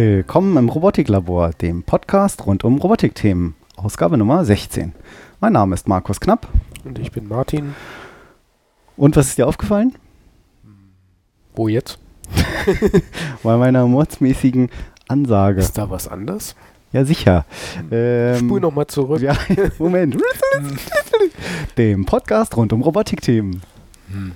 Willkommen im Robotiklabor, dem Podcast rund um Robotikthemen. Ausgabe Nummer 16. Mein Name ist Markus Knapp. Und ich bin Martin. Und was ist dir aufgefallen? Wo jetzt? Bei meiner mordsmäßigen Ansage. Ist da was anders? Ja, sicher. Ähm, Spul nochmal zurück. Ja, Moment. dem Podcast rund um Robotikthemen. Hm.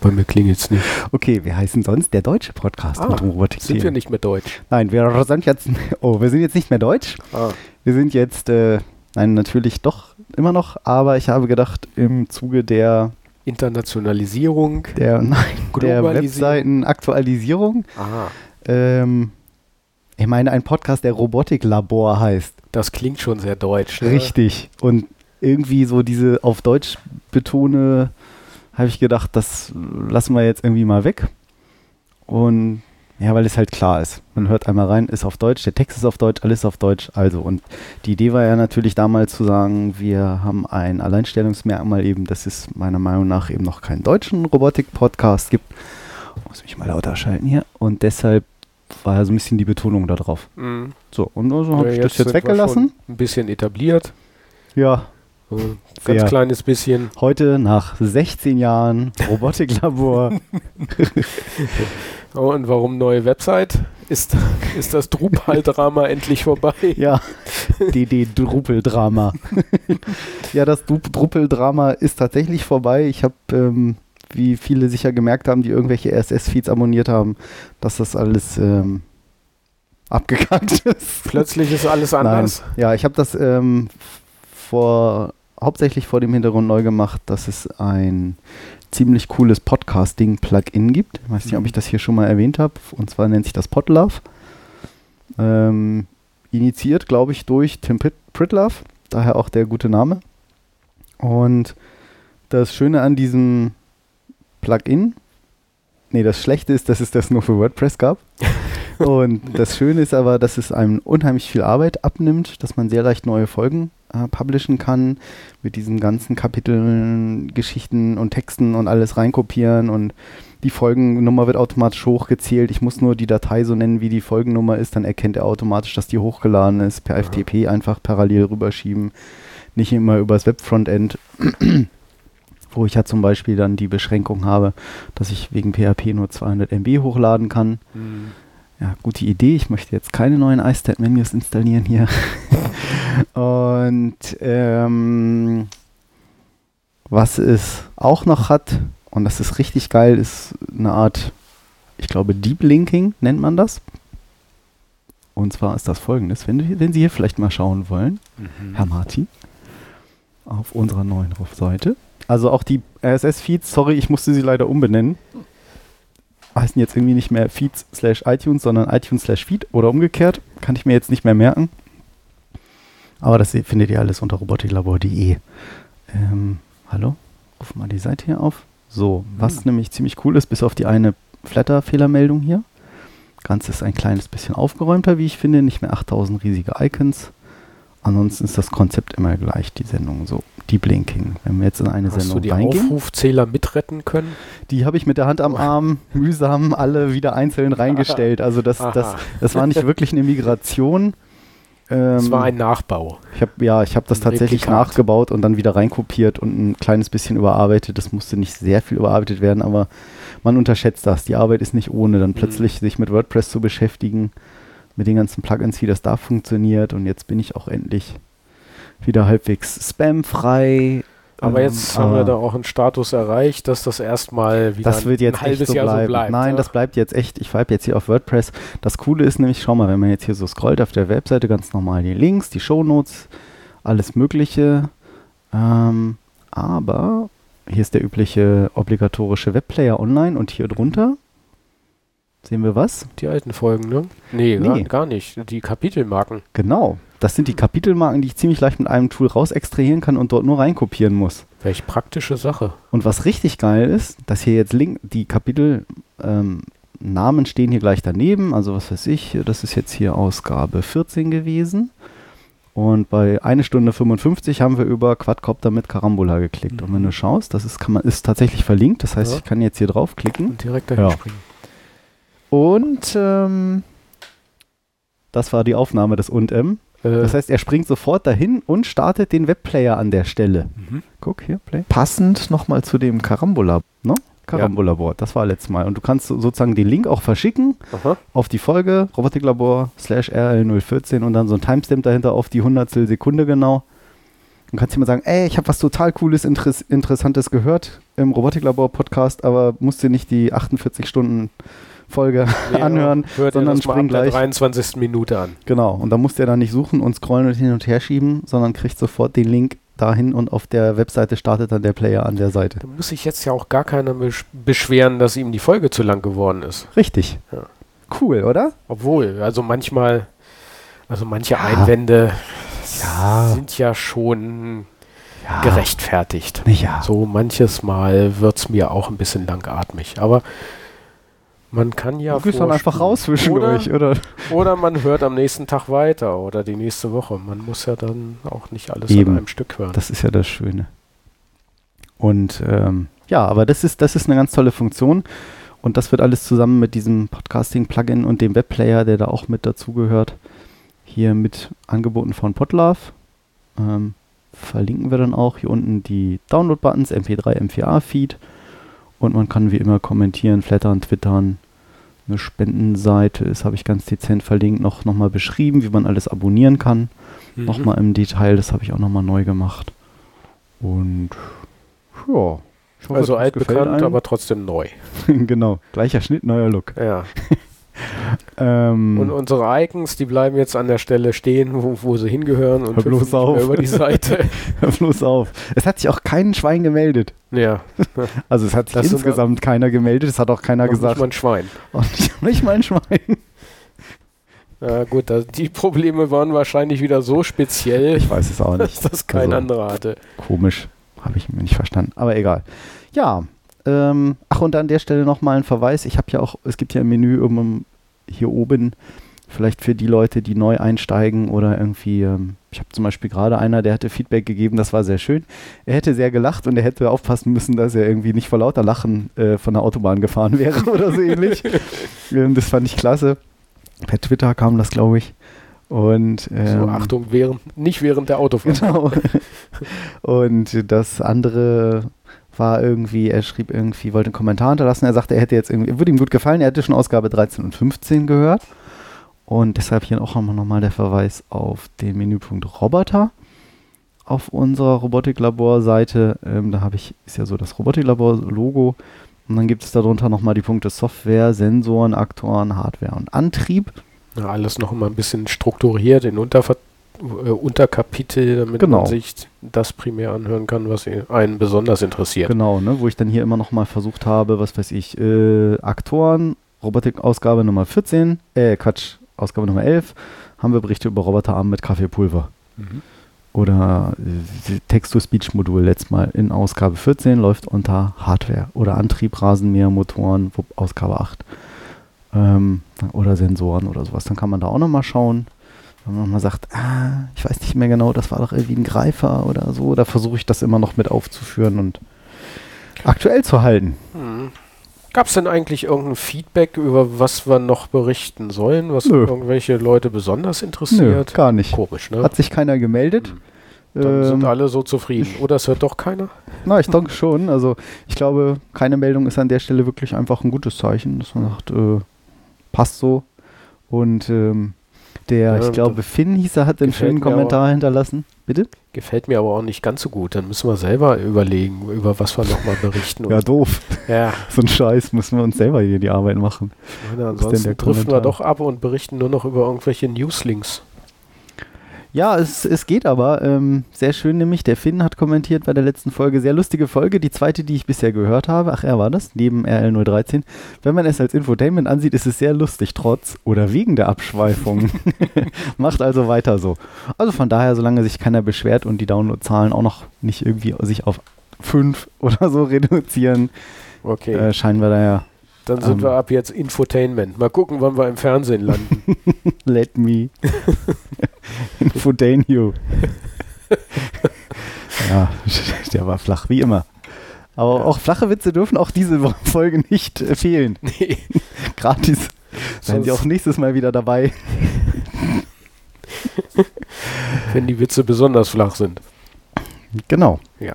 Bei mir klingelt es nicht. Okay, wir heißen sonst der deutsche Podcast ah, mit Robotik. Sind wir nicht mehr deutsch? Nein, wir sind jetzt. Oh, wir sind jetzt nicht mehr deutsch. Ah. Wir sind jetzt, äh, nein, natürlich doch immer noch, aber ich habe gedacht, im Zuge der Internationalisierung, der, nein, der Webseitenaktualisierung. Ähm, ich meine, ein Podcast, der Robotiklabor heißt. Das klingt schon sehr deutsch. Ne? Richtig. Und irgendwie so diese auf Deutsch betone habe ich gedacht, das lassen wir jetzt irgendwie mal weg. Und ja, weil es halt klar ist. Man hört einmal rein, ist auf Deutsch, der Text ist auf Deutsch, alles auf Deutsch. Also, und die Idee war ja natürlich damals zu sagen, wir haben ein Alleinstellungsmerkmal eben, dass es meiner Meinung nach eben noch keinen deutschen Robotik-Podcast gibt. Ich muss mich mal lauter schalten hier. Und deshalb war ja so ein bisschen die Betonung da drauf. Mhm. So, und so also habe ja, ich das jetzt weggelassen. Ein bisschen etabliert. Ja, ganz Sehr. kleines bisschen. Heute nach 16 Jahren Robotiklabor. oh, und warum neue Website? Ist, ist das Drupal-Drama endlich vorbei? Ja, DD Drupal-Drama. ja, das Drupal-Drama ist tatsächlich vorbei. Ich habe, ähm, wie viele sicher gemerkt haben, die irgendwelche RSS-Feeds abonniert haben, dass das alles ähm, abgekackt ist. Plötzlich ist alles anders. Nein. Ja, ich habe das ähm, vor hauptsächlich vor dem Hintergrund neu gemacht, dass es ein ziemlich cooles Podcasting-Plugin gibt. Ich weiß nicht, ob mhm. ich das hier schon mal erwähnt habe. Und zwar nennt sich das Podlove. Ähm, initiiert, glaube ich, durch Tim Pritlove. Daher auch der gute Name. Und das Schöne an diesem Plugin, nee, das Schlechte ist, dass es das nur für WordPress gab. Und das Schöne ist aber, dass es einem unheimlich viel Arbeit abnimmt, dass man sehr leicht neue Folgen äh, publishen kann, mit diesen ganzen Kapiteln, Geschichten und Texten und alles reinkopieren und die Folgennummer wird automatisch hochgezählt. Ich muss nur die Datei so nennen, wie die Folgennummer ist, dann erkennt er automatisch, dass die hochgeladen ist, per FTP einfach parallel rüberschieben, nicht immer übers Webfrontend. wo ich ja zum Beispiel dann die Beschränkung habe, dass ich wegen PHP nur 200 MB hochladen kann. Mhm ja, gute Idee. Ich möchte jetzt keine neuen iStat-Menus installieren hier. und ähm, was es auch noch hat, und das ist richtig geil, ist eine Art, ich glaube, Deep Linking nennt man das. Und zwar ist das folgendes, wenn, wenn Sie hier vielleicht mal schauen wollen, mhm. Herr Martin, auf unserer neuen Seite. Also auch die RSS-Feeds, sorry, ich musste sie leider umbenennen heißen jetzt irgendwie nicht mehr Feeds slash iTunes, sondern iTunes slash Feed oder umgekehrt. Kann ich mir jetzt nicht mehr merken. Aber das findet ihr alles unter robotiklabor.de. Ähm, hallo? Ruf mal die Seite hier auf. So, was nämlich ziemlich cool ist, bis auf die eine Flatter-Fehlermeldung hier. Ganz ist ein kleines bisschen aufgeräumter, wie ich finde. Nicht mehr 8000 riesige Icons. Ansonsten ist das Konzept immer gleich, die Sendung so. Deep Linking. Wenn wir jetzt in eine Hast Sendung du die reingehen, Aufrufzähler mitretten können? Die habe ich mit der Hand am Arm mühsam alle wieder einzeln reingestellt. Also das, das, das war nicht wirklich eine Migration. Ähm, es war ein Nachbau. Ich habe ja, ich habe das tatsächlich Replikat. nachgebaut und dann wieder reinkopiert und ein kleines bisschen überarbeitet. Das musste nicht sehr viel überarbeitet werden, aber man unterschätzt das. Die Arbeit ist nicht ohne, dann mhm. plötzlich sich mit WordPress zu beschäftigen mit den ganzen Plugins, wie das da funktioniert. Und jetzt bin ich auch endlich wieder halbwegs spamfrei. Aber ähm, jetzt haben wir da auch einen Status erreicht, dass das erstmal wieder das wird jetzt ein halbes so Jahr bleiben. so bleibt. Nein, ja? das bleibt jetzt echt. Ich bleibe jetzt hier auf WordPress. Das Coole ist nämlich, schau mal, wenn man jetzt hier so scrollt auf der Webseite, ganz normal die Links, die Shownotes, alles Mögliche. Ähm, aber hier ist der übliche obligatorische Webplayer online und hier drunter Sehen wir was? Die alten Folgen, ne? Nee, nee. Gar, gar, nicht. Die Kapitelmarken. Genau. Das sind die Kapitelmarken, die ich ziemlich leicht mit einem Tool raus extrahieren kann und dort nur reinkopieren muss. Welch praktische Sache. Und was richtig geil ist, dass hier jetzt Link, die Kapitelnamen ähm, stehen hier gleich daneben. Also was weiß ich, das ist jetzt hier Ausgabe 14 gewesen. Und bei 1 Stunde 55 haben wir über Quadcopter mit Carambola geklickt. Mhm. Und wenn du schaust, das ist, kann man, ist tatsächlich verlinkt. Das heißt, ja. ich kann jetzt hier draufklicken. Und direkt dahin ja. springen. Und ähm, Das war die Aufnahme des und M. Äh, Das heißt, er springt sofort dahin und startet den Webplayer an der Stelle. mhm. Guck hier, Play. Passend nochmal zu dem Carambola, ne? Carambola-Board, das war letztes Mal. Und du kannst so- sozusagen den Link auch verschicken Aha. auf die Folge, Robotiklabor slash RL014 und dann so ein Timestamp dahinter auf die Hundertstel Sekunde genau. Und kannst jemand sagen, ey, ich habe was total Cooles, Interess Interessantes gehört im Robotiklabor-Podcast, aber musst dir nicht die 48 Stunden Folge Nee, anhören, sondern das mal spring ab der gleich. 23. Minute an. Genau, und da musst ihr dann nicht suchen und scrollen und hin und her schieben, sondern kriegt sofort den Link dahin und auf der Webseite startet dann der Player an der Seite. Da muss sich jetzt ja auch gar keiner besch beschweren, dass ihm die Folge zu lang geworden ist. Richtig. Ja. Cool, oder? Obwohl, also manchmal, also manche Ja. Einwände Ja. sind ja schon gerechtfertigt. Ja. So manches Mal wird es mir auch ein bisschen langatmig. Aber man kann ja. du gehst dann einfach raus zwischendurch, oder? Oder, oder man hört am nächsten Tag weiter oder die nächste Woche. Man muss ja dann auch nicht alles Eben. an einem Stück hören. Das ist ja das Schöne. Und ähm, ja, aber das ist, das ist eine ganz tolle Funktion. Und das wird alles zusammen mit diesem Podcasting-Plugin und dem Webplayer, der da auch mit dazugehört, hier mit angeboten von Podlove. Ähm, verlinken wir dann auch hier unten die Download-Buttons, MP3, M4A-Feed. Und man kann wie immer kommentieren, flattern, twittern. Eine Spendenseite ist, habe ich ganz dezent verlinkt, noch, noch mal beschrieben, wie man alles abonnieren kann Mhm. nochmal im Detail. Das habe ich auch nochmal neu gemacht. Und ja. hoffe, Also altbekannt, aber trotzdem neu. genau, gleicher Schnitt, neuer Look. Ja. Ähm, Und unsere Icons, die bleiben jetzt an der Stelle stehen, wo, wo sie hingehören und bloß auf. über die Seite. hör bloß auf. Es hat sich auch kein Schwein gemeldet. ja, Also es hat sich Das insgesamt keiner gemeldet. Es hat auch keiner gesagt. nicht mal ein Schwein. Und nicht mal ein Schwein. Ja, gut, da, die Probleme waren wahrscheinlich wieder so speziell, Ich weiß es auch nicht. dass das kein Also- anderer hatte. Komisch. Habe ich mir nicht verstanden. Aber egal. Ja. Ähm, ach, und an der Stelle nochmal ein Verweis. Ich habe ja auch, es gibt ja im Menü um, hier oben, vielleicht für die Leute, die neu einsteigen oder irgendwie, ähm, ich habe zum Beispiel gerade einer, der hatte Feedback gegeben, das war sehr schön. Er hätte sehr gelacht und er hätte aufpassen müssen, dass er irgendwie nicht vor lauter Lachen äh, von der Autobahn gefahren wäre oder so ähnlich. ähm, das fand ich klasse. Per Twitter kam das, glaube ich. Und ähm, so, Achtung, während, nicht während der Autofahrt. Genau. Und das andere war irgendwie, er schrieb irgendwie, wollte einen Kommentar hinterlassen. Er sagte, er hätte jetzt irgendwie, würde ihm gut gefallen, er hätte schon Ausgabe 13 und 15 gehört. Und deshalb hier auch nochmal der Verweis auf den Menüpunkt Roboter auf unserer Robotiklabor-Seite. Ähm, da habe ich, ist ja so das Robotiklabor-Logo. Und dann gibt es darunter nochmal die Punkte Software, Sensoren, Aktoren, Hardware und Antrieb. Ja, alles noch mal ein bisschen strukturiert in Unterver Unterkapitel, damit Genau. man sich das primär anhören kann, was einen besonders interessiert. Genau, ne, wo ich dann hier immer noch mal versucht habe, was weiß ich, äh, Aktoren, Robotik-Ausgabe Nummer 14, äh, Quatsch, Ausgabe Nummer 11, haben wir Berichte über Roboterarme mit Kaffeepulver. Mhm. Oder äh, Text-to-Speech-Modul letztes Mal in Ausgabe 14 läuft unter Hardware oder Antrieb, Rasenmäher, Motoren, Ausgabe 8. Ähm, oder Sensoren oder sowas. Dann kann man da auch nochmal schauen. Wenn man nochmal sagt, ah, ich weiß nicht mehr genau, das war doch irgendwie ein Greifer oder so, da versuche ich das immer noch mit aufzuführen und aktuell zu halten. Hm. Gab es denn eigentlich irgendein Feedback, über was wir noch berichten sollen, was Nö. irgendwelche Leute besonders Nö, interessiert? gar nicht. Komisch, ne? Hat sich keiner gemeldet. Dann sind Ähm, alle so zufrieden. Oder es hört doch keiner? Na, ich denke schon. Also ich glaube, keine Meldung ist an der Stelle wirklich einfach ein gutes Zeichen, dass man sagt, äh, passt so. Und ähm, der, Ja, ich glaube, Finn hieß er, hat einen schönen mir aber. Kommentar hinterlassen. Bitte? Gefällt mir aber auch nicht ganz so gut. Dann müssen wir selber überlegen, über was wir nochmal berichten. Ja, doof. ja, So ein Scheiß müssen wir uns selber hier die Arbeit machen. ich meine, ansonsten driften wir Kommentar? doch ab und berichten nur noch über irgendwelche Newslinks. Ja, es, es geht aber. Ähm, sehr schön nämlich. Der Finn hat kommentiert bei der letzten Folge. Sehr lustige Folge. Die zweite, die ich bisher gehört habe. Ach, er war das. Neben RL013. Wenn man es als Infotainment ansieht, ist es sehr lustig, trotz oder wegen der Abschweifung. Macht also weiter so. Also von daher, solange sich keiner beschwert und die Downloadzahlen auch noch nicht irgendwie sich auf fünf oder so reduzieren, Okay, äh, scheinen wir da ja. Dann sind ähm, wir ab jetzt Infotainment. Mal gucken, wann wir im Fernsehen landen. Let me infotain you. ja, der war flach, wie immer. Aber Ja. auch flache Witze dürfen auch diese Folge nicht äh, fehlen. nee, Gratis. Seien Sie auch nächstes Mal wieder dabei. Wenn die Witze besonders flach sind. Genau. Ja.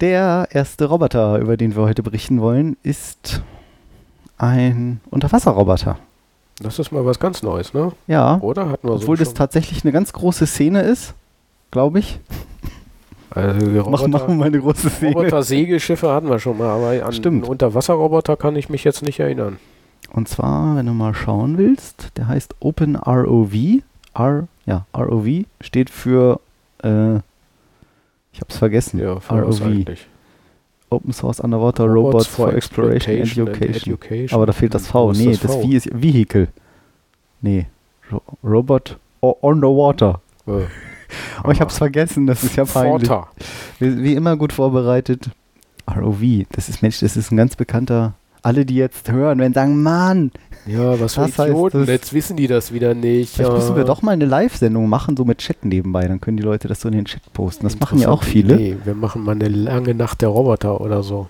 Der erste Roboter, über den wir heute berichten wollen, ist ein Unterwasserroboter. Das ist mal was ganz Neues, ne? Ja, Oder? Hatten wir obwohl so das tatsächlich eine ganz große Szene ist, glaube ich. also die Machen, machen wir Roboter, mal eine große Szene. Roboter-Segelschiffe hatten wir schon mal, aber an Stimmt. einen Unterwasserroboter kann ich mich jetzt nicht erinnern. Und zwar, wenn du mal schauen willst, der heißt OpenROV. R, ja, ROV steht für, äh, ich habe es vergessen. Ja, ROV. eigentlich? Open Source Underwater Robots, for Exploration and Education. Education. Aber da fehlt das V. Nee, das das, V? V ist Vehicle. Nee, Ro Robot Underwater. Äh, Aber ich habe es vergessen, das ist ja peinlich. Wie, wie immer gut vorbereitet. ROV, das ist Mensch, das ist ein ganz bekannter. Alle, die jetzt hören, werden sagen, Mann, Ja, was für Das heißt, Idioten. das- Jetzt wissen die das wieder nicht. vielleicht ja. müssen wir doch mal eine Live-Sendung machen, so mit Chat nebenbei. Dann können die Leute das so in den Chat posten. Das machen ja auch viele. Idee. Wir machen mal eine lange Nacht der Roboter oder so.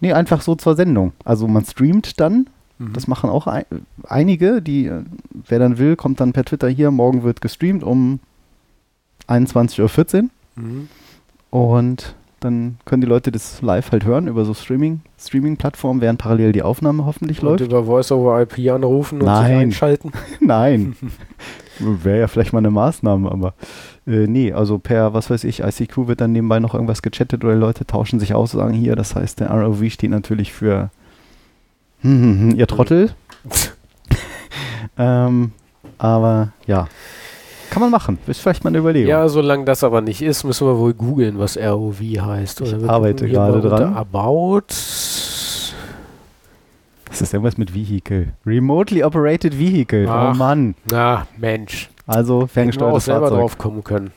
Nee, einfach so zur Sendung. Also man streamt dann. Mhm. Das machen auch ein, einige, die, äh, wer dann will, kommt dann per Twitter hier, morgen wird gestreamt um 21.14 Uhr. Mhm. Und dann können die Leute das live halt hören über so Streaming, Streaming-Plattformen, während parallel die Aufnahme hoffentlich Und läuft. über Voice-over-IP anrufen und sich Nein. einschalten. Nein. Wäre ja vielleicht mal eine Maßnahme, aber äh, nee, also per, was weiß ich, ICQ wird dann nebenbei noch irgendwas gechattet oder die Leute tauschen sich aus und sagen hier, das heißt, der ROV steht natürlich für hm, hm, hm, ihr Trottel. ähm, aber ja, kann man machen. Ist vielleicht mal eine Überlegung. Ja, solange das aber nicht ist, müssen wir wohl googeln, was ROV heißt. Oder Ich arbeite gerade dran. About. Das ist irgendwas mit Vehicle. Remotely Operated Vehicle. Ach. Oh Mann. Na, Mensch. Also ferngesteuertes selber Fahrzeug. drauf kommen können.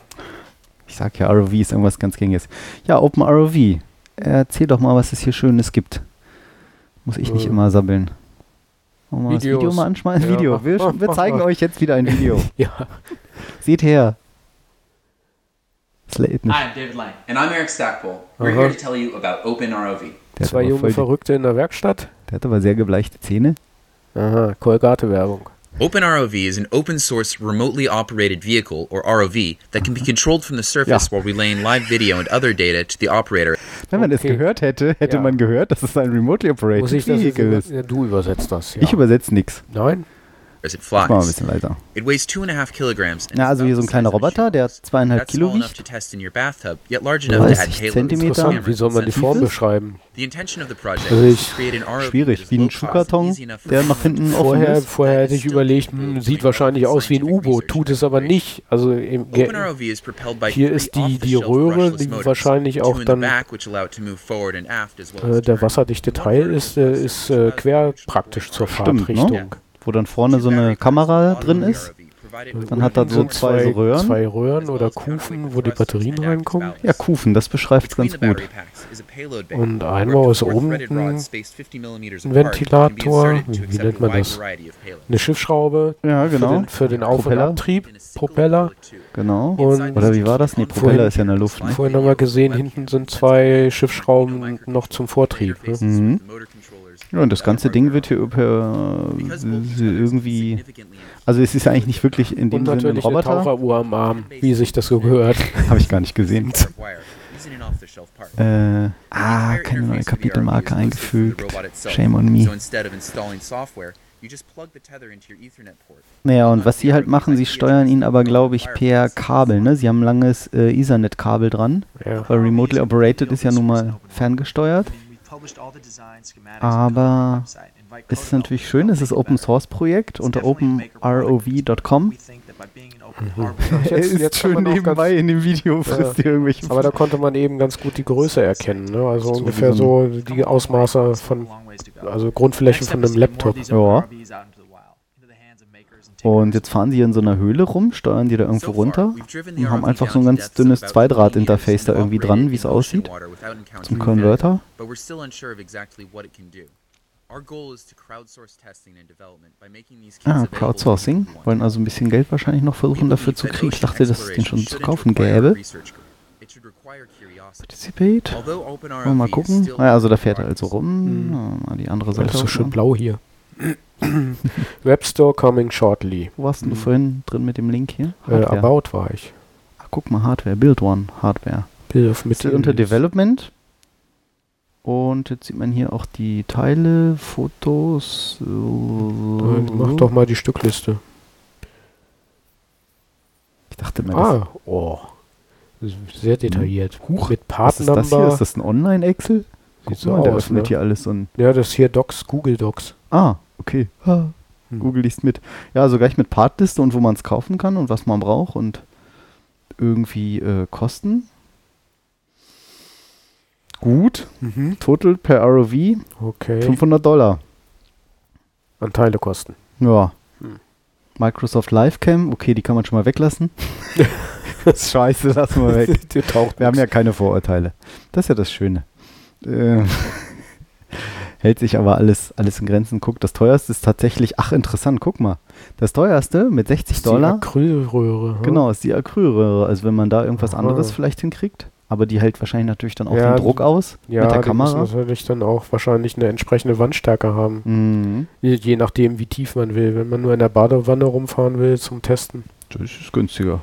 Ich sag ja, ROV ist irgendwas ganz Gängiges. Ja, Open ROV. Erzähl doch mal, was es hier Schönes gibt. Muss ich nicht Äh. immer sabbeln. Wollen wir das. Video mal anschmeißen? Ja, Video. Wir, wir zeigen euch jetzt wieder ein Video. Ja. Seht her. Es. Hi, I'm David Lang. And I'm Eric Stackpole. We're Uh-huh. here to tell you about OpenROV. Zwei junge Verrückte in der Werkstatt. der hat aber sehr gebleichte Zähne. Aha, Colgate-Werbung. OpenROV is an open source remotely operated vehicle, or ROV, that can be controlled from the surface Ja. while relaying live video and other data to the operator. Wenn man das Okay. gehört hätte, hätte Ja. man gehört, dass es ein Remotely Muss Operated ich das jetzt Vehicle über ist. ja, Du übersetzt das, ja. Ich übersetze nichts. Nein? As it mach mal ein flies. bisschen leiser. It weighs two and a half kilograms. is also hier so ein kleiner Roboter, der zweieinhalb That's Kilo small enough wiegt. to test in your bathtub, yet large enough to 30 add payload. Zentimeter. Wie soll man die Form beschreiben? Also is ich- Schwierig, wie ein Schuhkarton, der nach hinten offen Vorher, ist. vorher hätte ich überlegt, hm, sieht wahrscheinlich aus wie ein U-Boot, tut es aber nicht. Also im Hier ist die- die Röhre, die wahrscheinlich auch dann, äh, der wasserdichte Teil ist, äh, ist äh, quer praktisch zur Stimmt, ne? Wo dann vorne so eine Kamera drin ist. Dann hat er so sind zwei so Röhren. zwei Röhren oder Kufen, wo die Batterien reinkommen. Ja, Kufen, das beschreibt es ganz gut. Und einmal ist oben ein Ventilator, wie nennt man das? Eine Schiffsschraube Ja, für genau. den, für den Auf- und Propeller. Abtrieb, Propeller. Genau. Und Oder wie war das? Nee, Propeller ist ja in der Luft. Ne? Vorhin haben wir gesehen, hinten sind zwei Schiffsschrauben noch zum Vortrieb. Ne? Mhm. Ja, und das ganze Ding wird hier über äh, irgendwie. Also es ist ja eigentlich nicht wirklich in dem Und Sinne ein natürlich eine Roboter. Taucheruhr am Arm, wie sich das so gehört. Habe ich gar nicht gesehen. Äh, ah, keine neue Kapitelmarke eingefügt. Shame on me. So instead of installing software, you just plug the tether into your Ethernet port. Naja, und was sie halt machen, sie steuern ihn aber, glaube ich, per Kabel. Ne? Sie haben ein langes äh, Ethernet-Kabel dran. Ja. Weil Remotely Operated ist ja nun mal ferngesteuert. Aber es ist natürlich schön, es ist Open Source Projekt unter openrov.com. Er Jetzt- ist jetzt schön nebenbei in dem Video, frisst Ja. irgendwelche Aber da konnte man eben ganz gut die Größe erkennen. Ne? Also So ungefähr so die Ausmaße von, also Grundflächen von einem Laptop. Ja. Und jetzt fahren sie hier in so einer Höhle rum, steuern die da irgendwo runter und haben einfach so ein ganz dünnes Zweidraht-Interface da irgendwie dran, wie es aussieht, zum Converter. But we're still unsure of exactly what it can do. Our goal is to crowdsource testing and development by making these kits Ah, Crowdsourcing. Wollen also ein bisschen Geld wahrscheinlich noch versuchen dafür zu kriegen. Ich dachte, dass es den schon zu kaufen gäbe. Participate. Although Wollen wir mal gucken. still Ah, ja, also da fährt er also rum. Ja, mal die andere Das Seite. ist so schön blau hier. Webstore coming shortly. Wo warst denn du Mhm. vorhin drin mit dem Link hier? Äh, About war ich. Ah, guck mal, Hardware. Build One, Hardware. Bill of Ist unter Development. Und jetzt sieht man hier auch die Teile, Fotos. äh, Mach doch mal die Stückliste. Ich dachte mir, Ah, oh. Das ist Sehr detailliert. Huch, mit das, was ist das hier? Ist das ein Online-Excel? Guck Sieht so mal, der aus, öffnet ne? hier alles so ein. Ja, das hier Docs, Google Docs. Ah, okay. Hm. Google liest mit. Ja, also gleich mit Partliste und wo man es kaufen kann und was man braucht und irgendwie äh, Kosten. Gut. Total per ROV Okay. 500 Dollar. An Teilekosten. Ja. Hm. Microsoft Livecam, okay, die kann man schon mal weglassen. das ist scheiße, lassen wir weg. Wir haben ja keine Vorurteile. Das ist ja das Schöne. Ähm, hält sich aber alles, alles in Grenzen. Guck, das teuerste ist tatsächlich, ach interessant, guck mal. Das teuerste mit 60 ist die Dollar, Acrylröhre. hm? genau, ist die Acrylröhre. Also wenn man da irgendwas Aha. anderes vielleicht hinkriegt, aber die hält wahrscheinlich natürlich dann auch Ja, den Druck aus Ja, mit der Kamera. muss natürlich dann auch wahrscheinlich eine entsprechende Wandstärke haben. Mhm. Je, je nachdem, wie tief man will. Wenn man nur in der Badewanne rumfahren will zum Testen. Das ist günstiger.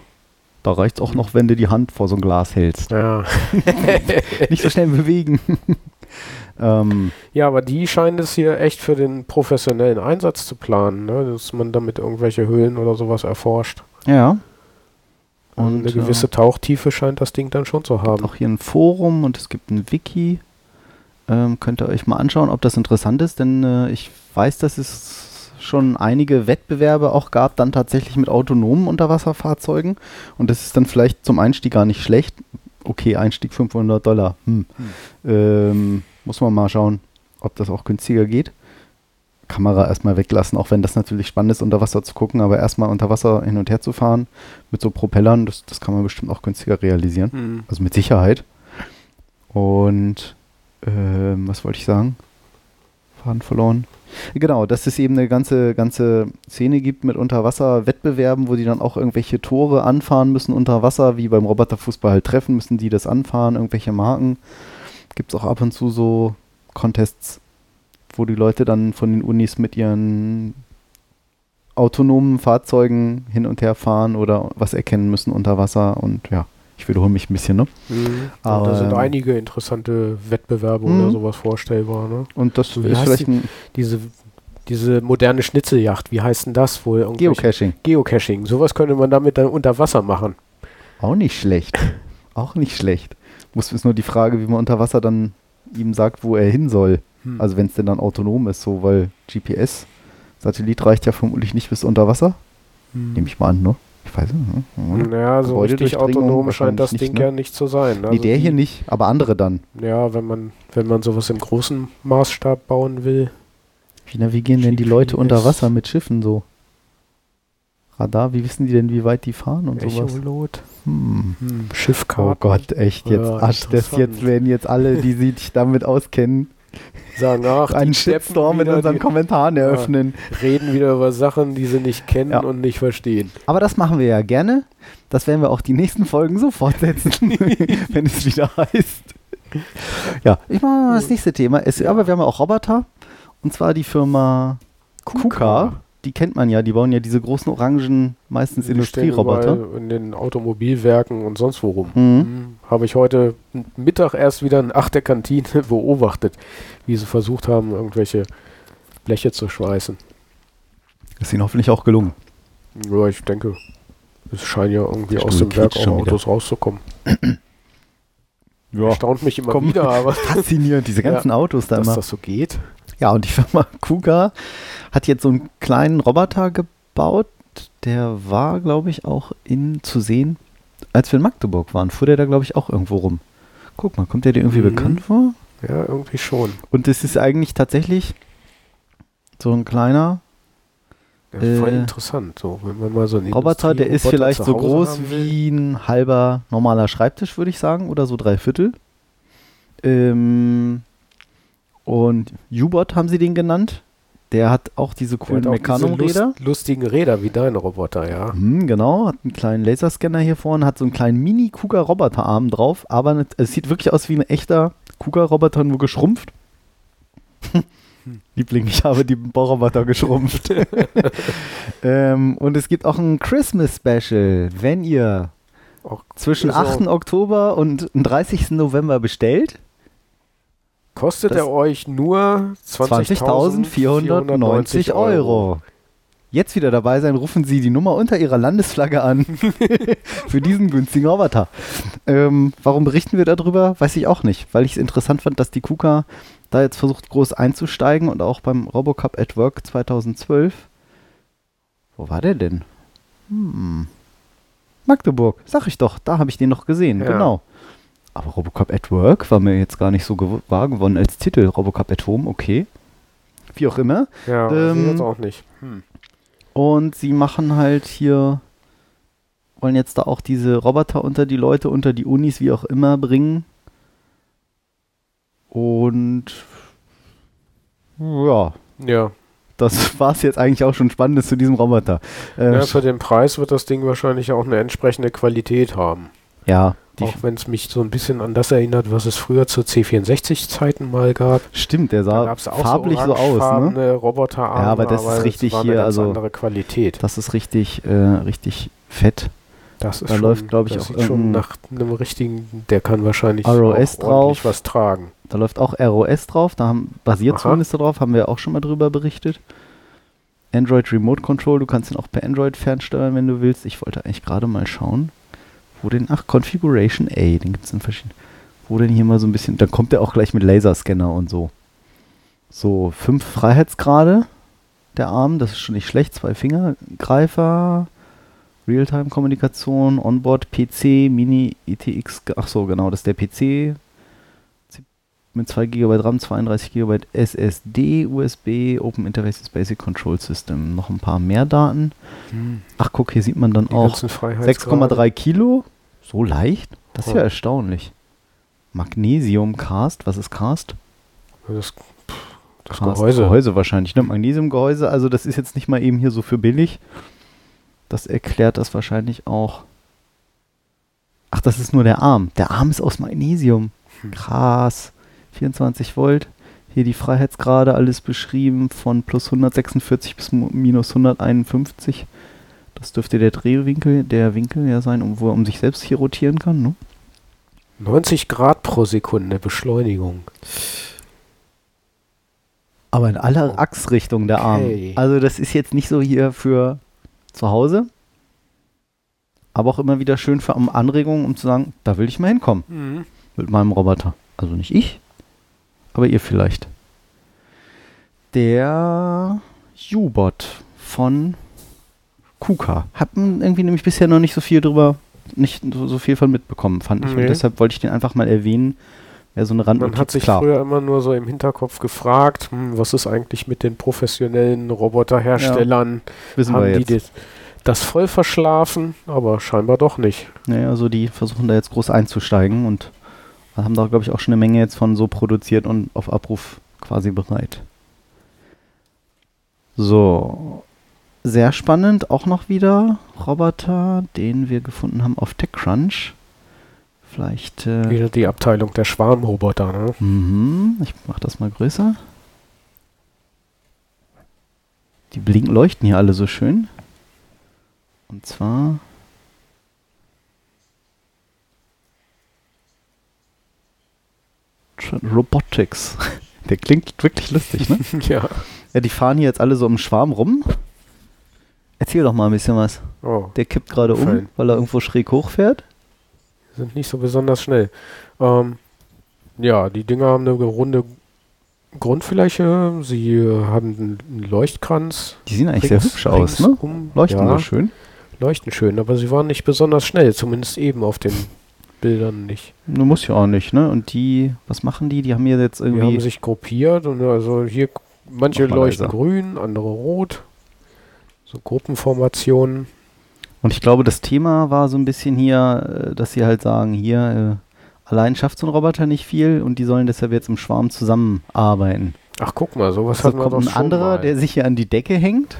Da reicht es auch noch, wenn du die Hand vor so ein Glas hältst. Ja. Nicht so schnell bewegen. ähm, ja, aber die scheinen es hier echt für den professionellen Einsatz zu planen, ne? dass man damit irgendwelche Höhlen oder sowas erforscht. ja. Und Und eine gewisse äh, Tauchtiefe scheint das Ding dann schon zu haben. auch hier ein Forum und es gibt ein Wiki. Ähm, könnt ihr euch mal anschauen, ob das interessant ist, denn äh, ich weiß, dass es schon einige Wettbewerbe auch gab, dann tatsächlich mit autonomen Unterwasserfahrzeugen. Und das ist dann vielleicht zum Einstieg gar nicht schlecht. Okay, Einstieg 500 Dollar. Hm. Ähm, muss man mal schauen, ob das auch günstiger geht. Kamera erstmal weglassen, auch wenn das natürlich spannend ist, unter Wasser zu gucken, aber erstmal unter Wasser hin und her zu fahren mit so Propellern, das, das kann man bestimmt auch günstiger realisieren. Hm. Also mit Sicherheit. Und ähm, was wollte ich sagen? Faden verloren. Genau, dass es eben eine ganze, ganze Szene gibt mit Unterwasser-Wettbewerben, wo die dann auch irgendwelche Tore anfahren müssen unter Wasser, wie beim Roboterfußball halt treffen, müssen die das anfahren, irgendwelche Marken. Gibt es auch ab und zu so Contests, wo die Leute dann von den Unis mit ihren autonomen Fahrzeugen hin und her fahren oder was erkennen müssen unter Wasser und ja, ich wiederhole mich ein bisschen, ne? Mhm. Aber, da sind ähm, einige interessante Wettbewerbe Mhm. oder sowas vorstellbar. Ne? Und das Wie ist vielleicht ein Diese, diese moderne Schnitzeljacht, wie heißt denn das wohl? Geocaching. Geocaching. Sowas könnte man damit dann unter Wasser machen. Auch nicht schlecht. Auch nicht schlecht. Muss ist nur die Frage, wie man unter Wasser dann ihm sagt, wo er hin soll. Hm. Also wenn es denn dann autonom ist, so, weil GPS, Satellit reicht ja vermutlich nicht bis unter Wasser. Hm. Nehme ich mal an, ne? Ich weiß nicht. Ne? Naja, so richtig Gebäudedurchdringung autonom scheint das wahrscheinlich Ding nicht, ne? ja nicht zu sein. nee, Also der hier die- nicht, aber andere dann. Ja, wenn man, wenn man sowas im großen Maßstab bauen will. Wie navigieren denn die Leute unter Wasser mit Schiffen so? Radar, wie wissen die denn, wie weit die fahren und sowas? Echolot. Hm. Hm, Oh Schiffkarten. Gott, echt jetzt. Ja, ach, das jetzt werden jetzt alle, die sich damit auskennen, Sagen, ach, einen Shitstorm in unseren die Kommentaren eröffnen. reden wieder über Sachen, die sie nicht kennen Ja. und nicht verstehen. Aber das machen wir ja gerne. Das werden wir auch die nächsten Folgen so fortsetzen, wenn es wieder heißt. Ja, ich mache mal das nächste Thema. Es, Aber wir haben ja auch Roboter. Und zwar die Firma KUKA. Die kennt man ja. Die bauen ja diese großen orangen, meistens Die Industrieroboter. In den Automobilwerken und sonst wo rum. Mhm. Hm, Habe ich heute Mittag erst wieder nach der Kantine beobachtet, wie sie versucht haben, irgendwelche Bleche zu schweißen. Ist ihnen hoffentlich auch gelungen. Ja, ich denke, es scheint ja irgendwie aus dem Werk auch schon wieder. Autos rauszukommen. Ja, Erstaunt mich immer komm. wieder, aber faszinierend, diese ganzen Autos da dass immer. das so geht. Ja, und die Firma Kuga hat jetzt so einen kleinen Roboter gebaut. Der war, glaube ich, auch in zu sehen, als wir in Magdeburg waren. Fuhr der da, glaube ich, auch irgendwo rum. Guck mal, kommt der dir irgendwie Mhm. bekannt vor? Ja, irgendwie schon. Und es ist eigentlich tatsächlich so ein kleiner Ja, Äh, voll interessant. So, wenn man mal so einen Roboter, der ist vielleicht so groß wie ein halber normaler Schreibtisch, würde ich sagen, oder so drei Viertel. Ähm, und U-Bot haben sie den genannt. Der hat auch diese coolen auch diese. Lust, lustigen Räder wie deine Roboter, ja. Hm, genau, hat einen kleinen Laserscanner hier vorne, hat so einen kleinen Mini-Kuga-Roboterarm drauf, aber es sieht wirklich aus wie ein echter Kuga-Roboter, nur geschrumpft. Liebling, ich habe die Bauroboter geschrumpft. ähm, und es gibt auch ein Christmas Special, wenn ihr zwischen so- 8. Oktober und dem 30. November bestellt. Kostet Das- er euch nur 20.490 Euro. Jetzt wieder dabei sein, rufen Sie die Nummer unter Ihrer Landesflagge an für diesen günstigen Roboter. Ähm, warum berichten wir darüber? Weiß ich auch nicht, weil ich es interessant fand, dass die KUKA da jetzt versucht, groß einzusteigen und auch beim Robocup at Work 2012. Wo war der denn? Hm. Magdeburg, sag ich doch, da habe ich den noch gesehen, Ja. genau. Aber Robocup at Work war mir jetzt gar nicht so wahr gewonnen als Titel. Robocup at Home, okay. Wie auch immer. Ja, Ähm, ähm, jetzt auch nicht. Hm. Und sie machen halt hier, wollen jetzt da auch diese Roboter unter die Leute, unter die Unis, wie auch immer, bringen. Und ja, Ja. das war es jetzt eigentlich auch schon Spannendes zu diesem Roboter. Äh, ja, für den Preis wird das Ding wahrscheinlich auch eine entsprechende Qualität haben. Ja, auch wenn es mich so ein bisschen an das erinnert, was es früher zu C64-Zeiten mal gab. stimmt, der sah farblich so, aus. Ne? Roboterarme, Ja, aber das ist richtig war hier, also- andere Qualität. Das ist richtig, äh, richtig fett. Das ist da schon, läuft, glaub ich, das auch sieht schon nach einem richtigen, der kann wahrscheinlich ROS drauf. was tragen. Da läuft auch ROS drauf, da haben, basiert zumindest darauf, haben wir auch schon mal drüber berichtet. Android Remote Control, du kannst ihn auch per Android fernsteuern, wenn du willst. Ich wollte eigentlich gerade mal schauen, wo denn, ach, Configuration A, den gibt es in verschiedenen, wo denn hier mal so ein bisschen, dann kommt der auch gleich mit Laserscanner und so. So, fünf Freiheitsgrade, der Arm, das ist schon nicht schlecht, zwei Fingergreifer, Realtime-Kommunikation, Onboard, PC, Mini, ITX, ach so, genau, das ist der PC, mit 2 GB RAM, 32 GB SSD, USB, Open Interfaces Basic Control System. Noch ein paar mehr Daten. Ach, guck, hier sieht man dann Die auch ganzen Freiheitsgrade. 6,3 Kilo. So leicht? Das ist ja Ja. erstaunlich. Magnesium Cast, was ist Cast? Das, das Cast Gehäuse. Gehäuse wahrscheinlich, ne? Magnesiumgehäuse, also das ist jetzt nicht mal eben hier so für billig. Das erklärt das wahrscheinlich auch. Ach, das ist nur der Arm. Der Arm ist aus Magnesium. Hm. Krass. 24 Volt. Hier die Freiheitsgrade, alles beschrieben von plus 146 bis minus 151. Das dürfte der Drehwinkel, der Winkel ja sein, um, wo er um sich selbst hier rotieren kann. Ne? 90 Grad pro Sekunde Beschleunigung. Aber in aller Achsrichtung der Arm. Okay. Also das ist jetzt nicht so hier für zu Hause, aber auch immer wieder schön für Anregungen, um zu sagen, da will ich mal hinkommen mit meinem Roboter. Also nicht ich, aber ihr vielleicht. Der U-Bot von KUKA. Hab irgendwie nämlich bisher noch nicht so viel drüber, nicht so, so viel von mitbekommen, fand ich. Und Nee. deshalb wollte ich den einfach mal erwähnen. Wäre so eine Man hat sich klar. früher immer nur so im Hinterkopf gefragt, hm, was ist eigentlich mit den professionellen Roboterherstellern? Wissen Haben wir die jetzt. das, das voll verschlafen? Aber scheinbar doch nicht. Naja, also die versuchen da jetzt groß einzusteigen und haben da, glaube ich, auch schon eine Menge jetzt von so produziert und auf Abruf quasi bereit. So, sehr spannend, auch noch wieder Roboter, den wir gefunden haben auf TechCrunch. Vielleicht, äh, Wieder die Abteilung der Schwarmroboter, ne? mhm, ich mache das mal größer. Die blinken, leuchten hier alle so schön. Und zwar Robotics. Der klingt wirklich lustig, ne? ja. Ja, die fahren hier jetzt alle so im Schwarm rum. Erzähl doch mal ein bisschen was. Oh, Der kippt gerade um, weil er irgendwo schräg hochfährt. sind nicht so besonders schnell. Ähm, ja, die Dinger haben eine runde Grundfläche. Sie äh, haben einen Leuchtkranz. Die sehen eigentlich sehr rings- hübsch aus, ne? Leuchten ja, so schön. Leuchten schön, aber sie waren nicht besonders schnell, zumindest eben auf den Bildern nicht. Du musst ja auch nicht, ne? Und die, was machen die? Die haben hier jetzt Die irgendwie. haben sich gruppiert und also hier manche leuchten leiser. grün, andere rot. So Gruppenformationen. Und ich glaube, das Thema war so ein bisschen hier, äh, dass sie halt sagen, hier, äh, allein schafft so ein Roboter nicht viel und die sollen deshalb jetzt im Schwarm zusammenarbeiten. Ach, guck mal, sowas So hat man kommt doch ein schon anderer, mal. der sich hier an die Decke hängt,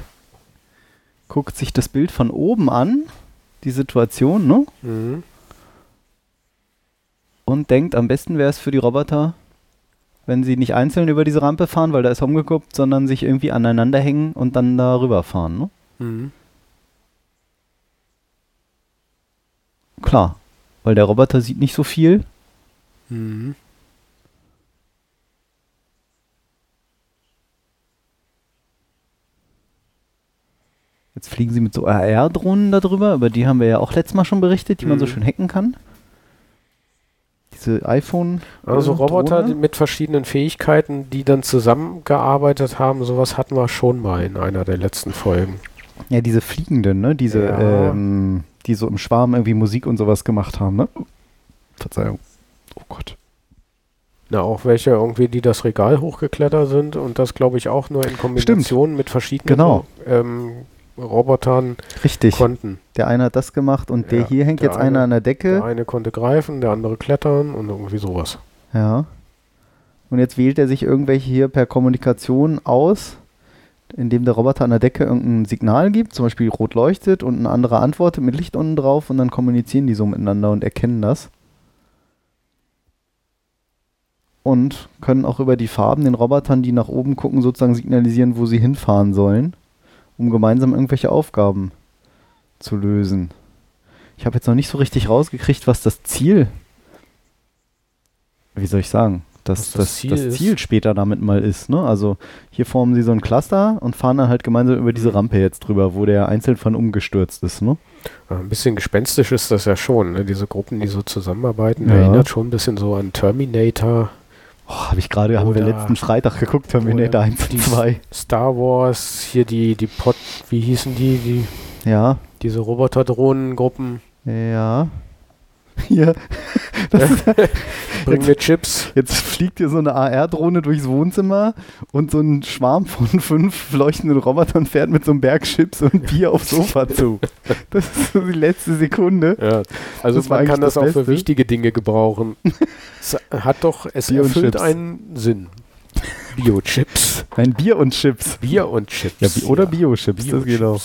guckt sich das Bild von oben an, die Situation, ne? Mhm. Und denkt, am besten wäre es für die Roboter, wenn sie nicht einzeln über diese Rampe fahren, weil da ist umgeguckt, sondern sich irgendwie aneinander hängen und dann da rüberfahren. Ne? Mhm. Klar, weil der Roboter sieht nicht so viel. Mhm. Jetzt fliegen sie mit so AR-Drohnen darüber, über die haben wir ja auch letztes Mal schon berichtet, die man so Mhm. schön hacken kann. Diese iPhone. Also Roboter Drohne. mit verschiedenen Fähigkeiten, die dann zusammengearbeitet haben, sowas hatten wir schon mal in einer der letzten Folgen. Ja, diese fliegenden, ne? Diese, Ja. ähm, die so im Schwarm irgendwie Musik und sowas gemacht haben, ne? Verzeihung. Oh Gott. Na, auch welche irgendwie, die das Regal hochgeklettert sind und das glaube ich auch nur in Kombination mit verschiedenen Genau. ähm, Robotern Richtig. konnten. Der eine hat das gemacht und der Ja, hier hängt der jetzt einer eine- an der Der Decke. eine konnte greifen, der andere klettern und irgendwie sowas. Ja. Und jetzt wählt er sich irgendwelche hier per Kommunikation aus, indem der Roboter an der Decke irgendein Signal gibt, zum Beispiel rot leuchtet und ein anderer antwortet mit Licht unten drauf und dann kommunizieren die so miteinander und erkennen das. Und können auch über die Farben den Robotern, die nach oben gucken, sozusagen signalisieren, wo sie hinfahren sollen, um gemeinsam irgendwelche Aufgaben zu lösen. Ich habe jetzt noch nicht so richtig rausgekriegt, was das Ziel, wie soll ich sagen, dass das, das Ziel das? Ziel später damit mal ist. Ne? Also hier formen sie so ein Cluster und fahren dann halt gemeinsam über diese Mhm. Rampe jetzt drüber, wo der einzeln von umgestürzt ist. Ne? Ein bisschen gespenstisch ist das ja schon, ne? diese Gruppen, die so zusammenarbeiten, Ja. erinnert schon ein bisschen so an Terminator, Oh, habe ich gerade, haben wir letzten Freitag geguckt, Terminator oder 1 und die- 2. Star Wars, hier die, die Pod, wie hießen die, die Ja, diese Roboterdrohnengruppen, ja. Hier, das ist, bringen mir Chips. jetzt fliegt hier so eine AR-Drohne durchs Wohnzimmer und so ein Schwarm von fünf leuchtenden Robotern fährt mit so einem Berg Chips und Bier aufs Sofa zu. Das ist so die letzte Sekunde. Ja, also Das man kann das, das auch für wichtige Dinge gebrauchen. es hat doch, es Bier erfüllt einen Sinn. Bio-Chips. Ein Bier und Chips. Bier und Chips. Ja, Bi oder Bio-Chips, das geht auch.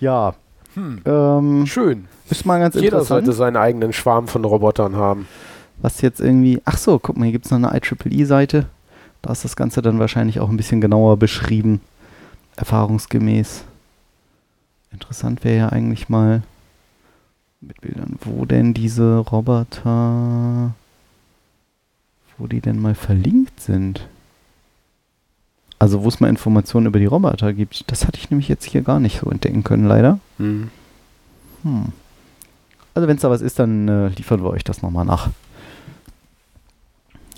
Ja, Hm. ähm, Schön. Ist mal ganz Jeder interessant. sollte seinen eigenen Schwarm von Robotern haben. Was jetzt irgendwie. Ach so, guck mal, hier gibt es noch eine IEEE-Seite. Da ist das Ganze dann wahrscheinlich auch ein bisschen genauer beschrieben. Erfahrungsgemäß. Interessant wäre ja eigentlich mal mit Bildern, wo denn diese Roboter. Wo die denn mal verlinkt sind. Also, wo es mal Informationen über die Roboter gibt. Das hatte ich nämlich jetzt hier gar nicht so entdecken können, leider. Hm. Hm. Also wenn es da was ist, dann äh, liefern wir euch das nochmal nach.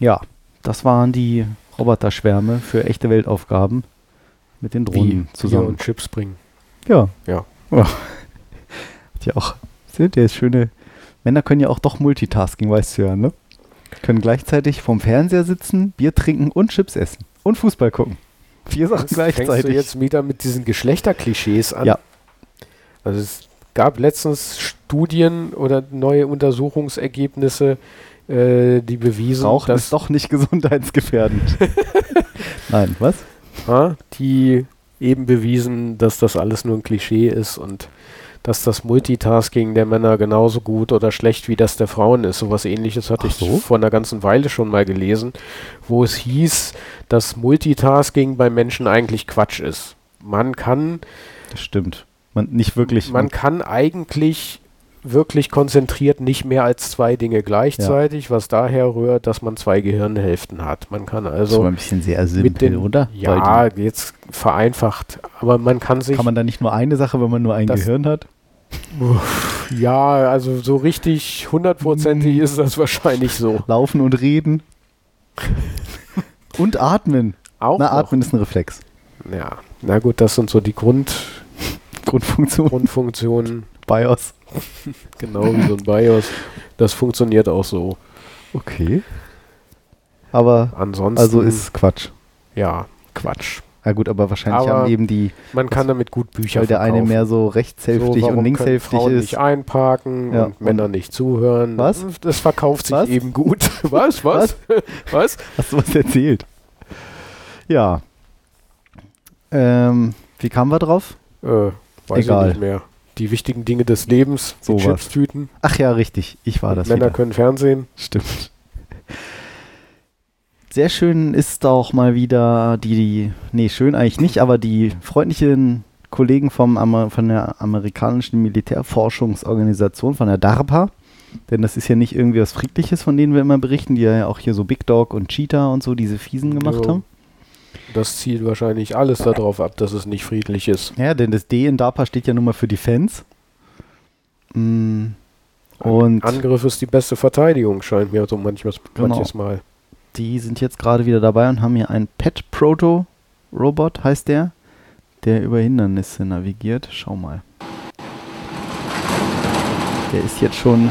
Ja, das waren die Roboterschwärme für echte Weltaufgaben mit den Wie Drohnen Bier zusammen. und Chips bringen. Ja. Ja. ja. Ja auch. Sind ja schöne. Männer können ja auch doch Multitasking, weißt du ja, ne? Können gleichzeitig vorm Fernseher sitzen, Bier trinken und Chips essen. Und Fußball gucken. Vier Sachen Jetzt Fängst du gleichzeitig. jetzt wieder mit diesen Geschlechterklischees an? Ja. Also es gab letztens Studien oder neue Untersuchungsergebnisse, äh, die bewiesen, Rauchen dass ist doch nicht gesundheitsgefährdend. Nein, was? Ja, die eben bewiesen, dass das alles nur ein Klischee ist und dass das Multitasking der Männer genauso gut oder schlecht wie das der Frauen ist. Sowas ähnliches hatte Ach ich so? vor einer ganzen Weile schon mal gelesen, wo es hieß, dass Multitasking bei Menschen eigentlich Quatsch ist. Man kann, Das stimmt. Man, nicht wirklich. man kann eigentlich wirklich konzentriert nicht mehr als zwei Dinge gleichzeitig, was daher rührt, dass man zwei Gehirnhälften hat. Man kann das also aber ein bisschen sehr mit simpel, den, oder? Ja, jetzt vereinfacht. Aber man kann sich. kann man da nicht nur eine Sache, wenn man nur ein Das- Gehirn hat? ja, also so richtig hundertprozentig ist das wahrscheinlich so. Laufen und reden. und atmen. Auch Na, noch. atmen ist ein Reflex. Ja, na gut, das sind so die Grund, Grundfunktion. Grundfunktionen, BIOS. genau wie so ein BIOS. Das funktioniert auch so. Okay. Aber, Ansonsten, also ist Quatsch. ja, Quatsch. Ja gut, aber wahrscheinlich Aber haben eben die, Man kann damit gut Bücher weil der eine verkaufen. mehr so rechtshälftig so, und linkshälftig Frauen ist. nicht einparken Ja, und Männer nicht zuhören. Was? Das verkauft sich Was? eben gut. Was? Was? Was? Hast du was erzählt? Ja. Ähm, wie kamen wir drauf? Äh, weiß Egal. ich nicht mehr. Die wichtigen Dinge des Lebens, die Sowas. Chipstüten. Ach ja, richtig. Ich war das Männer wieder. können Fernsehen. Stimmt. Sehr schön ist auch mal wieder die, die nee, schön eigentlich nicht, aber die freundlichen Kollegen vom, Amer- von der amerikanischen Militärforschungsorganisation, von der DARPA, denn das ist ja nicht irgendwie was Friedliches, von denen wir immer berichten, die ja auch hier so Big Dog und Cheetah und so diese Fiesen gemacht Jo. haben. Das zielt wahrscheinlich alles darauf ab, dass es nicht friedlich ist. Ja, denn das D in DARPA steht ja nun mal für Defense. Mm, Und Angriff ist die beste Verteidigung, scheint mir so manchmal, Genau. manches Mal. die sind jetzt gerade wieder dabei und haben hier einen Pet Proto Robot, heißt der, der über Hindernisse navigiert. Schau mal. Der ist jetzt schon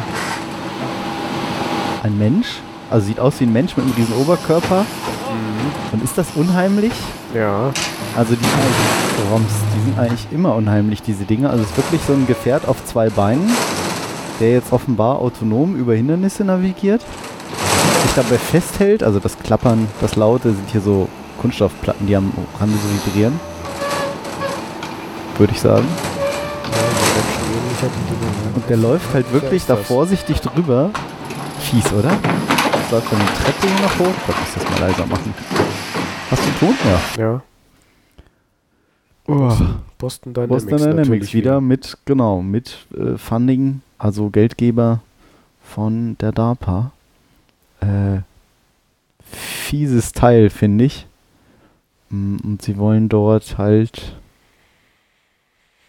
ein Mensch. Also sieht aus wie ein Mensch mit einem riesen Oberkörper. Und ist das unheimlich? Ja, Also die sind eigentlich, Roms, die sind eigentlich immer unheimlich, diese Dinge. Also es ist wirklich so ein Gefährt auf zwei Beinen, der jetzt offenbar autonom über Hindernisse navigiert, sich dabei festhält. Also das Klappern, das Laute sind hier so Kunststoffplatten, die am Rande so vibrieren. Würde ich sagen. Und der läuft halt wirklich da vorsichtig drüber. Fies, oder? Läuft dann eine Treppe hier noch hoch. Ich muss das mal leiser machen. Hast du Ton? Ja. Ja, Oh. Boston Dynamics, Boston Dynamics natürlich wieder mit, genau, mit äh, Funding, also Geldgeber von der DARPA. Äh, fieses Teil, finde ich. Mm, Und sie wollen dort halt.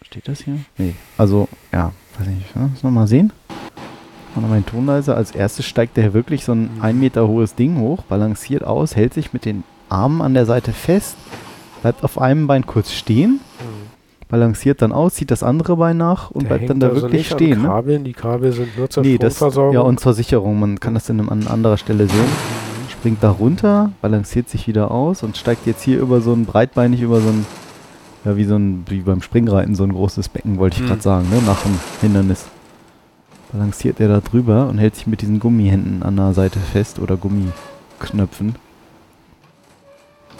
Steht das hier? Nee. Also, ja, weiß nicht. Ne? Müssen wir mal sehen. Den Ton leiser. Als erstes steigt der wirklich so ein ein Meter hohes Ding hoch, balanciert aus, hält sich mit den Armen an der Seite fest, bleibt auf einem Bein kurz stehen balanciert dann aus, zieht das andere Bein nach und Der bleibt dann da also wirklich stehen. Ne? Kabeln. Die Kabel sind nur zur Nee, das ja und zur Sicherung. Man kann das dann an anderer Stelle sehen. Springt da runter, balanciert sich wieder aus und steigt jetzt hier über so ein breitbeinig über so ein ja wie so ein wie beim Springreiten so ein großes Becken wollte ich Hm. gerade sagen, ne, nach dem Hindernis. Balanciert er da drüber und hält sich mit diesen Gummihänden an der Seite fest oder Gummiknöpfen.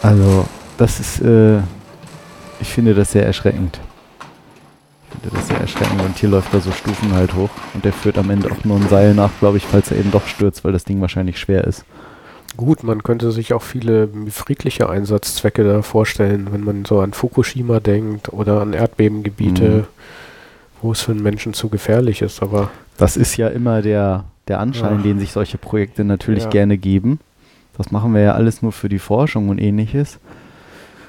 Also, das ist äh, ich finde das sehr erschreckend. Ich finde das sehr erschreckend und hier läuft er so Stufen halt hoch und der führt am Ende auch nur ein Seil nach, glaube ich, falls er eben doch stürzt, weil das Ding wahrscheinlich schwer ist. Gut, man könnte sich auch viele friedliche Einsatzzwecke da vorstellen, wenn man so an Fukushima denkt oder an Erdbebengebiete, Mhm. Wo es für einen Menschen zu gefährlich ist. Aber Das ist ja immer der, der Anschein, Ach. den sich solche Projekte natürlich Ja. gerne geben. Das machen wir ja alles nur für die Forschung und ähnliches.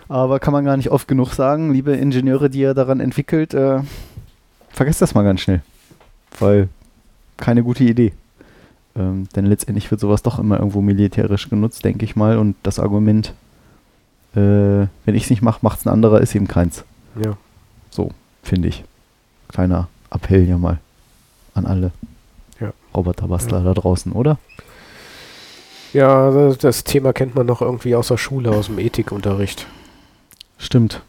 Aber kann man gar nicht oft genug sagen, liebe Ingenieure, die ihr daran entwickelt, äh, vergesst das mal ganz schnell. Weil keine gute Idee. Ähm, denn letztendlich wird sowas doch immer irgendwo militärisch genutzt, denke ich mal. Und das Argument, äh, wenn ich es nicht mache, macht es ein anderer, ist eben keins. ja, So, finde ich. Kleiner Appell hier mal an alle Ja. Roboterbastler Ja. da draußen, oder? ja das, das Thema kennt man noch irgendwie aus der Schule, aus dem Ethikunterricht. Stimmt.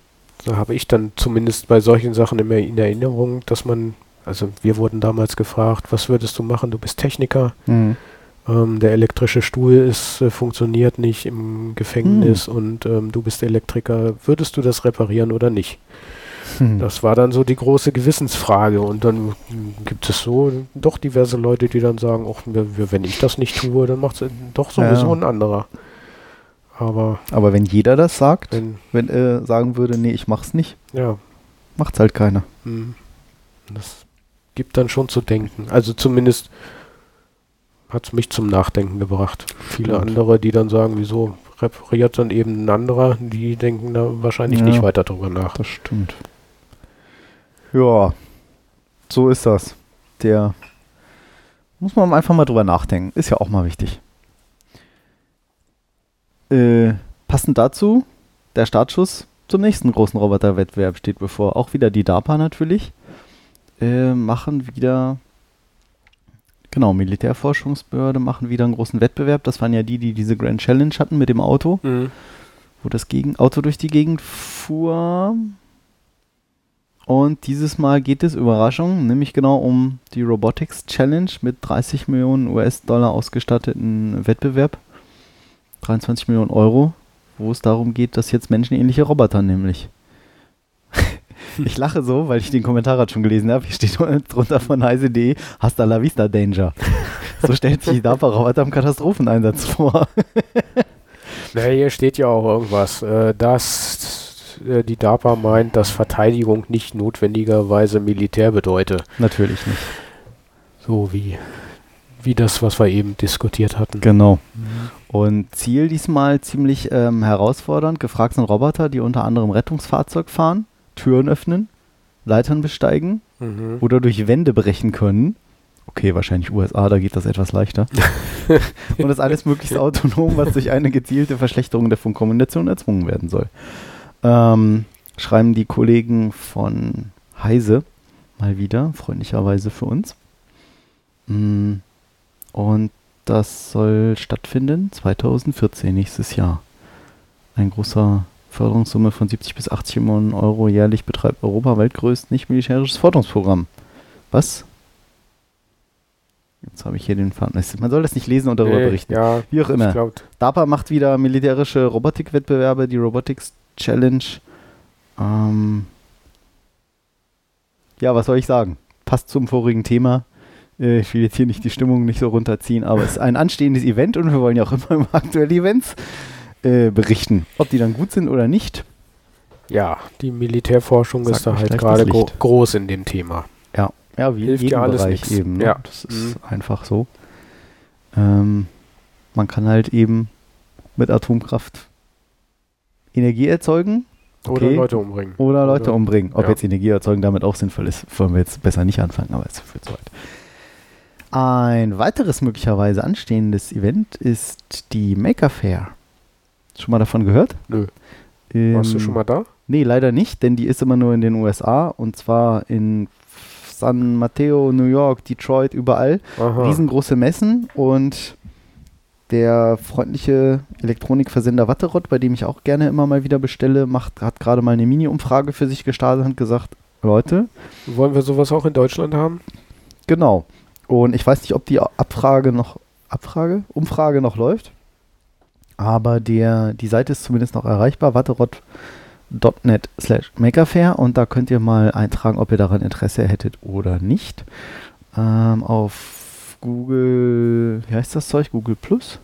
Da habe ich dann zumindest bei solchen Sachen immer in Erinnerung, dass man, also wir wurden damals gefragt, was würdest du machen? Du bist Techniker. Mhm. Ähm, der elektrische Stuhl ist, äh, funktioniert nicht im Gefängnis und ähm, du bist Elektriker. Würdest du das reparieren oder nicht? Hm. Das war dann so die große Gewissensfrage. Und dann gibt es so doch diverse Leute, die dann sagen, auch wenn ich das nicht tue, dann macht es doch sowieso Ja. ein anderer. Aber Aber wenn jeder das sagt, wenn, wenn er sagen würde, nee, ich mach's nicht, ja, macht's halt keiner. mm, das gibt dann schon zu denken. Also zumindest hat es mich zum Nachdenken gebracht. Viele Stimmt. andere, die dann sagen, wieso repariert dann eben ein anderer, die denken da wahrscheinlich Ja. nicht weiter drüber nach. Das stimmt. Ja, so ist das. Der muss man einfach mal drüber nachdenken. Ist ja auch mal wichtig. Äh, passend dazu, der Startschuss zum nächsten großen Roboterwettbewerb steht bevor. Auch wieder die DARPA natürlich. Äh, machen wieder, genau, Militärforschungsbehörde machen wieder einen großen Wettbewerb. Das waren ja die, die diese Grand Challenge hatten mit dem Auto Mhm. wo das Gegen Auto durch die Gegend fuhr. Und dieses Mal geht es, Überraschung, nämlich genau um die Robotics Challenge mit 30 Millionen US-Dollar ausgestatteten Wettbewerb. 23 Millionen Euro, wo es darum geht, dass jetzt menschenähnliche Roboter nämlich. ich lache so, weil ich den Kommentar gerade schon gelesen habe. Hier steht drunter von heise.de, hasta la vista danger. so stellt sich die DARPA-Roboter im Katastropheneinsatz vor. Na, hier steht ja auch irgendwas, äh, äh, die DARPA meint, dass Verteidigung nicht notwendigerweise Militär bedeutet. Natürlich nicht. So wie, wie das, was wir eben diskutiert hatten. Genau. Und Ziel diesmal ziemlich ähm, herausfordernd. Gefragt sind Roboter, die unter anderem Rettungsfahrzeug fahren, Türen öffnen, Leitern besteigen Mhm. oder durch Wände brechen können. Okay, wahrscheinlich USA, da geht das etwas leichter. Und das alles möglichst autonom, was durch eine gezielte Verschlechterung der Funkkommunikation erzwungen werden soll. Ähm, schreiben die Kollegen von Heise mal wieder, freundlicherweise für uns. Mm, Und das soll stattfinden 2014, nächstes Jahr. Ein großer Förderungssumme von 70 bis 80 Millionen Euro jährlich betreibt Europa weltgrößtes nicht militärisches Forschungsprogramm. Was? Jetzt habe ich hier den Faden. Man soll das nicht lesen und darüber Nee, berichten. Ja, Wie auch immer. DARPA macht wieder militärische Robotikwettbewerbe, die Robotics Challenge. Ähm ja, was soll ich sagen? Passt zum vorigen Thema. Äh, Ich will jetzt hier nicht die Stimmung nicht so runterziehen, aber es ist ein anstehendes Event und wir wollen ja auch immer über aktuelle Events äh, berichten. Ob die dann gut sind oder nicht. ja, die Militärforschung Sag ist da halt gerade gro groß in dem Thema. Ja, ja wie Hilft in jedem ja alles Bereich nix. eben. Ne? Ja. Das ist einfach so. Ähm, man kann halt eben mit Atomkraft Energie erzeugen Oder Okay. Leute umbringen. oder Leute umbringen. Ob ja. jetzt Energie erzeugen damit auch sinnvoll ist, wollen wir jetzt besser nicht anfangen, aber es führt zu weit. Ein weiteres möglicherweise anstehendes Event ist die Maker Fair. Schon mal davon gehört? Nö. Warst du Ähm, schon mal da? Nee, leider nicht, denn die ist immer nur in den USA und zwar in San Mateo, New York, Detroit, überall. Aha. Riesengroße Messen und der freundliche Elektronikversender Watterott, bei dem ich auch gerne immer mal wieder bestelle, macht, hat gerade mal eine Mini-Umfrage für sich gestartet und gesagt, Leute, Wollen wir sowas auch in Deutschland haben? genau. Und ich weiß nicht, ob die Abfrage noch, Abfrage? Umfrage noch läuft. Aber der, die Seite ist zumindest noch erreichbar, watterott.net slash makerfair und da könnt ihr mal eintragen, ob ihr daran Interesse hättet oder nicht. Ähm, auf Google, wie heißt das Zeug? Google Plus?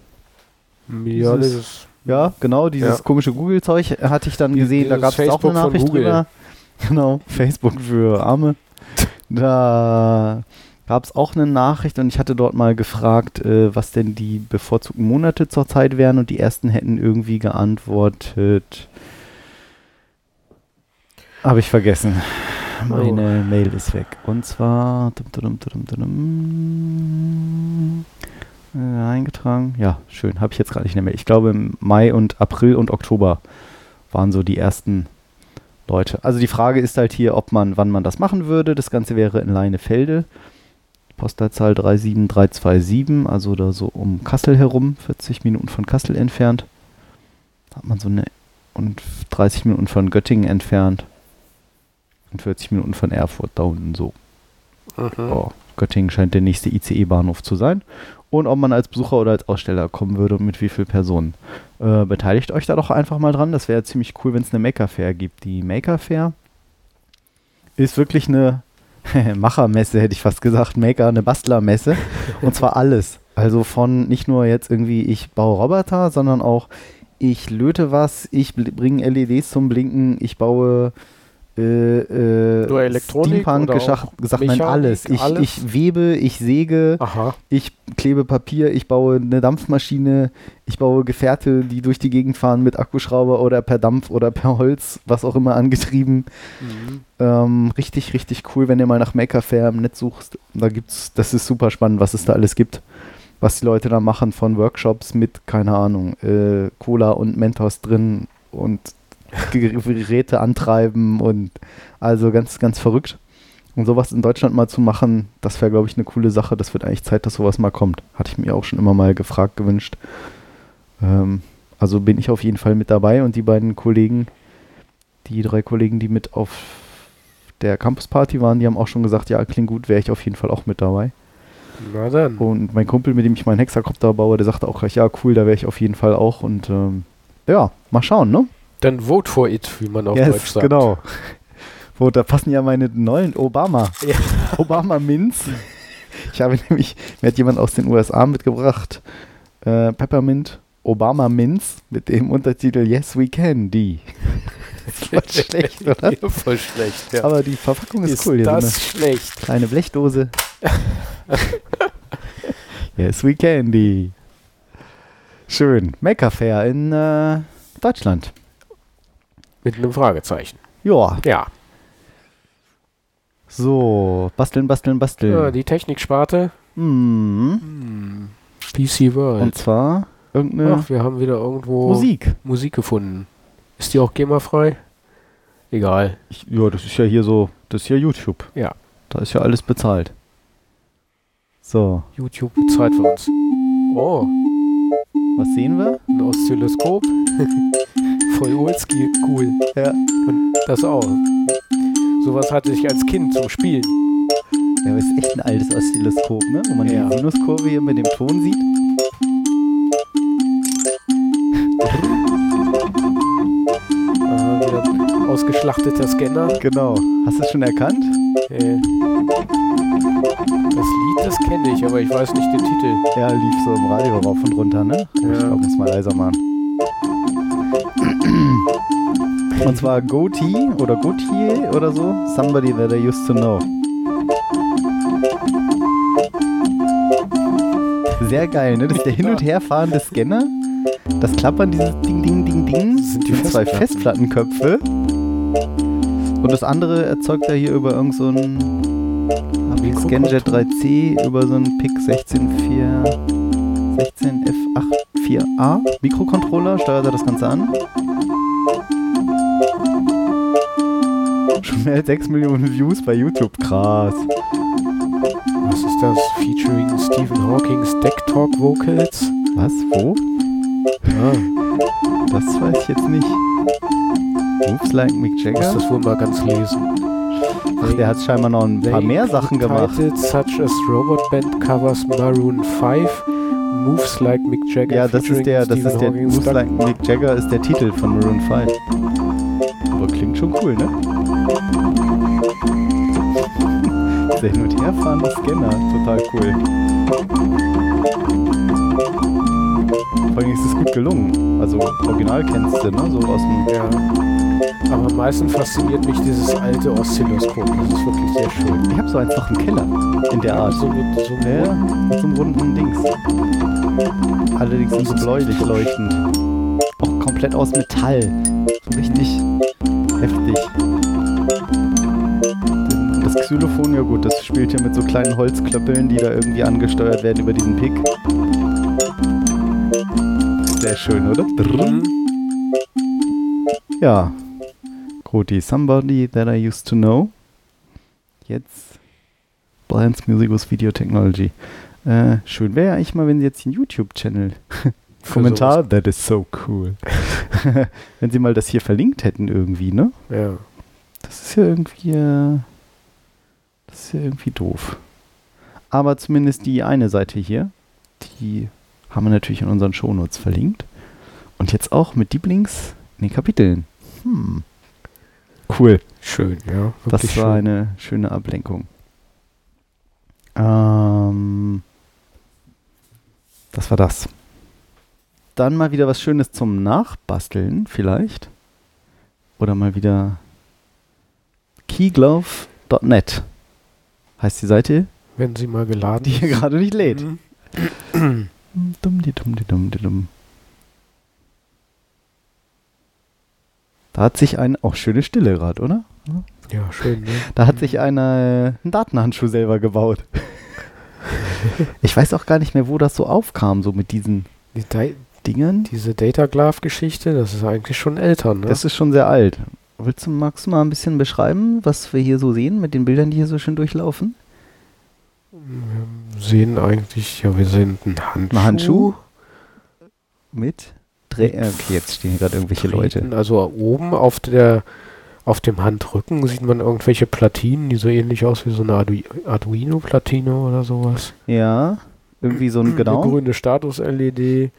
Ja, Dieses- dieses, Ja, genau, dieses Ja. komische Google-Zeug hatte ich dann Die- gesehen, da gab es auch Facebook eine Nachricht drüber. Genau, Facebook für Arme. Da gab es auch eine Nachricht und ich hatte dort mal gefragt, äh, was denn die bevorzugten Monate zurzeit wären und die ersten hätten irgendwie geantwortet. Habe ich vergessen. Meine Mail ist weg. Und zwar. dum, dum, dum, äh, eingetragen. Ja, schön. Habe ich jetzt gerade nicht mehr. Ich glaube, im Mai und April und Oktober waren so die ersten Leute. Also die Frage ist halt hier, ob man, wann man das machen würde. Das Ganze wäre in Leinefelde. Postleitzahl 37327, also da so um Kassel herum, 40 Minuten von Kassel entfernt. Da hat man so eine und 30 Minuten von Göttingen entfernt. Und 40 Minuten von Erfurt da unten so. Oh, Göttingen scheint der nächste ICE-Bahnhof zu sein. Und ob man als Besucher oder als Aussteller kommen würde und mit wie vielen Personen. Äh, beteiligt euch da doch einfach mal dran. Das wäre ziemlich cool, wenn es eine Maker Fair gibt. Die Maker Fair ist wirklich eine Machermesse, hätte ich fast gesagt. Maker, eine Bastlermesse. und zwar alles. Also von nicht nur jetzt irgendwie, ich baue Roboter, sondern auch, ich löte was, ich bringe LEDs zum Blinken, ich baue äh, äh, Elektronik Steampunk gesagt, nein, Mechanik, alles. Ich, alles? ich webe, ich säge, Aha. ich klebe Papier, ich baue eine Dampfmaschine, ich baue Gefährte, die durch die Gegend fahren mit Akkuschrauber oder per Dampf oder per Holz, was auch immer angetrieben. Mhm. Ähm, richtig, richtig cool, wenn ihr mal nach Maker Fair im Netz suchst. Da gibt's, das ist super spannend, was es da alles gibt. Was die Leute da machen von Workshops mit, keine Ahnung, äh, Cola und Mentos drin und Geräte antreiben und also ganz, ganz verrückt. Und sowas in Deutschland mal zu machen, das wäre, glaube ich, eine coole Sache. Das wird eigentlich Zeit, dass sowas mal kommt. Hatte ich mir auch schon immer mal gefragt, gewünscht. Ähm, also bin ich auf jeden Fall mit dabei und die beiden Kollegen, die drei Kollegen, die mit auf der Campusparty waren, die haben auch schon gesagt, ja, klingt gut, wäre ich auf jeden Fall auch mit dabei. Na dann. Und mein Kumpel, mit dem ich meinen Hexakopter baue, der sagte auch gleich, ja, cool, da wäre ich auf jeden Fall auch. Und ähm, ja, mal schauen, ne? Dann vote for it, wie man auf Deutsch sagt. genau. Wo, da passen ja meine neuen Obama. Ja. Obama Mints. Ich habe nämlich, mir hat jemand aus den USA mitgebracht, äh, Peppermint Obama Minz mit dem Untertitel Yes We Can, die. War schlecht, oder? Ja, voll schlecht, ja. Aber die Verpackung ist, ist cool. Hier so eine das schlecht? kleine Blechdose. yes We Can, die. Schön. Maker Fair in äh, Deutschland. Mit einem Fragezeichen. Ja. Ja. So, basteln, basteln, ja basteln. die Techniksparte. Mhm. PC World. Und zwar irgendeine Ach, wir haben wieder irgendwo Musik. Musik gefunden. Ist die auch GEMA-frei? Egal. Ich, ja, das ist ja hier so, das ist ja YouTube. Ja. Da ist ja alles bezahlt. So, YouTube bezahlt für uns. Oh, was sehen wir? ein Oszilloskop. Voll oldschool. Cool. Ja. Und das auch. Sowas hatte ich als Kind zum Spielen. Ja, aber ist echt ein altes Oszilloskop, ne? Wo man Ja. die Sinuskurve hier mit dem Ton sieht. Ein ausgeschlachteter Scanner. Genau. Hast du es schon erkannt? Äh, das Lied, das kenne ich, aber ich weiß nicht den Titel. Ja, lief so im Radio rauf und runter, ne? Ich Ja. glaube, muss mal leiser machen. Und zwar Goatee oder Gautier oder so. Somebody that I used to know. Sehr geil, ne? Das ist der hin und her fahrende Scanner. Das Klappern dieses Ding, Ding, Ding, Ding. Das sind die zwei Festplatten. Festplattenköpfe. Und das andere erzeugt er hier über irgend so ein Scanjet 3C über so einen PIC 164 16F84A Mikrocontroller steuert er das Ganze an. Mehr als 6 Millionen Views bei YouTube. Krass. Was ist das? Featuring Stephen Hawking's Deck Talk Vocals? Was? Wo? Ja, Das weiß ich jetzt nicht. Moves like Mick muss Jagger? das wohl mal ganz lesen. Ach, der hat scheinbar noch ein paar mehr Sachen gemacht. Such as Robot Band covers Maroon 5, Moves like Mick Jagger. Ja, das ist der, das ist der Moves like Mick Jagger ist der Titel von Maroon 5. Aber klingt schon cool, ne? Dieser hin und her fahrende Scanner, total cool. Vor allem ist es gut gelungen. Also Original kennst du, ne? So aus dem. Ja. Aber am meisten fasziniert mich dieses alte Oszilloskop. Das ist wirklich sehr schön. Ich hab so einfach im Keller in der Art. So mit so Ja, mit so einem runden Dings. Allerdings sind so bläulich leuchtend. Auch komplett aus Metall. So richtig Xylophon, ja gut, das spielt hier mit so kleinen Holzklöppeln, die da irgendwie angesteuert werden über diesen Pick. Sehr schön, oder? Mhm. Ja. Groti, somebody that I used to know. Jetzt Blind Musicus Video Technology. Äh, schön wäre ja eigentlich mal, wenn sie jetzt einen YouTube-Channel. Kommentar, that is so cool. wenn sie mal das hier verlinkt hätten irgendwie, ne? Ja. Das ist ja irgendwie. Äh, das ist ja irgendwie doof. Aber zumindest die eine Seite hier, die haben wir natürlich in unseren Shownotes verlinkt. Und jetzt auch mit Lieblings in den Kapiteln. Hm. Cool. Schön, ja. Das war schön. eine schöne Ablenkung. Ähm, das war das. Dann mal wieder was Schönes zum Nachbasteln, vielleicht. Oder mal wieder keyglove.net heißt die Seite, Wenn sie mal geladen die hier gerade nicht lädt. Mhm. Dumm, die dumm, die dumm, die dumm. Da hat sich ein, auch schöne Stille gerade, oder? Ja, schön, ne? Da hat sich einer äh, einen Datenhandschuh selber gebaut. ich weiß auch gar nicht mehr, wo das so aufkam, so mit diesen Die Di Dingen. diese Data Glove-Geschichte, das ist eigentlich schon älter, ne? Das ist schon sehr alt. Willst du, du mal ein bisschen beschreiben, was wir hier so sehen mit den Bildern, die hier so schön durchlaufen? wir sehen eigentlich, ja, wir sehen einen Handschuh. Ein Handschuh? Mit? Dreh okay, jetzt stehen gerade irgendwelche Leute. Also oben auf der auf dem Handrücken sieht man irgendwelche Platinen, die so ähnlich aus wie so eine Ardu Arduino-Platine oder sowas. Ja, irgendwie so ein, Eine genau, grüne Status-LED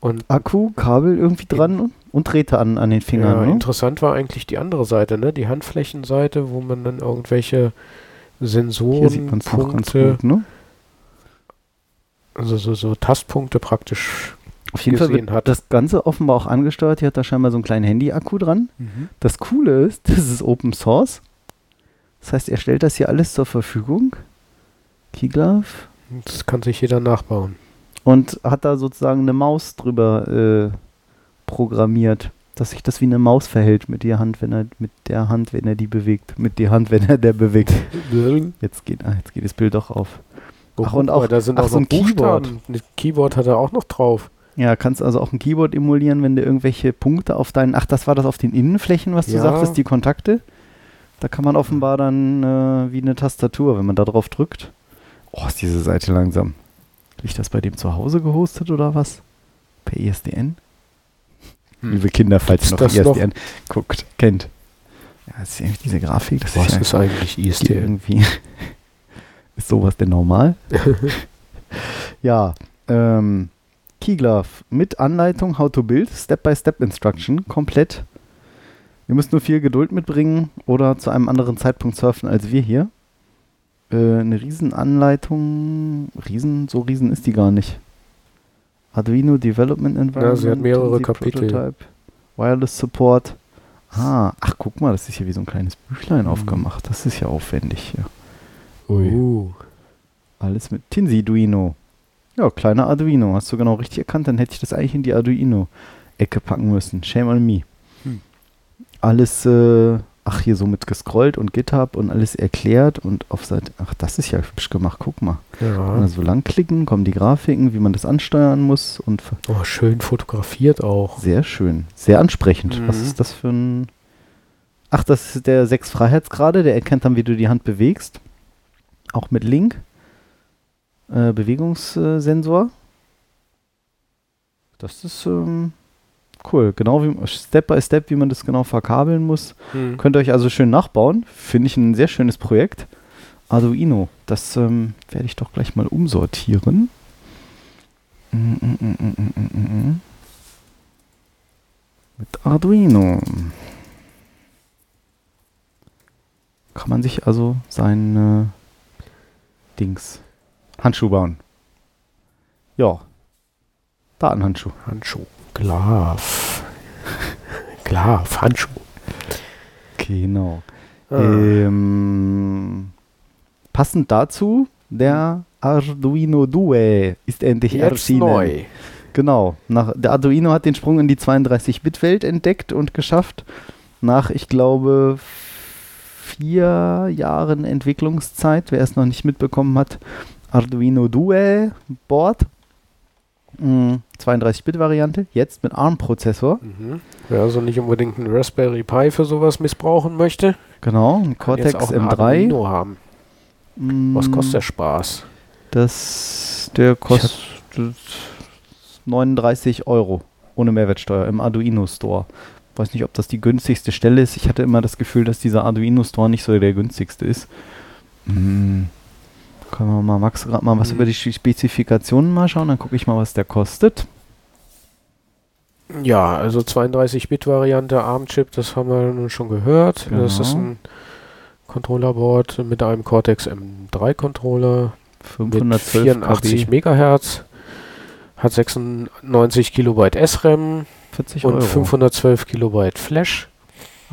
und Akku, Kabel irgendwie dran und Drähte an, an den ja, Fingern. ne? interessant war eigentlich die andere Seite, ne? Die Handflächenseite, wo man dann irgendwelche ganz Sensorenpunkte, gut, ne? also so, so Tastpunkte praktisch Auf jeden Fall gesehen wird hat. das Ganze offenbar auch angesteuert. Hier hat da scheinbar so einen kleinen Handy-Akku dran. Das Coole ist, das ist Open Source. Das heißt, er stellt das hier alles zur Verfügung. Keyglove. Das kann sich jeder nachbauen. Und hat da sozusagen eine Maus drüber äh, programmiert, dass sich das wie eine Maus verhält mit der Hand, wenn er mit der Hand, wenn er die bewegt, mit der Hand, wenn er der bewegt. Jetzt geht, ah, jetzt geht das Bild doch auf. Oh, Ach, und auch- da sind ach, auch so ein Keyboard. Ein Keyboard hat er auch noch drauf. Ja, kannst also auch ein Keyboard emulieren, wenn du irgendwelche Punkte auf deinen, ach, das war das auf den Innenflächen, was du Ja. sagtest, die Kontakte. Da kann man offenbar dann äh, wie eine Tastatur, wenn man da drauf drückt. Oh, ist diese Seite langsam. Habe ich das bei dem zu Hause gehostet oder was? Per ISDN? Hm. Liebe Kinder, falls ihr noch das noch? ISDN guckt, kennt. Ja, das ist irgendwie diese Grafik, das Was ist ja ist eigentlich ISDN? irgendwie. ist sowas denn normal? ja, ähm, Keyglove mit Anleitung How to Build, Step-by-Step Instruction, komplett. Ihr müsst nur viel Geduld mitbringen oder zu einem anderen Zeitpunkt surfen als wir hier. Äh, eine Riesenanleitung, riesen, so riesen ist die gar nicht. Arduino Development Environment. sie hat mehrere Kapitel. Prototype, Wireless Support. Ah, ach guck mal, das ist hier wie so ein kleines Büchlein Mhm. aufgemacht. Das ist ja aufwendig hier. Uh. Alles mit Tinsiduino. Ja, kleiner Arduino. Hast du genau richtig erkannt? Dann hätte ich das eigentlich in die Arduino-Ecke packen müssen. Shame on me. Hm. Alles, äh, ach, hier so mit gescrollt und GitHub und alles erklärt und auf Seite. Ach, das ist ja hübsch gemacht. Guck mal. Ja. man so lang klicken, kommen die Grafiken, wie man das ansteuern muss und Oh, schön fotografiert auch. sehr schön. Sehr ansprechend. Was Mhm. ist das für ein. Ach, das ist der sechs Freiheitsgrade, der erkennt dann, wie du die Hand bewegst. Auch mit Link. Äh, Bewegungssensor. Das ist ähm, cool. Genau wie Step by Step, wie man das genau verkabeln muss. Hm. Könnt ihr euch also schön nachbauen. Finde ich ein sehr schönes Projekt. Arduino. Das ähm, werde ich doch gleich mal umsortieren. Mm, mm, mm. Mit Arduino. Kann man sich also sein äh, Dings Handschuh bauen. Ja. Datenhandschuh. Handschuh. Glove. Glove, Handschuh. Genau. Ah. Ähm, passend dazu, der Arduino Due ist endlich Jetzt erschienen. neu. Genau. Nach, der Arduino hat den Sprung in die 32-Bit-Welt entdeckt und geschafft. Nach, ich glaube, vier Jahren Entwicklungszeit, wer es noch nicht mitbekommen hat, Arduino Due Board. Mm, 32-Bit-Variante, jetzt mit ARM-Prozessor. Mhm. Wer also nicht unbedingt einen Raspberry Pi für sowas missbrauchen möchte, Genau, ein Cortex jetzt auch einen M3. Arduino haben. Was Mm, kostet der Spaß? Das, der kostet 39 Euro ohne Mehrwertsteuer im Arduino Store. Weiß nicht, ob das die günstigste Stelle ist. Ich hatte immer das Gefühl, dass dieser Arduino Store nicht so der günstigste ist. Hm. Können wir mal Max gerade mal was Hm. über die Spezifikationen mal schauen, dann gucke ich mal, was der kostet. Ja, also 32-Bit-Variante ARM-Chip, das haben wir nun schon gehört. Das ist Genau. ein Controllerboard mit einem Cortex M3-Controller mit 512 84 KB, Megahertz, hat 96 Kilobyte SRAM 40 und Euro. 512 Kilobyte Flash.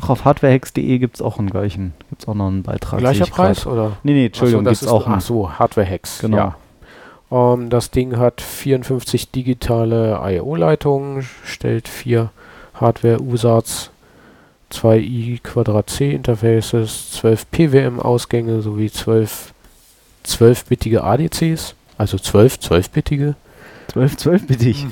Ach, auf hardwarehex.de gibt es auch einen gleichen. Gibt es auch noch einen Beitrag. Gleicher grad. Preis oder? Nee, nee, Entschuldigung, Ach gibt so, es das ist- auch einen. Ach so, Hardware-Hacks. Genau. Ja. Ähm, das Ding hat 54 digitale I.O.-Leitungen, stellt vier Hardware-USARTs, zwei I2C-Interfaces, 12 PWM-Ausgänge sowie 12 12-bittige ADCs, also 12 12-bittige. 12, 12 bitte ich.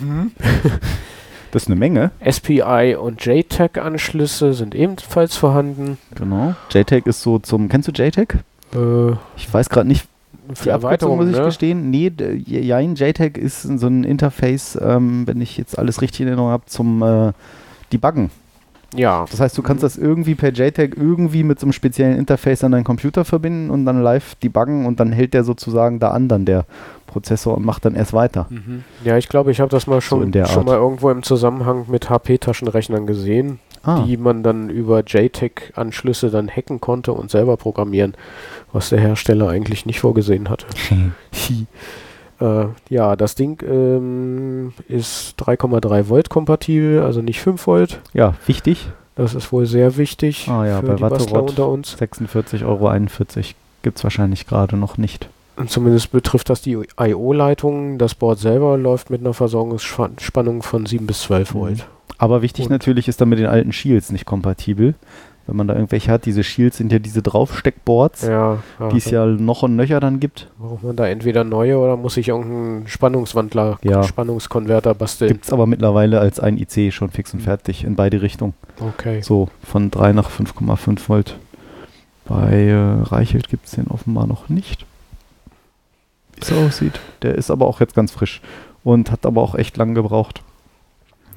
Das ist eine Menge. SPI und JTAG-Anschlüsse sind ebenfalls vorhanden. Genau. JTAG ist so zum. Kennst du JTAG? Äh, Ich weiß gerade nicht für die Abkürzung, Erweiterung, muss ich ne? gestehen. Nee, jein, JTAG ist so ein Interface, ähm, wenn ich jetzt alles richtig in Erinnerung habe, zum äh, Debuggen. Ja, Das heißt, du kannst das irgendwie per JTAG irgendwie mit so einem speziellen Interface an deinen Computer verbinden und dann live debuggen und dann hält der sozusagen da an, dann der Prozessor und macht dann erst weiter. Mhm. Ja, ich glaube, ich habe das mal schon, in der schon mal irgendwo im Zusammenhang mit HP-Taschenrechnern gesehen, Ah, die man dann über JTAG-Anschlüsse dann hacken konnte und selber programmieren, was der Hersteller eigentlich nicht vorgesehen hatte. Äh, ja, das Ding ähm, ist 3,3 Volt kompatibel, also nicht 5 Volt. Ja, wichtig. Das ist wohl sehr wichtig Ah ja, für bei die Bastler unter uns. 46,41 Euro gibt es wahrscheinlich gerade noch nicht. Und zumindest betrifft das die I.O.-Leitung. Das Board selber läuft mit einer Versorgungsspannung von 7 bis 12 Mhm. Volt. Aber wichtig Und- natürlich ist dann mit den alten Shields nicht kompatibel. Wenn man da irgendwelche hat, diese Shields sind ja diese Draufsteckboards, Ja, ja die es ja noch und nöcher dann gibt. braucht man da entweder neue oder muss ich irgendeinen Spannungswandler, Ja. Spannungskonverter basteln. Gibt es aber mittlerweile als ein IC schon fix und fertig in beide Richtungen. Okay. So von 3 nach 5,5 Volt. Bei äh, Reichelt gibt es den offenbar noch nicht. Wie es aussieht. Der ist aber auch jetzt ganz frisch und hat aber auch echt lang gebraucht.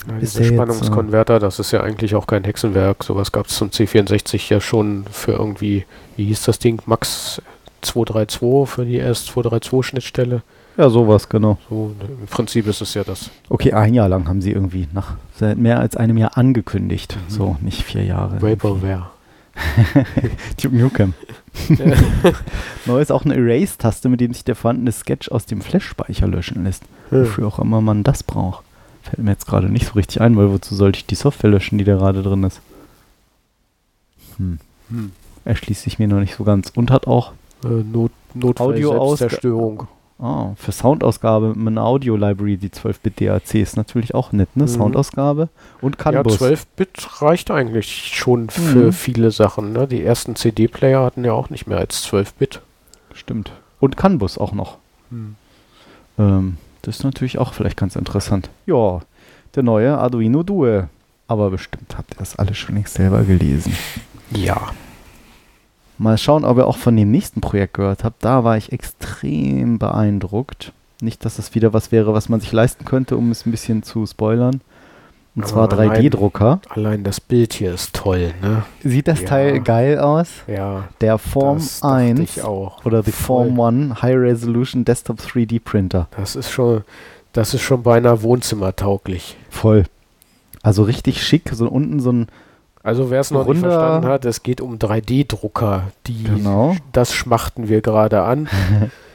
Ja, Ist diese der jetzt, Spannungskonverter, das ist ja eigentlich auch kein Hexenwerk. Sowas gab es zum C64 ja schon für irgendwie, wie hieß das Ding? Max 232 für die S232-Schnittstelle. Ja, sowas, genau. So, im Prinzip ist es ja das. Okay, ein Jahr lang haben sie irgendwie nach seit mehr als einem Jahr angekündigt. Mhm. So, nicht vier Jahre. Vaporware. Duke Nukem. Neu ist auch eine Erase-Taste, mit dem sich der vorhandene Sketch aus dem Flash-Speicher löschen lässt. Hm. Wofür auch immer man das braucht. Fällt mir jetzt gerade nicht so richtig ein, weil wozu sollte ich die Software löschen, die da gerade drin ist? Hm. Hm. Erschließt sich mir noch nicht so ganz. Und hat auch Äh, Not, Notfall Audio Selbstzerstörung. ah, für Soundausgabe mit einer Audio-Library, die 12-Bit DAC ist natürlich auch nett, ne? Mhm. Soundausgabe und Ja, CAN-Bus. 12-Bit reicht eigentlich schon für Mhm. viele Sachen. Ne? Die ersten CD-Player hatten ja auch nicht mehr als 12-Bit. Stimmt. Und CAN-Bus auch noch. Ähm, das ist natürlich auch vielleicht ganz interessant. Ja, der neue Arduino Due. Aber bestimmt habt ihr das alles schon längst selber gelesen. Ja. Mal schauen, ob ihr auch von dem nächsten Projekt gehört habt. Da war ich extrem beeindruckt. Nicht, dass das wieder was wäre, was man sich leisten könnte, um es ein bisschen zu spoilern. Und Aber zwar allein- 3D-Drucker. Allein das Bild hier ist toll, ne? Sieht das Ja. Teil geil aus? Ja. Der Form das dachte 1 ich auch. oder die Voll. Form 1 High Resolution Desktop 3D Printer. Das ist schon, das ist schon beinahe wohnzimmertauglich. Voll. Also richtig schick. So unten so ein Also wer es noch nicht verstanden hat, es geht um 3D-Drucker. Die, Genau. Das schmachten wir gerade an.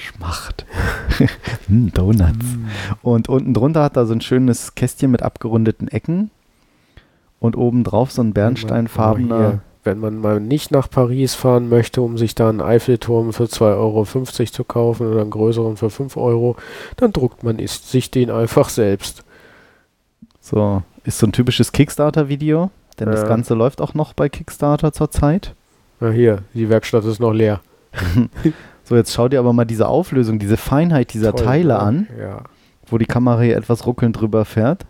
Schmacht. hm, Donuts. Und unten drunter hat er so ein schönes Kästchen mit abgerundeten Ecken. Und oben drauf so ein bernsteinfarbener. hier, Wenn man mal nicht nach Paris fahren möchte, um sich da einen Eiffelturm für 2,50 Euro zu kaufen oder einen größeren für 5 Euro, dann druckt man sich den einfach selbst. So, ist so ein typisches Kickstarter-Video. Denn das Ja. Ganze läuft auch noch bei Kickstarter zurzeit. Na hier, die Werkstatt ist noch leer. So, jetzt schau dir aber mal diese Auflösung, diese Feinheit dieser Toll, Teile ne? an, Ja. wo die Kamera hier etwas ruckelnd drüber fährt.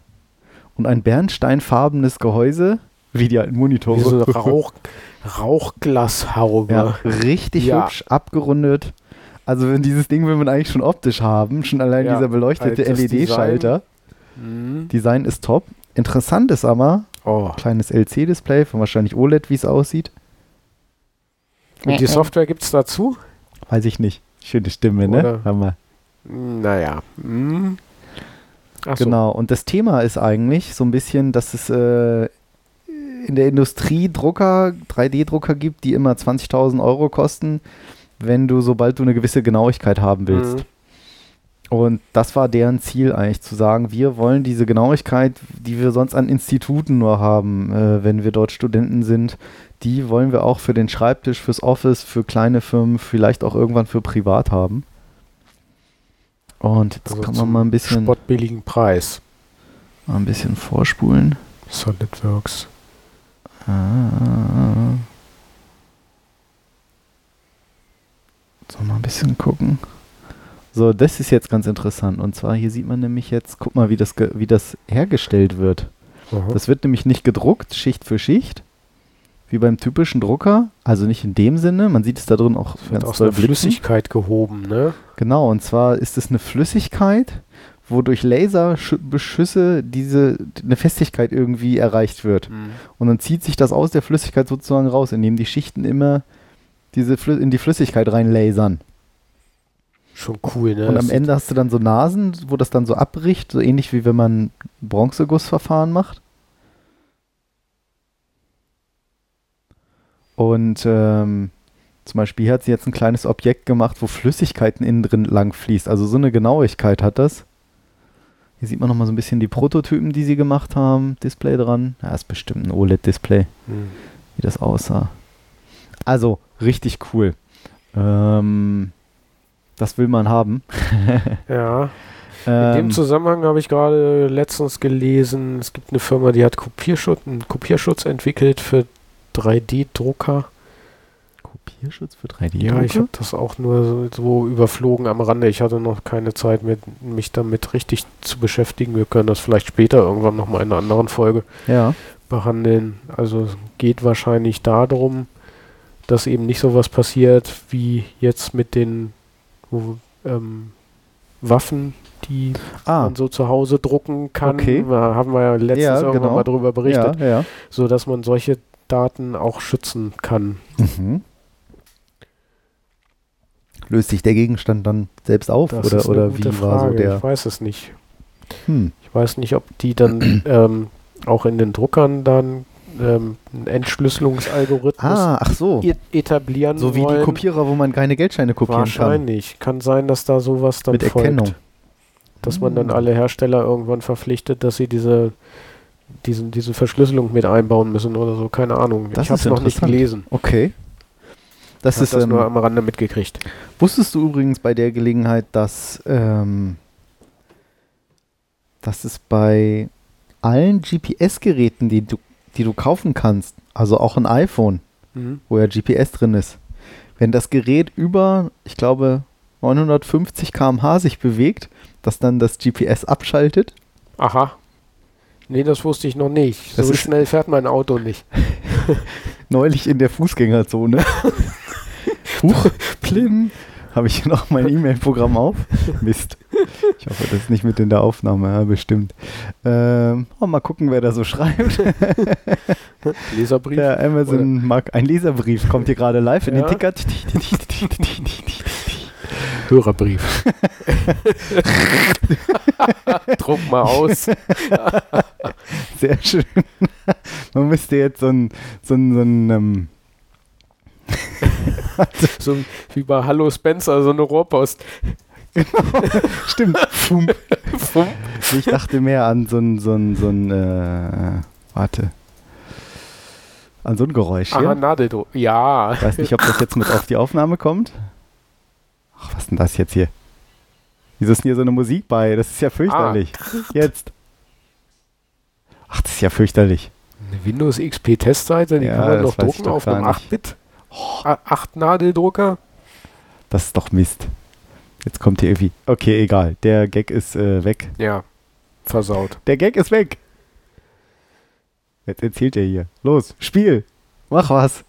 Und ein bernsteinfarbenes Gehäuse, wie die alten Monitore. Wie so eine Rauch, Rauchglashaube. Ja, richtig Ja. hübsch, abgerundet. Also dieses Ding will man eigentlich schon optisch haben. Schon allein Ja, dieser beleuchtete halt das LED-Schalter. Mhm. Design. ist top. Interessant ist aber, Oh. kleines LC-Display von wahrscheinlich OLED, wie es aussieht. Und die Software gibt es dazu? Weiß ich nicht. Schöne Stimme, ne? Oder? Hammer. Naja. Mhm. Ach so. Genau. Und das Thema ist eigentlich so ein bisschen, dass es äh, in der Industrie Drucker, 3D-Drucker gibt, die immer 20.000 Euro kosten, wenn du, sobald du eine gewisse Genauigkeit haben willst. Mhm. Und das war deren Ziel eigentlich, zu sagen, wir wollen diese Genauigkeit, die wir sonst an Instituten nur haben, äh, wenn wir dort Studenten sind, die wollen wir auch für den Schreibtisch, fürs Office, für kleine Firmen, vielleicht auch irgendwann für privat haben. Und jetzt Also kann man mal ein bisschen, Spottbilligen Preis. mal ein bisschen vorspulen. SolidWorks. Ah. So, mal ein bisschen gucken. So, das ist jetzt ganz interessant. Und zwar hier sieht man nämlich jetzt, guck mal, wie das, ge- wie das hergestellt wird. Aha. Das wird nämlich nicht gedruckt, Schicht für Schicht, wie beim typischen Drucker. Also nicht in dem Sinne. Man sieht es da drin auch wird ganz aus doll der blitzen. Flüssigkeit gehoben, ne? Genau, und zwar ist es eine Flüssigkeit, wo durch Laserbeschüsse diese eine Festigkeit irgendwie erreicht wird. Und dann zieht sich das aus der Flüssigkeit sozusagen raus, indem die Schichten immer diese Flü in die Flüssigkeit reinlasern. Schon cool, ne? Und am Ende hast du dann so Nasen, wo das dann so abbricht, so ähnlich wie wenn man Bronzegussverfahren macht. Und ähm, Zum Beispiel hier hat sie jetzt ein kleines Objekt gemacht, wo Flüssigkeiten innen drin lang fließt. Also so eine Genauigkeit hat das. Hier sieht man nochmal so ein bisschen die Prototypen, die sie gemacht haben. Display dran. Ja, ist bestimmt ein OLED-Display, Hm. wie das aussah. Also, richtig cool. Ähm, das will man haben. Ja, in Ähm, dem Zusammenhang habe ich gerade letztens gelesen, es gibt eine Firma, die hat Kopierschutz, einen Kopierschutz entwickelt für 3D-Drucker. Kopierschutz für 3D. Ja, ich habe das auch nur so, so überflogen am Rande. Ich hatte noch keine Zeit, mit, mich damit richtig zu beschäftigen. Wir können das vielleicht später irgendwann nochmal in einer anderen Folge Ja. behandeln. Also es geht wahrscheinlich darum, dass eben nicht so was passiert wie jetzt mit den wo, ähm, Waffen, die Ah, man so zu Hause drucken kann. Okay. Da haben wir ja letztens Ja, irgendwann genau. mal drüber berichtet, ja, ja. so dass man solche Daten auch schützen kann. Mhm. Löst sich der Gegenstand dann selbst auf Das oder, oder wie war so Frage. der? Ich weiß es nicht. Hm. Ich weiß nicht, ob die dann ähm, auch in den Druckern dann ähm, einen Entschlüsselungsalgorithmus Ah, ach so. e- etablieren So wie wollen. die Kopierer, wo man keine Geldscheine kopieren kann. Wahrscheinlich. Kann sein, dass da sowas dann Mit folgt. Erkennung. Dass man dann Hm. alle Hersteller irgendwann verpflichtet, dass sie diese, diesen, diese Verschlüsselung mit einbauen müssen oder so. Keine Ahnung. Das ich habe es noch nicht gelesen. Okay. Das Ich ist, das ähm, nur am Rande mitgekriegt. wusstest du übrigens bei der Gelegenheit, dass, ähm, dass es bei allen GPS-Geräten, die du, die du kaufen kannst, also auch ein iPhone, Mhm. wo ja GPS drin ist, wenn das Gerät über, ich glaube, 950 km/h sich bewegt, dass dann das GPS abschaltet. Aha. Nee, das wusste ich noch nicht. Das so schnell fährt mein Auto nicht. Neulich in der Fußgängerzone. Huch, plim. Habe ich noch mein E-Mail-Programm auf? Mist. Ich hoffe, das ist nicht mit in der Aufnahme, ja, bestimmt. Ähm, oh, mal gucken, wer da so schreibt. Leserbrief. Der Amazon mag ein Leserbrief, kommt hier gerade live in Ja. den Ticker. Hörerbrief. Druck mal aus. Sehr schön. Man müsste jetzt so ein, so ein, so ein ähm, So wie bei Hallo Spencer, so eine Rohrpost. stimmt, Fum. Ich dachte mehr an so ein, so ein, so ein, äh, warte. An so ein Geräusch hier. Nadeldruck. Ja. Ich weiß nicht, ob das jetzt mit auf die Aufnahme kommt. Ach, was ist denn das jetzt hier? Wieso ist denn hier so eine Musik bei? Das ist ja fürchterlich. Jetzt. Ach, das ist ja fürchterlich. Eine Windows XP Testseite, die Ja, kann man ich drucken doch auf einem nicht. 8-Bit. 8-Nadeldrucker. Das ist doch Mist. Jetzt kommt hier irgendwie. Okay, egal. Der Gag ist äh, weg. Ja, versaut. Der Gag ist weg. Jetzt erzählt er hier. Los, Spiel. Mach was.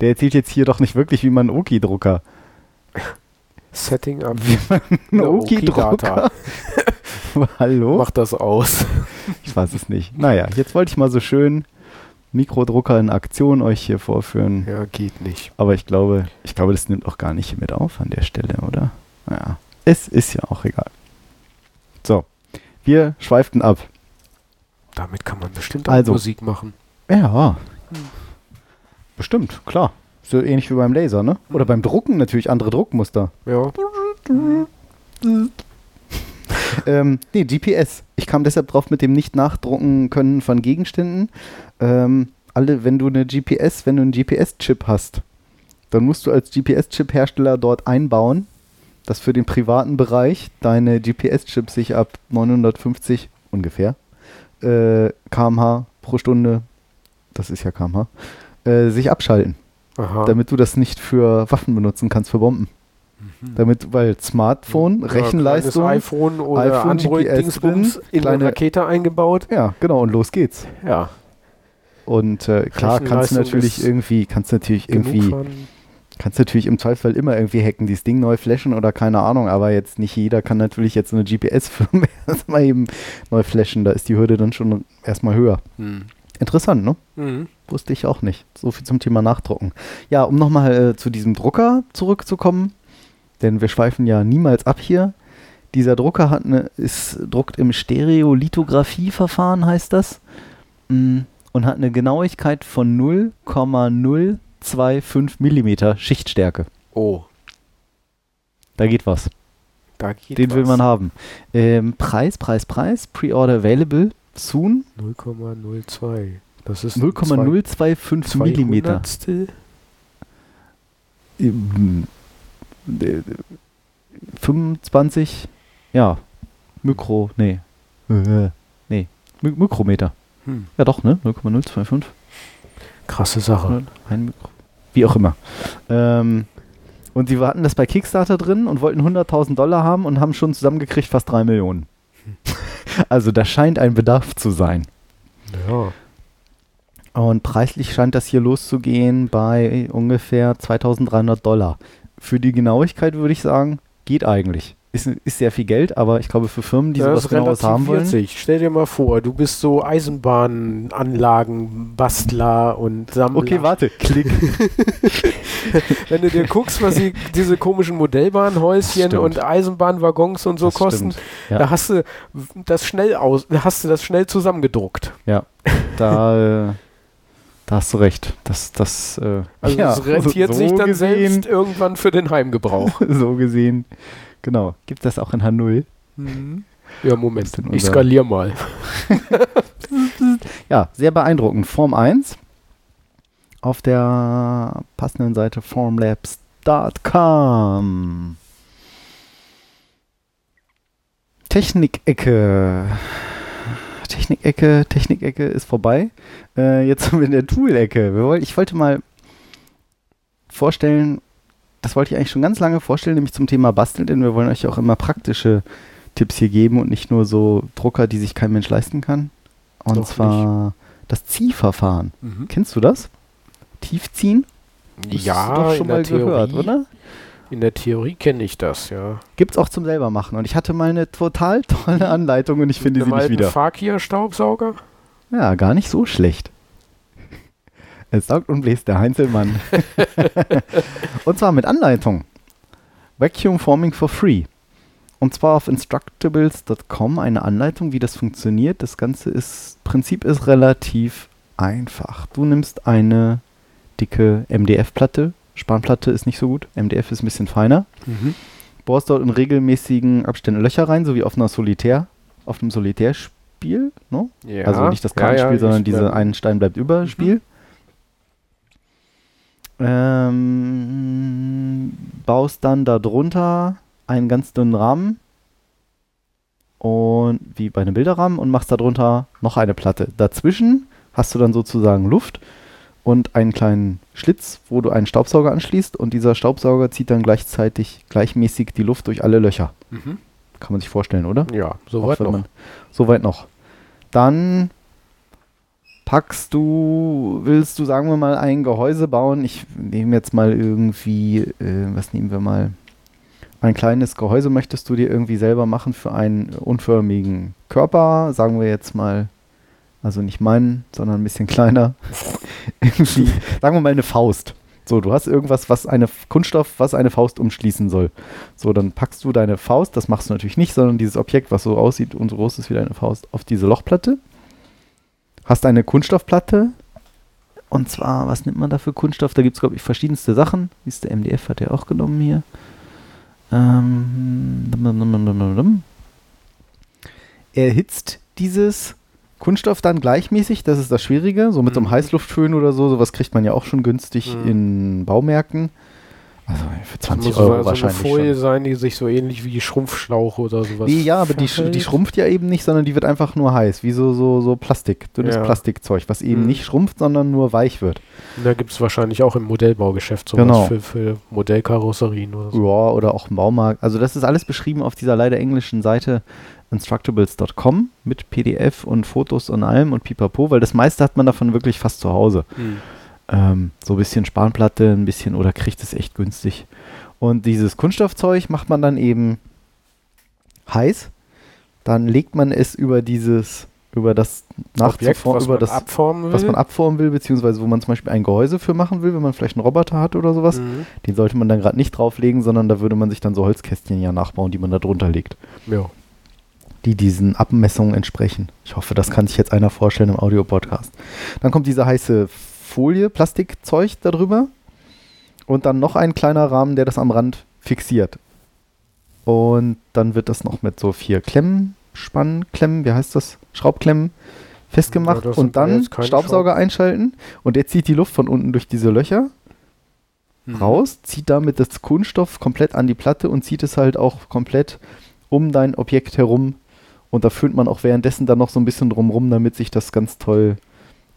Der erzählt jetzt hier doch nicht wirklich, wie man einen Oki-Drucker. Setting up. Wie man einen eine Oki-Drucker. Hallo? Mach das aus. Ich weiß es nicht. Naja, jetzt wollte ich mal so schön Mikrodrucker in Aktion euch hier vorführen. Ja, geht nicht. Aber ich glaube, ich glaube, das nimmt auch gar nicht mit auf an der Stelle, oder? Naja, es ist ja auch egal. So, wir schweiften ab. Damit kann man bestimmt auch Also. Musik machen. Ja, bestimmt, klar. So ähnlich wie beim Laser, ne? Oder beim Drucken natürlich andere Druckmuster. Ja. ähm, nee, GPS. Ich kam deshalb drauf mit dem nicht nachdrucken können von Gegenständen. Ähm, alle, wenn du eine GPS, wenn du einen GPS-Chip hast, dann musst du als GPS-Chip-Hersteller dort einbauen, dass für den privaten Bereich deine GPS-Chips sich ab 950 ungefähr äh, kmh pro Stunde, das ist ja kmh, äh, sich abschalten, Aha. damit du das nicht für Waffen benutzen kannst, für Bomben. Damit, weil Smartphone, Ja, Rechenleistung, iPhone oder iPhone, Android-Dingsbums GPS in kleine- eine Rakete eingebaut. Ja, genau, und los geht's. Ja. Und äh, klar, kannst du natürlich irgendwie, kannst du natürlich irgendwie, von- kannst du natürlich im Zweifel immer irgendwie hacken, dieses Ding neu flashen oder keine Ahnung, aber jetzt nicht jeder kann natürlich jetzt eine GPS-Firma erstmal eben neu flashen, da ist die Hürde dann schon erstmal höher. Hm. Interessant, ne? Mhm. Wusste ich auch nicht. So viel zum Thema Nachdrucken. Ja, um nochmal äh, zu diesem Drucker zurückzukommen, denn wir schweifen ja niemals ab hier. Dieser Drucker hat eine, ist, druckt im Stereolithografie-Verfahren, heißt das, mm, und hat eine Genauigkeit von 0,025 Millimeter Schichtstärke. Oh, Da geht was. da geht Den will was. man haben. Ähm, Preis, Preis, Preis. Pre-Order available soon. 0,02. Das ist 0,025 zwei- Millimeter. Zweihundertstel? Ähm, äh, 25, ja, Mikro, nee. Äh, nee, Mi Mikrometer. Hm. Ja doch, ne? 0,025. Krasse Sache. Ein Mikro. Wie auch immer. Ähm, und sie hatten das bei Kickstarter drin und wollten 100.000 Dollar haben und haben schon zusammengekriegt fast 3 Millionen. Also da scheint ein Bedarf zu sein. Ja. Und preislich scheint das hier loszugehen bei ungefähr 2300 Dollar. Für die Genauigkeit würde ich sagen, geht eigentlich. Ist, ist sehr viel Geld, aber ich glaube für Firmen, die Das sowas genaues haben wollen. relativiert sich. Stell dir mal vor, du bist so Eisenbahnanlagenbastler und Sammler. Okay, warte. Klick. Wenn du dir guckst, was die, diese komischen Modellbahnhäuschen Stimmt. und Eisenbahnwaggons und so Das kosten. Ja. da hast du das schnell aus, da hast du das schnell zusammengedruckt. Ja, da, da hast du recht. Das, das, äh, Also ja, es rentiert so sich dann gesehen, selbst irgendwann für den Heimgebrauch. so gesehen. Genau. Gibt das auch in H0? Ja, Moment, ich skaliere mal. Ja, sehr beeindruckend. Form 1 auf der passenden Seite formlabs.com. Technikecke. Technikecke, Technikecke ist vorbei. Äh, jetzt sind wir in der Tool-Ecke. Ich wollte mal vorstellen, das wollte ich eigentlich schon ganz lange vorstellen, nämlich zum Thema Basteln, denn wir wollen euch auch immer praktische Tipps hier geben und nicht nur so Drucker, die sich kein Mensch leisten kann. Und Noch zwar das Ziehverfahren. Mhm. Kennst du das? Tiefziehen? Das Ja, doch schon mal gehört, Theorie. oder? In der Theorie kenne ich das, ja. Gibt's auch zum selber machen. Und ich hatte mal eine total tolle Anleitung und ich finde sie nicht wieder. Fakia-Staubsauger? Ja, gar nicht so schlecht. Es saugt und bläst der Heinzelmann. und zwar mit Anleitung. Vacuum Forming for Free. Und zwar auf instructables.com eine Anleitung, wie das funktioniert. Das Ganze ist, Prinzip ist relativ einfach. Du nimmst eine dicke MDF-Platte. Spanplatte ist nicht so gut. MDF ist ein bisschen feiner. Mhm. Bohrst dort in regelmäßigen Abständen Löcher rein, so wie auf einer Solitär, auf einem Solitärspiel. Ne? Ja. Also nicht das ja, ja, Kartenspiel, sondern diese ja. ein Stein bleibt über Spiel. Ähm, baust dann darunter einen ganz dünnen Rahmen und wie bei einem Bilderrahmen und machst darunter noch eine Platte. Dazwischen hast du dann sozusagen Luft und einen kleinen Schlitz, wo du einen Staubsauger anschließt und dieser Staubsauger zieht dann gleichzeitig gleichmäßig die Luft durch alle Löcher. Mhm. Kann man sich vorstellen, oder? Ja, soweit noch. man- Soweit noch. Dann packst du, willst du, sagen wir mal, ein Gehäuse bauen. Ich nehme jetzt mal irgendwie, äh, was nehmen wir mal? Ein kleines Gehäuse möchtest du dir irgendwie selber machen für einen unförmigen Körper, sagen wir jetzt mal, also nicht meinen, sondern ein bisschen kleiner. irgendwie, sagen wir mal eine Faust. So, du hast irgendwas, was eine Kunststoff, was eine Faust umschließen soll. So, dann packst du deine Faust, das machst du natürlich nicht, sondern dieses Objekt, was so aussieht und so groß ist wie deine Faust, auf diese Lochplatte. Hast eine Kunststoffplatte. Und zwar, was nimmt man da für Kunststoff? Da gibt es, glaube ich, verschiedenste Sachen. Wie ist der MDF, hat er auch genommen hier. Ähm. Erhitzt dieses Kunststoff dann gleichmäßig, das ist das Schwierige. So mit so einem Mhm. Heißluftföhn oder so, sowas kriegt man ja auch schon günstig Mhm. in Baumärkten. Also für Das 20 muss Euro so eine wahrscheinlich Folie schon. sein, die sich so ähnlich wie Schrumpfschlauch oder sowas. Nee, ja, aber die, die schrumpft ja eben nicht, sondern die wird einfach nur heiß, wie so, so, so Plastik, dünnes Ja. Plastikzeug, was eben Mhm. nicht schrumpft, sondern nur weich wird. Und Da gibt es wahrscheinlich auch im Modellbaugeschäft sowas Genau. für, für Modellkarosserien oder so. Ja, oder auch im Baumarkt. Also das ist alles beschrieben auf dieser leider englischen Seite instructables.com mit PDF und Fotos und allem und pipapo, weil das meiste hat man davon wirklich fast zu Hause. Hm. Ähm, so ein bisschen Spanplatte, ein bisschen oder kriegt es echt günstig. Und dieses Kunststoffzeug macht man dann eben heiß. Dann legt man es über dieses, über das Objekt, Nachzufor- was über man das, abformen will. was man abformen will, beziehungsweise wo man zum Beispiel ein Gehäuse für machen will, wenn man vielleicht einen Roboter hat oder sowas. Mhm. Den sollte man dann gerade nicht drauflegen, sondern da würde man sich dann so Holzkästchen ja nachbauen, die man da drunter legt, Ja. Die diesen Abmessungen entsprechen. Ich hoffe, das kann sich jetzt einer vorstellen im Audio-Podcast. Dann kommt diese heiße Folie, Plastikzeug darüber und dann noch ein kleiner Rahmen, der das am Rand fixiert. Und dann wird das noch mit so vier Klemmen, Spannklemmen, wie heißt das? Schraubklemmen festgemacht Ja, und dann Staubsauger einschalten und der zieht die Luft von unten durch diese Löcher Mhm. raus, zieht damit das Kunststoff komplett an die Platte und zieht es halt auch komplett um dein Objekt herum. Und da föhnt man auch währenddessen dann noch so ein bisschen drumrum, damit sich das ganz toll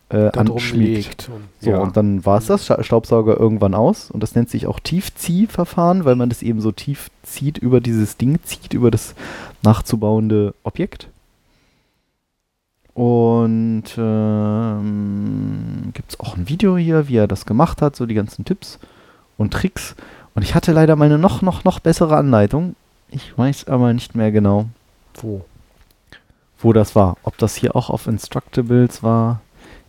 äh, anschmiegt. Und, So, ja. und dann war es das, Sta- Staubsauger irgendwann aus. Und das nennt sich auch Tiefziehverfahren, weil man das eben so tief zieht, über dieses Ding zieht, über das nachzubauende Objekt. Und ähm, gibt es auch ein Video hier, wie er das gemacht hat, so die ganzen Tipps und Tricks. Und ich hatte leider mal eine noch, noch, noch bessere Anleitung. Ich weiß aber nicht mehr genau, Wo? Wo das war. Ob das hier auch auf Instructables war.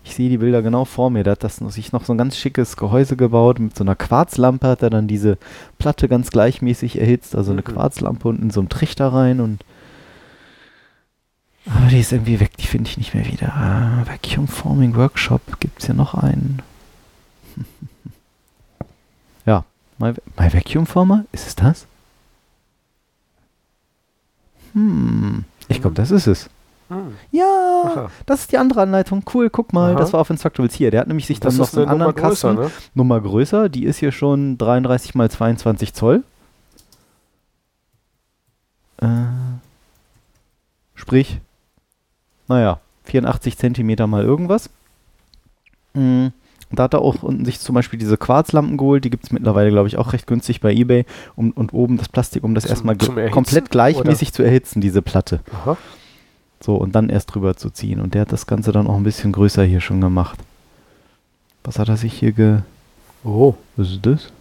Ich sehe die Bilder genau vor mir. Da hat das sich noch so ein ganz schickes Gehäuse gebaut. Mit so einer Quarzlampe hat er dann diese Platte ganz gleichmäßig erhitzt. Also eine Mhm. Quarzlampe und in so einem Trichter rein. Und aber die ist irgendwie weg. Die finde ich nicht mehr wieder. Ah, Vacuum Forming Workshop. Gibt es hier noch einen? ja. My, My Vacuum Former? Ist es das? Hm. Ich glaube, Mhm. das ist es. Hm. Ja, Aha. das ist die andere Anleitung. Cool, guck mal, Aha. das war auf Instructables hier. Der hat nämlich sich dann noch einen eine anderen Nummer größer, Kasten, ne? Nummer größer. Die ist hier schon 33 mal 22 Zoll. Äh, sprich, naja, 84 Zentimeter mal irgendwas. Mm, Da hat er auch unten sich zum Beispiel diese Quarzlampen geholt. Die gibt es mittlerweile, glaube ich, auch recht günstig bei Ebay. Um, und oben das Plastik, um das Zum- erstmal zum komplett gleichmäßig zu erhitzen, diese Platte. Aha. So, und dann erst drüber zu ziehen. Und der hat das Ganze dann auch ein bisschen größer hier schon gemacht. Was hat er sich hier ge... Oh. Was ist das?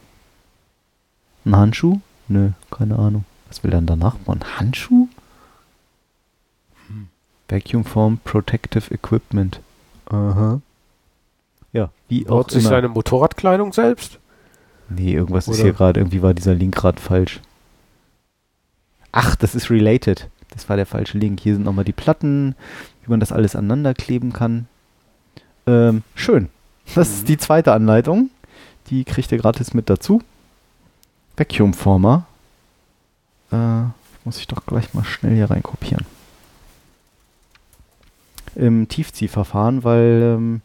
Ein Handschuh? Nö, keine Ahnung. Was will er denn danach? Ein Handschuh? Vacuum Form Protective Equipment. Aha. Ja, wie auch Baut sich immer. seine Motorradkleidung selbst? Nee, irgendwas ist Oder- hier gerade, irgendwie war dieser Link gerade falsch. Ach, das ist related. Das war der falsche Link. Hier sind nochmal die Platten, wie man das alles aneinander kleben kann. Ähm, schön. Das Mhm. ist die zweite Anleitung. Die kriegt ihr gratis mit dazu. Vacuum Former. Äh, muss ich doch gleich mal schnell hier rein kopieren. Im Tiefziehverfahren, weil ähm,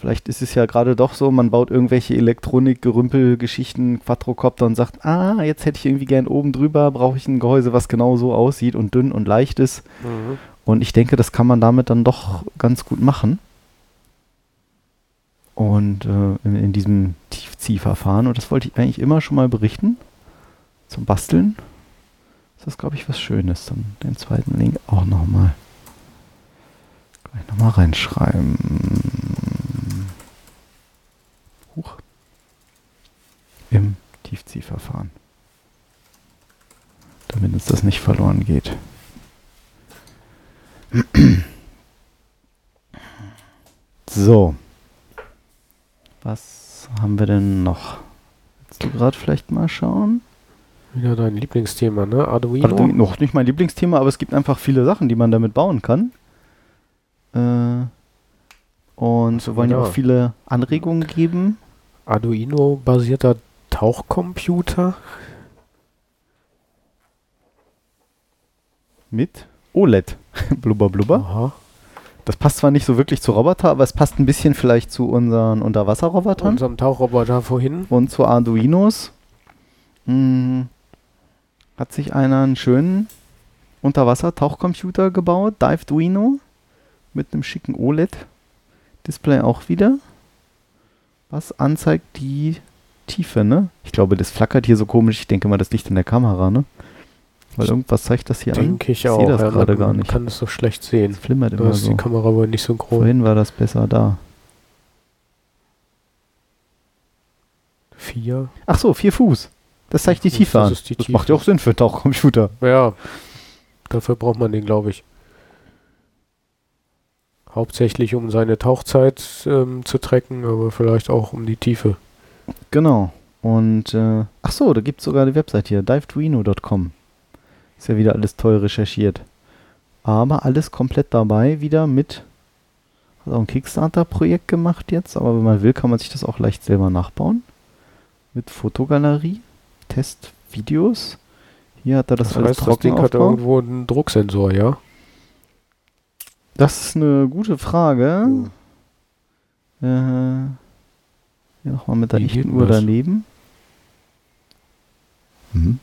Vielleicht ist es ja gerade doch so, man baut irgendwelche Elektronik, Gerümpel, Geschichten, Quadrocopter und sagt, ah, jetzt hätte ich irgendwie gern oben drüber, brauche ich ein Gehäuse, was genau so aussieht und dünn und leicht ist. Mhm. Und ich denke, das kann man damit dann doch ganz gut machen. Und äh, in, in diesem Tiefziehverfahren, und das wollte ich eigentlich immer schon mal berichten, zum Basteln, ist das, glaube ich, was Schönes. Dann den zweiten Link auch nochmal. Gleich nochmal reinschreiben. Huch. Im Tiefziehverfahren. Damit uns das nicht verloren geht. So. Was haben wir denn noch? Willst du gerade vielleicht mal schauen? Wieder dein Lieblingsthema, ne? Arduino. Arduino, noch nicht mein Lieblingsthema, aber es gibt einfach viele Sachen, die man damit bauen kann. Äh, und wir wollen ja auch viele Anregungen geben. Arduino-basierter Tauchcomputer. Mit OLED. blubber, blubber. Aha. Das passt zwar nicht so wirklich zu Roboter, aber es passt ein bisschen vielleicht zu unseren Unterwasserrobotern Unserem Tauchroboter vorhin. und zu Arduinos. Hm, hat sich einer einen schönen Unterwasser-Tauchcomputer gebaut, Diveduino, mit einem schicken OLED-Display auch wieder, was anzeigt die Tiefe, ne? Ich glaube, das flackert hier so komisch. Ich denke mal, das liegt in der Kamera, ne? Weil irgendwas zeigt das hier an. Denke ich Ich auch. sehe das ja, gerade gar nicht. kann das so schlecht sehen. Es flimmert Da immer ist so. die Kamera wohl nicht so groß. Vorhin war das besser da. Vier. Ach so, vier Fuß. Das zeigt die Fuß, Tiefe das an. die das Tiefe. macht ja auch Sinn für einen Tauchcomputer. Ja. Dafür braucht man den, glaube ich. Hauptsächlich um seine Tauchzeit ähm, zu tracken, aber vielleicht auch um die Tiefe. Genau. Und, äh, ach so, da gibt es sogar die Website hier, diveduino.com. Ist ja wieder alles toll recherchiert. Aber alles komplett dabei, wieder mit Hat auch ein Kickstarter-Projekt gemacht jetzt, aber wenn man will, kann man sich das auch leicht selber nachbauen. Mit Fotogalerie, Testvideos. Hier hat er das, Das alles heißt, das trocken Ding hat irgendwo einen Drucksensor, ja? Das ist eine gute Frage. Hm. Äh, hier nochmal mit der Wie echten Uhr das? daneben. Mhm.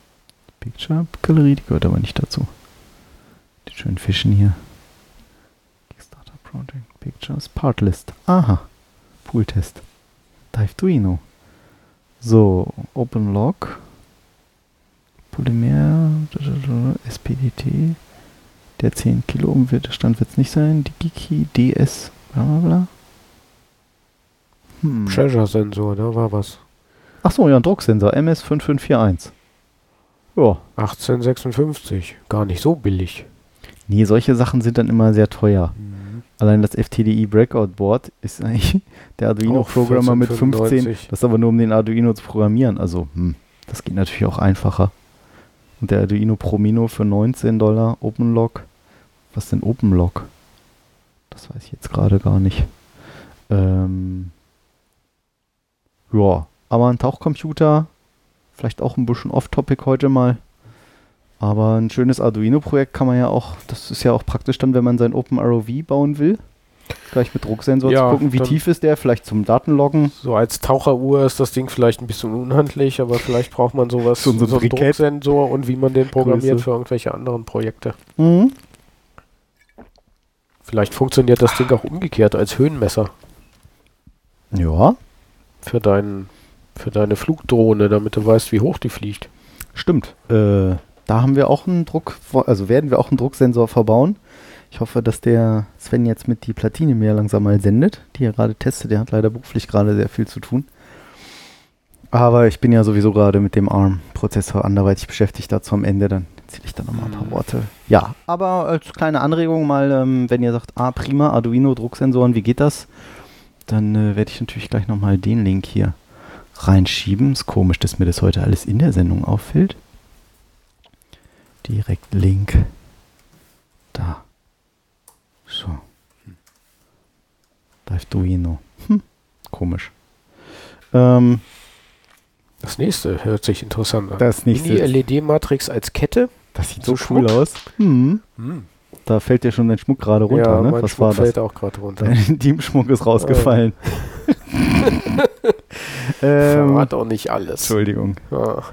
Picture Galerie, die gehört aber nicht dazu. Die schönen Fischen hier. Kickstarter Project Pictures Partlist. Aha. Pooltest. Diveduino. So, Open Log. Polymer. SPDT. Der 10 Kilo Umwiderstand wird es nicht sein. DigiKey DS. Bla bla bla. Hm. Treasure-Sensor, da war was. Achso, ja, ein Drucksensor. MS5541. Ja. 1856. Gar nicht so billig. Nee, solche Sachen sind dann immer sehr teuer. Allein das FTDI Breakout Board ist eigentlich der Arduino Auch Programmer mit 15. 1495. Das ist aber nur um den Arduino zu programmieren. Also, hm, das geht natürlich auch einfacher. Und der Arduino Promino für 19 Dollar. OpenLog. Was denn OpenLog? Das weiß ich jetzt gerade gar nicht. Ähm, ja, aber ein Tauchcomputer. Vielleicht auch ein bisschen off-topic heute mal. Aber ein schönes Arduino-Projekt kann man ja auch, das ist ja auch praktisch dann, wenn man sein OpenROV bauen will. Gleich mit Drucksensor Ja, zu gucken, wie tief ist der, vielleicht zum Datenloggen. So als Taucheruhr ist das Ding vielleicht ein bisschen unhandlich, aber vielleicht braucht man sowas, So- so ein einen. Drucksensor und wie man den programmiert Größe. für irgendwelche anderen Projekte. Mhm. Vielleicht funktioniert das Ding auch umgekehrt als Höhenmesser Ja, für, deinen, für deine Flugdrohne, damit du weißt, wie hoch die fliegt. stimmt. Äh, da haben wir auch einen Druck, also werden wir auch einen Drucksensor verbauen. Ich hoffe, dass der Sven jetzt mit die Platine mehr langsam mal sendet, die er gerade testet. Der hat leider beruflich gerade sehr viel zu tun. Aber ich bin ja sowieso gerade mit dem ARM-Prozessor anderweitig beschäftigt. Dazu am Ende, dann erzähle ich da nochmal ein paar Mhm. Worte. Ja, aber als kleine Anregung mal, ähm, wenn ihr sagt, ah prima, Arduino, Drucksensoren, wie geht das? Dann äh, werde ich natürlich gleich nochmal den Link hier reinschieben. Ist komisch, dass mir das heute alles in der Sendung auffällt. Direkt Link. Da. So. Diveduino. Hm. Komisch. Ähm, Das nächste hört sich interessant an. das nächste. Mini-LED-Matrix als Kette. das sieht so so cool aus. Hm. Hm. Da fällt dir schon dein Schmuck gerade runter, ja, ne? mein Was Schmuck war das? fällt auch gerade runter. Dein Intimschmuck ist rausgefallen. ähm, Verrat auch nicht alles. Entschuldigung. Ja.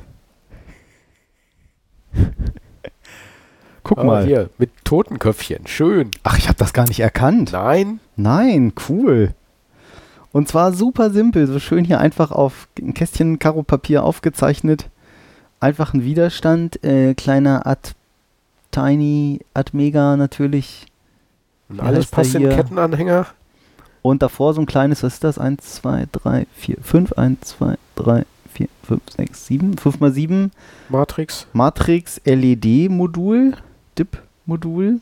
Guck Ah, mal. hier, mit Totenköpfchen. Schön. Ach, ich habe das gar nicht erkannt. Nein. Nein, cool. Und zwar super simpel, so schön hier einfach auf ein Kästchen Karo-Papier aufgezeichnet. Einfach ein Widerstand, äh, kleiner Ad Tiny, Ad Mega natürlich. Und alles passt in Kettenanhänger. Und davor so ein kleines, was ist das? 1, 2, 3, 4, 5, 1, 2, 3, 4, 5, 6, 7, 5 mal 7 Matrix. Matrix LED-Modul, DIP-Modul.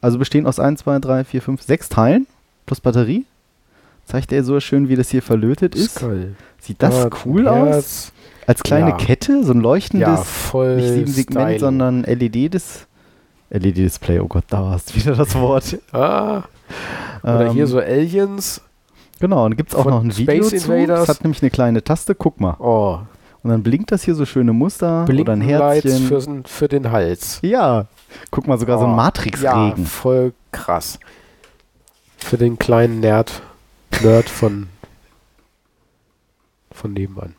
Also bestehen aus 1, 2, 3, 4, 5, 6 Teilen plus Batterie. Zeigt er so schön, wie das hier verlötet ist. Skull. Sieht das Ja, cool aus? Als kleine Ja. Kette, so ein leuchtendes, Ja, voll. nicht sieben Segment, Stylo. sondern LED-Dis LED-Display. Oh Gott, da hast du wieder das Wort. Ah, oder Ähm, hier so Aliens. Genau, und gibt es auch noch ein Video Space zu. Invaders. Das hat nämlich eine kleine Taste. Guck mal. Oh, Und dann blinkt das hier so schöne Muster oder ein Herzchen. für, für den Hals. ja, guck mal, sogar so ein Oh, Matrix-Regen. Ja, voll krass. Für den kleinen Nerd, Nerd von, von nebenan.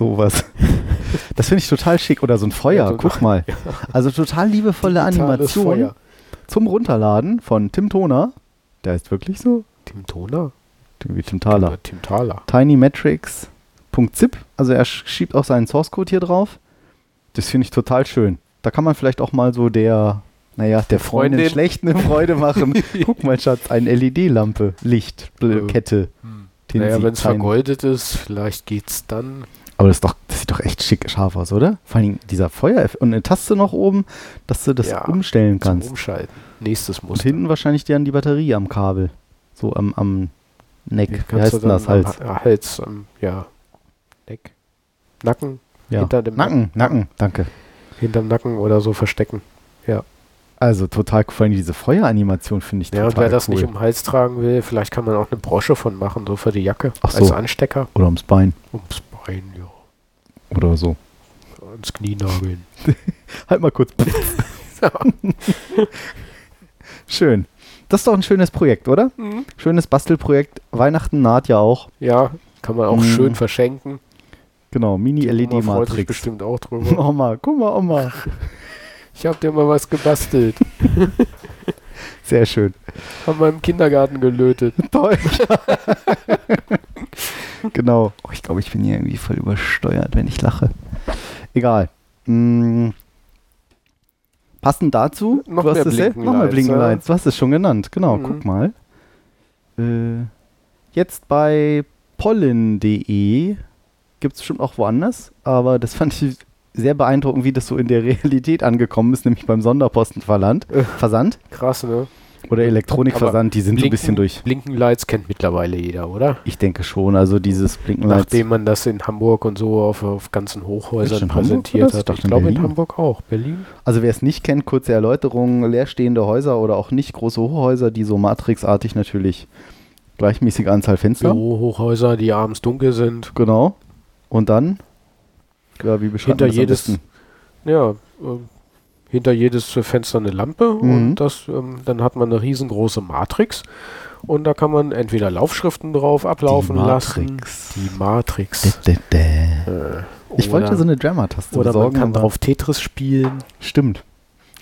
Sowas. Das finde ich total schick. Oder so ein Feuer, Ja, guck mal. Also total liebevolle Animation Feuer. zum Runterladen von Tim Toner. Der ist wirklich so. Tim Toner? Wie Tim Thaler. Tim Thaler. tinymetrics.zip. Also er sch- schiebt auch seinen Source Code hier drauf. Das finde ich total schön. Da kann man vielleicht auch mal so der, naja, der Freundin, Freundin. schlecht eine Freude machen. Guck mal, Schatz, eine LED-Lampe, Licht. Kette. den Naja, wenn es vergoldet ist, vielleicht geht's dann. Aber das, ist doch, das sieht doch echt schick scharf aus, oder? Vor allem dieser Feuer und eine Taste noch oben, dass du das Ja, umstellen kannst. Umschalten. Nächstes Und Muster. hinten wahrscheinlich dann die Batterie am Kabel. So am, am Neck. Wie heißt denn das? Hals. Ha- Hals, am, ja. Neck. Nacken. Ja. hinter dem Nacken, Nacken, danke. Hinterm Nacken oder so verstecken. Also total cool. Vor allem diese Feueranimation finde ich Ja, und total wer das cool. nicht um den Hals tragen will, vielleicht kann man auch eine Brosche von machen, so für die Jacke. Ach Als so. Anstecker. Oder ums Bein. Ums Bein, ja. Oder so. Ans Knie nageln. Halt mal kurz. Schön. Das ist doch ein schönes Projekt, oder? Mhm. Schönes Bastelprojekt. Weihnachten naht ja auch. Ja, kann man auch Mhm. schön verschenken. Genau, Mini-LED-Matrix. bestimmt auch drüber. Oma, guck mal, Oma. Ich habe dir mal was gebastelt. Sehr schön. Haben wir im Kindergarten gelötet. Toll. genau. Oh, ich glaube, ich bin hier irgendwie voll übersteuert, wenn ich lache. Egal. Mm. Passend dazu, Noch du hast mehr es selbst- noch mehr Blinkenlights, Blinkenlights. Du hast es schon genannt. Genau, Mhm. guck mal. Äh, jetzt bei pollen.de gibt es bestimmt auch woanders, aber das fand ich sehr beeindruckend, wie das so in der Realität angekommen ist, nämlich beim Sonderpostenversand. Äh. Versand Krass, ne? Oder Elektronikversand, die sind so ein bisschen durch. Blinkenlights kennt mittlerweile jeder, oder? Ich denke schon, also dieses Blinkenlights. Nachdem man das in Hamburg und so auf, auf ganzen Hochhäusern präsentiert hat. Ich glaube in. Hamburg auch. Berlin? Also wer es nicht kennt, kurze Erläuterung, leerstehende Häuser oder auch nicht große Hochhäuser, die so matrixartig natürlich gleichmäßige Anzahl Fenster. Bürohochhäuser, die abends dunkel sind. Genau. Und dann, ja, wie beschreibt Hinter man das jedes-? Ja, ähm, hinter jedes Fenster eine Lampe Mhm. und das, ähm, dann hat man eine riesengroße Matrix und da kann man entweder Laufschriften drauf ablaufen Die lassen. Matrix. Die Matrix. Dä, dä, dä. Äh, Ich wollte so eine Drama-Taste Oder man besorgen. kann aber- drauf Tetris spielen. Stimmt.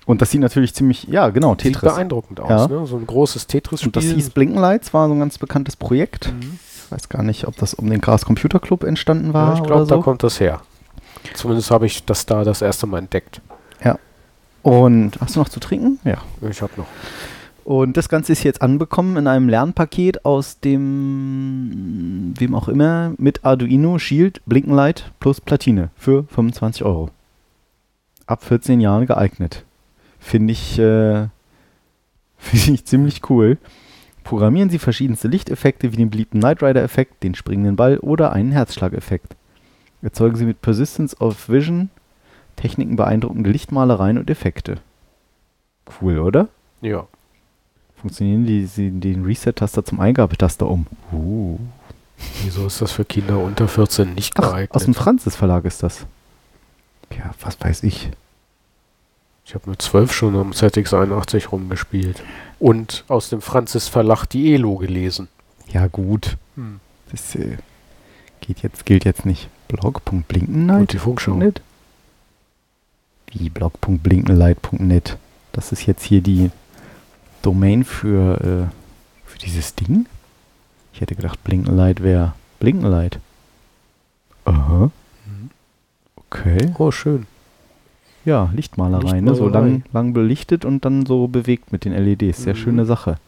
Und das sieht natürlich ziemlich, ja genau, Sieht Tetris. beeindruckend aus, Ja. ne? So ein großes Tetris-Spiel. Und das hieß Blinkenlights, war so ein ganz bekanntes Projekt. Mhm. Ich weiß gar nicht, ob das um den Chaos Computer Club entstanden war Ja, ich glaube, so. da kommt das her. Zumindest habe ich das da das erste Mal entdeckt. Und hast du noch zu trinken? Ja. Ich habe noch. Und das Ganze ist jetzt anbekommen in einem Lernpaket aus dem, wem auch immer, mit Arduino, Shield, Blinkenlight plus Platine für 25 Euro. Ab 14 Jahren geeignet. Finde ich, äh, finde ich ziemlich cool. Programmieren Sie verschiedenste Lichteffekte wie den beliebten Knight Rider-Effekt, den springenden Ball oder einen Herzschlageffekt. Erzeugen Sie mit Persistence of Vision Techniken beeindruckende Lichtmalereien und Effekte. Cool, oder? Ja. Funktionieren die, sie den Reset-Taster zum Eingabetaster um? Uh. Wieso ist das für Kinder unter 14 nicht Ach, geeignet? aus dem Franzis Verlag ist das. Ja, was weiß ich. ich habe mit 12 schon am ZX81 rumgespielt. Und aus dem Franzis Verlag die Elo gelesen. Ja, gut. Hm. Das äh, geht jetzt, gilt jetzt nicht. Blog.blinkenlight.net? Und die Funkschau. Wie blog.blinkenlight.net. Das ist jetzt hier die Domain für, äh, für dieses Ding? Ich hätte gedacht, Blinkenlight wäre Blinkenlight. Aha. Mhm. Okay. Oh, schön. Ja, Lichtmalerei, ne? so Lichtmalerei. lang, lang belichtet und dann so bewegt mit den LEDs. Sehr Mhm. schöne Sache.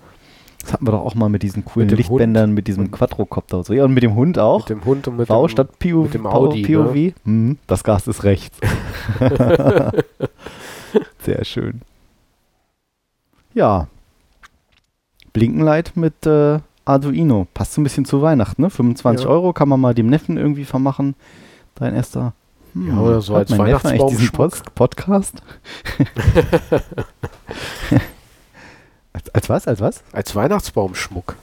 Das hatten wir doch auch mal mit diesen coolen Mit Lichtbändern, mit diesem Quadrocopter und so. Ja, und mit dem Hund auch. Mit dem Hund und mit V dem, statt POV. mit dem Audi, POV. Mhm, das Gas ist rechts. Sehr schön. Ja. Blinkenlight mit äh, Arduino. Passt so ein bisschen zu Weihnachten, ne? 25 Ja. Euro kann man mal dem Neffen irgendwie vermachen. Dein erster. Hm, Ja, oder so als Weihnachtsbaumschmuck. Pod Podcast? als, als was? Als was? Als Weihnachtsbaumschmuck.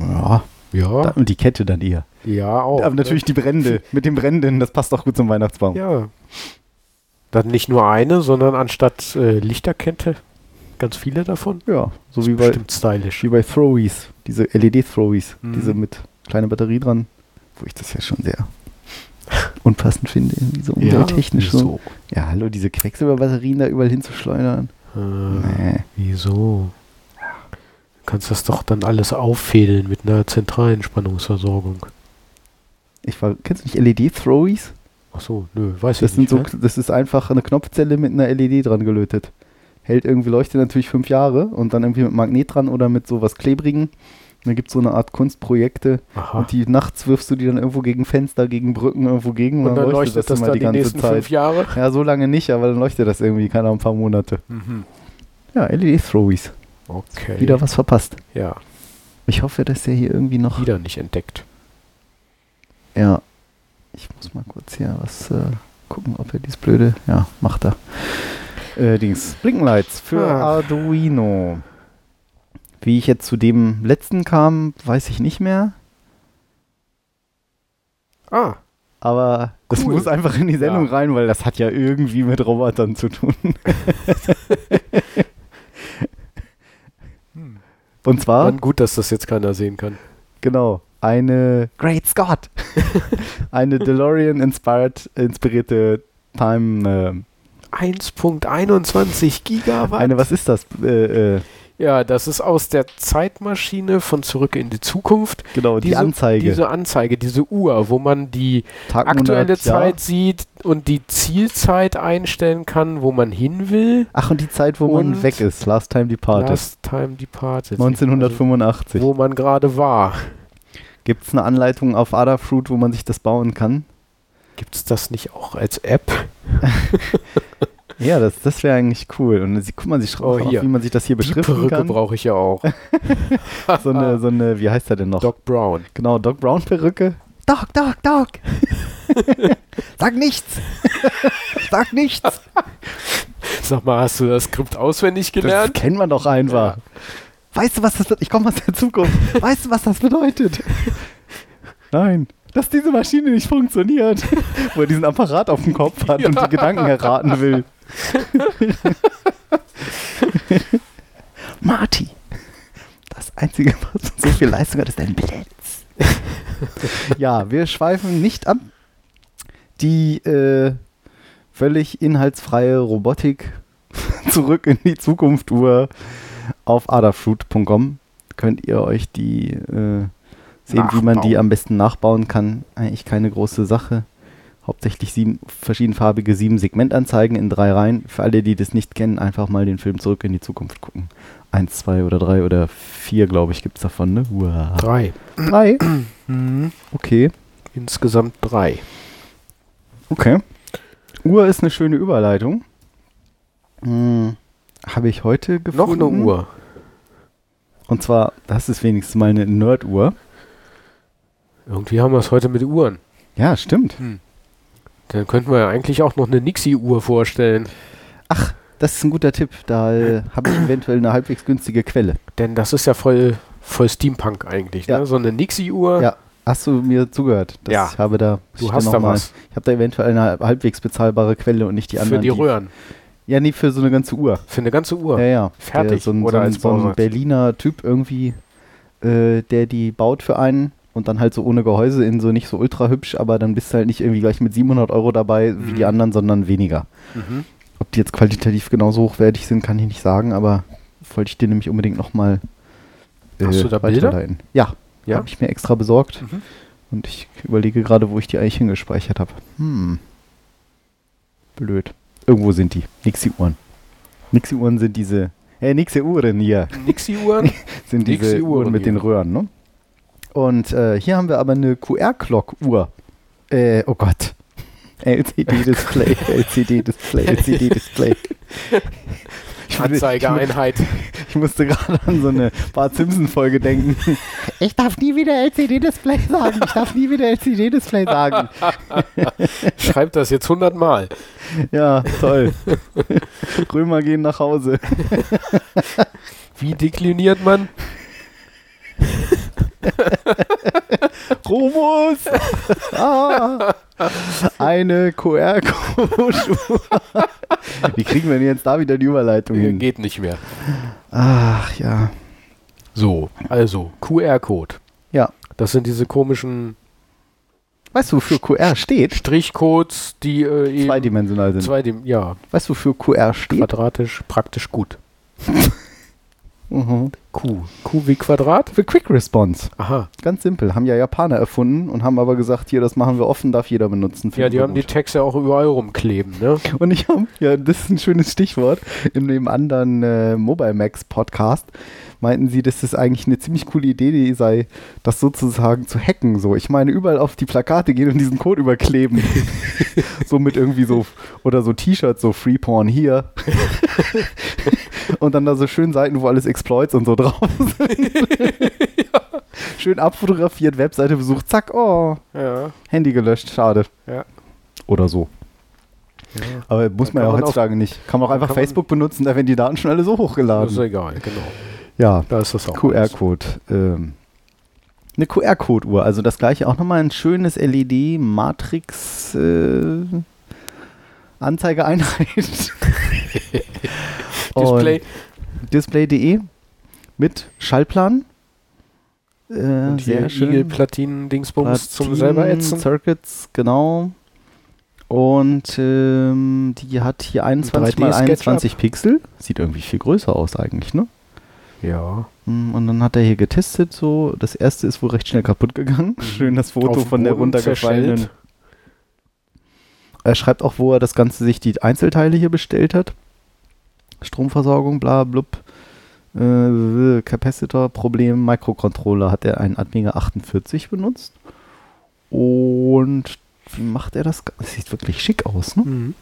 Ja, Ja. da, und die Kette dann eher. ja, auch. Aber natürlich die Brände. Mit dem Bränden, das passt auch gut zum Weihnachtsbaum. Ne? Ja. Dann nicht nur eine, sondern anstatt äh, Lichterkette ganz viele davon. Ja, so wie bei, bestimmt stylisch. wie bei Throwies, diese LED-Throwies, Mhm. diese mit kleiner Batterie dran, wo ich das ja schon sehr unpassend finde, irgendwie so umwelttechnisch. so. wieso? Ja, hallo, diese Quecksilberbatterien da überall hinzuschleudern. Äh, Nee. Wieso? Du kannst das doch dann alles auffädeln mit einer zentralen Spannungsversorgung. Ich war, kennst du nicht LED-Throwies? Ach so, nö, weiß Das ich sind nicht. so, das ist einfach eine Knopfzelle mit einer LED dran gelötet. Hält irgendwie, leuchtet natürlich fünf Jahre und dann irgendwie mit Magnet dran oder mit sowas Klebrigen. Und dann gibt es so eine Art Kunstprojekte Aha. und die nachts wirfst du die dann irgendwo gegen Fenster, gegen Brücken, irgendwo gegen Und dann leuchtet das, immer dann die, nächsten fünf Jahre. Ja, so lange nicht, aber dann leuchtet das irgendwie, keine Ahnung, ein paar Monate. Mhm. Ja, LED-Throwies. Okay. Wieder was verpasst. Ja, Ich hoffe, dass der hier irgendwie noch. wieder nicht entdeckt. Ja. Ich muss mal kurz hier was äh, gucken, ob er dieses blöde. Ja, macht er. äh, Dings, Blinkenlights für Ah. Arduino. Wie ich jetzt zu dem letzten kam, weiß ich nicht mehr. Ah, Aber das Cool. muss einfach in die Sendung Ja. rein, weil das hat ja irgendwie mit Robotern zu tun. Und zwar, dann gut, dass das jetzt keiner sehen kann. genau, eine Great Scott. eine DeLorean inspired, inspirierte Time. 1.21 Äh, Gigawatt. eine, was ist das? Äh, äh, ja, das ist aus der Zeitmaschine von Zurück in die Zukunft. genau, die Diese- Anzeige. Diese Anzeige, diese Uhr, wo man die Tag, aktuelle Monat. Zeit sieht und die Zielzeit einstellen kann, wo man hin will. Ach, und die Zeit, wo man weg ist. Last Time Departed. Last Time Departed. 1985. Also, wo man gerade war. Gibt es eine Anleitung auf Adafruit, wo man sich das bauen kann? Gibt es das nicht auch als App? Ja, das, das wäre eigentlich cool. Und dann sieht- guckt man sich Oh, hier. wie man sich das hier Die beschriften Perücke kann. brauche ich ja auch. So eine, so eine, wie heißt er denn noch? Doc Brown. Genau, Doc Brown Perücke. Doc, Doc, Doc. Sag nichts. Sag nichts. Sag mal, hast du das Skript auswendig Das gelernt? kennt man doch einfach. Weißt du, was das bedeutet? Ich komme aus der Zukunft. Weißt du, was das bedeutet? Nein. Dass diese Maschine nicht funktioniert. Wo er diesen Apparat auf dem Kopf hat und die Gedanken erraten will. Marty. Das Einzige, was so viel Leistung hat, ist ein Blitz. ja, wir schweifen nicht ab. Die äh, völlig inhaltsfreie Robotik zurück in die Zukunft Uhr auf adafruit.com könnt ihr euch die äh, sehen, wie man die Nachbauen. am besten nachbauen kann. Eigentlich keine große Sache. Hauptsächlich sieben verschiedenfarbige sieben Segmentanzeigen in drei Reihen. Für alle, die das nicht kennen, einfach mal den Film zurück in die Zukunft gucken. Eins, zwei oder drei oder vier, glaube ich, gibt es davon, ne? Uah. Drei. Drei? Okay. Insgesamt drei. Okay. Uhr ist eine schöne Überleitung. Hm, Habe ich heute Noch gefunden. eine Uhr. Und zwar, das ist wenigstens mal eine Nerd-Uhr. Irgendwie haben wir es heute mit Uhren. Ja, stimmt. Dann könnten wir ja eigentlich auch noch eine Nixie-Uhr vorstellen. Das ist ein guter Tipp. Da äh, habe ich eventuell eine halbwegs günstige Quelle. Denn das ist ja voll, voll Steampunk eigentlich. Ja. Ne? So eine Nixie-Uhr. Ja, hast du mir zugehört? Das Ja. Ich habe da, Du ich hast da mal- was. Ich habe da eventuell eine halbwegs bezahlbare Quelle und nicht die Für anderen. die Röhren. Ja, nee, für so eine ganze Uhr. Für eine ganze Uhr. Ja, ja. Fertig Der, so ein, oder so ein, als so ein? Berliner Typ irgendwie, äh, der die baut für einen und dann halt so ohne Gehäuse in so nicht so ultra hübsch, aber dann bist du halt nicht irgendwie gleich mit 700 Euro dabei wie Mhm. die anderen, sondern weniger. Mhm. Ob die jetzt qualitativ genauso hochwertig sind, kann ich nicht sagen, aber wollte ich dir nämlich unbedingt nochmal äh, Hast du da Bilder? Ja, Ja? habe ich mir extra besorgt Mhm. und ich überlege gerade, wo ich die eigentlich hingespeichert habe. Hm. Blöd. Irgendwo sind die. Nixie-Uhren. Nixie-Uhren sind diese. Äh, Nixie-Uhren hier. Nixie-Uhren? Sind diese Nixie-Uhren Uhren mit hier. den Röhren, ne? Und äh, hier haben wir aber eine QR-Clock-Uhr. Äh, oh Gott. LCD-Display, LCD-Display, LCD-Display. Mu- Anzeigeeinheit. ich musste gerade an so eine Bart Simpson-Folge denken. Ich darf nie wieder LCD-Display sagen. Ich darf nie wieder LCD-Display sagen. Schreib das jetzt hundertmal. Ja, toll. Römer gehen nach Hause. Wie dekliniert man? Rumus! Ah, eine QR-Code. Wie kriegen wir denn jetzt da wieder die Überleitung hin? Geht nicht mehr. Ach ja. So, also QR-Code. Ja. Das sind diese komischen Weißt du, wofür QR steht? Strichcodes, die äh, Zweidimensional sind. zweidim ja, Weißt du, wofür QR steht? quadratisch praktisch gut. Mhm. Q. Q wie Quadrat? Für Quick Response. Aha. Ganz simpel. Haben ja Japaner erfunden und haben aber gesagt, hier, das machen wir offen, darf jeder benutzen. Ja, die haben die gut. Tags ja auch überall rumkleben, ne? Und ich habe, ja, das ist ein schönes Stichwort, in dem anderen äh, Mobile Max Podcast meinten sie, dass das eigentlich eine ziemlich coole Idee sei, das sozusagen zu hacken. So, ich meine, überall auf die Plakate gehen und diesen Code überkleben. so mit irgendwie so, oder so T-Shirts, so Free Porn hier. und dann da so schön Seiten, wo alles Exploits und so drauf sind. Schön abfotografiert, Webseite besucht, zack, oh, Ja. Handy gelöscht, schade. Ja. Oder so. Aber muss man ja heutzutage nicht. Kann man auch einfach Facebook benutzen, da werden die Daten schon alle so Das ist hochgeladen. egal, genau. Ja, Da ist das auch. QR-Code. Ähm, eine QR-Code-Uhr, also das gleiche auch nochmal ein schönes LED-Matrix äh, Anzeigeeinheit. Display. Display.de mit Schallplan. Äh, Und Igel-Platinen-Dingsbums zum Platinen, selber ätzen. Circuits, genau. Und ähm, die hat hier 21 mal 3D-SketchUp. 21 Pixel. Sieht irgendwie viel größer aus eigentlich, ne? Ja. Mm, Und dann hat er hier getestet, so. Das erste ist wohl recht schnell kaputt gegangen. Schön das Foto Mhm. Auf von der runtergefallenen. zerschellt. Er schreibt auch, wo er das Ganze sich die Einzelteile hier bestellt hat. Stromversorgung, bla blub. Äh, Capacitor, Problem, Microcontroller hat er einen Admega 48 benutzt. Und wie macht er das? Das sieht wirklich schick aus, ne? Mhm.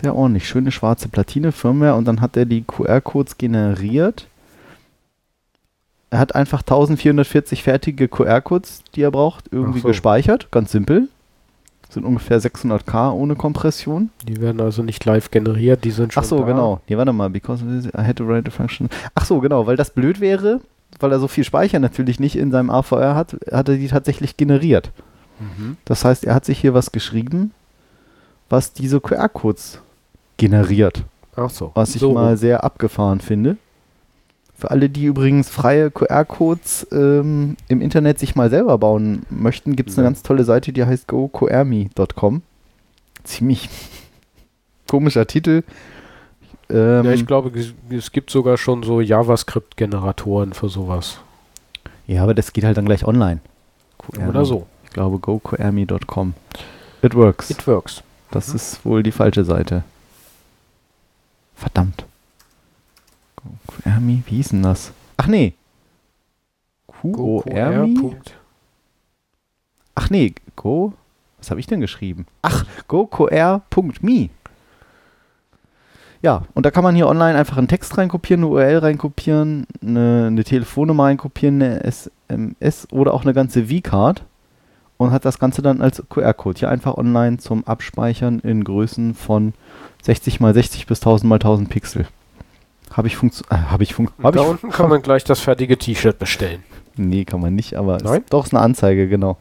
Sehr ordentlich. Schöne schwarze Platine, Firmware und dann hat er die QR-Codes generiert. Er hat einfach 1440 fertige QR-Codes, die er braucht, irgendwie so. gespeichert. Ganz simpel. Sind ungefähr 600k ohne Kompression. Die werden also nicht live generiert, die sind schon Ach so, da. genau. Nee, warte mal. Because I had to write a function. Ach so, genau. Weil das blöd wäre, weil er so viel Speicher natürlich nicht in seinem AVR hat, hat er die tatsächlich generiert. Mhm. Das heißt, er hat sich hier was geschrieben, was diese QR-Codes generiert. Ach so. Was ich so. mal sehr abgefahren finde. Für alle, die übrigens freie QR-Codes ähm, im Internet sich mal selber bauen möchten, gibt es eine ganz tolle Seite, die heißt goqrme.com. Ziemlich komischer Titel. Ähm, Ja, ich glaube, es- gibt sogar schon so JavaScript-Generatoren für sowas. ja, aber das geht halt dann gleich online. QRMe. Oder so. Ich glaube goqrme.com. It works. It works. Das Mhm. ist wohl die falsche Seite. Verdammt. QRMe, wie hieß denn das? Ach nee. Punkt. Ach nee, Go. Was habe ich denn geschrieben? Ach, goqr.me. Ja, und da kann man hier online einfach einen Text reinkopieren, eine URL reinkopieren, eine, eine Telefonnummer reinkopieren, eine SMS oder auch eine ganze V-Card und hat das Ganze dann als QR-Code hier einfach online zum Abspeichern in Größen von 60 mal 60 bis 1000 mal 1000 Pixel. Habe ich funktio äh, habe ich fun hab da ich unten kann man gleich das fertige T-Shirt bestellen. Nee, kann man nicht, aber Nein? Ist, doch ist eine Anzeige, genau.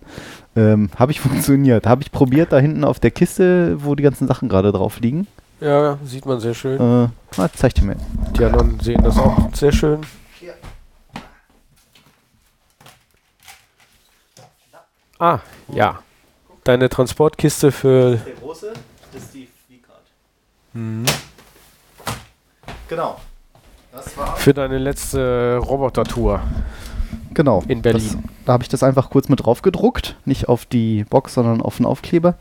Ähm, habe ich funktioniert. Habe ich probiert da hinten auf der Kiste, wo die ganzen Sachen gerade drauf liegen. Ja, sieht man sehr schön. Äh, na, zeig dir mal. Die anderen sehen das auch sehr schön. Ah, ja. Deine Transportkiste für. Der große ist die V-Card. Mhm. Genau. Das war. Für deine letzte Roboter-Tour. Genau. In Berlin. Das, da habe ich das einfach kurz mit drauf gedruckt. Nicht auf die Box, sondern auf den Aufkleber.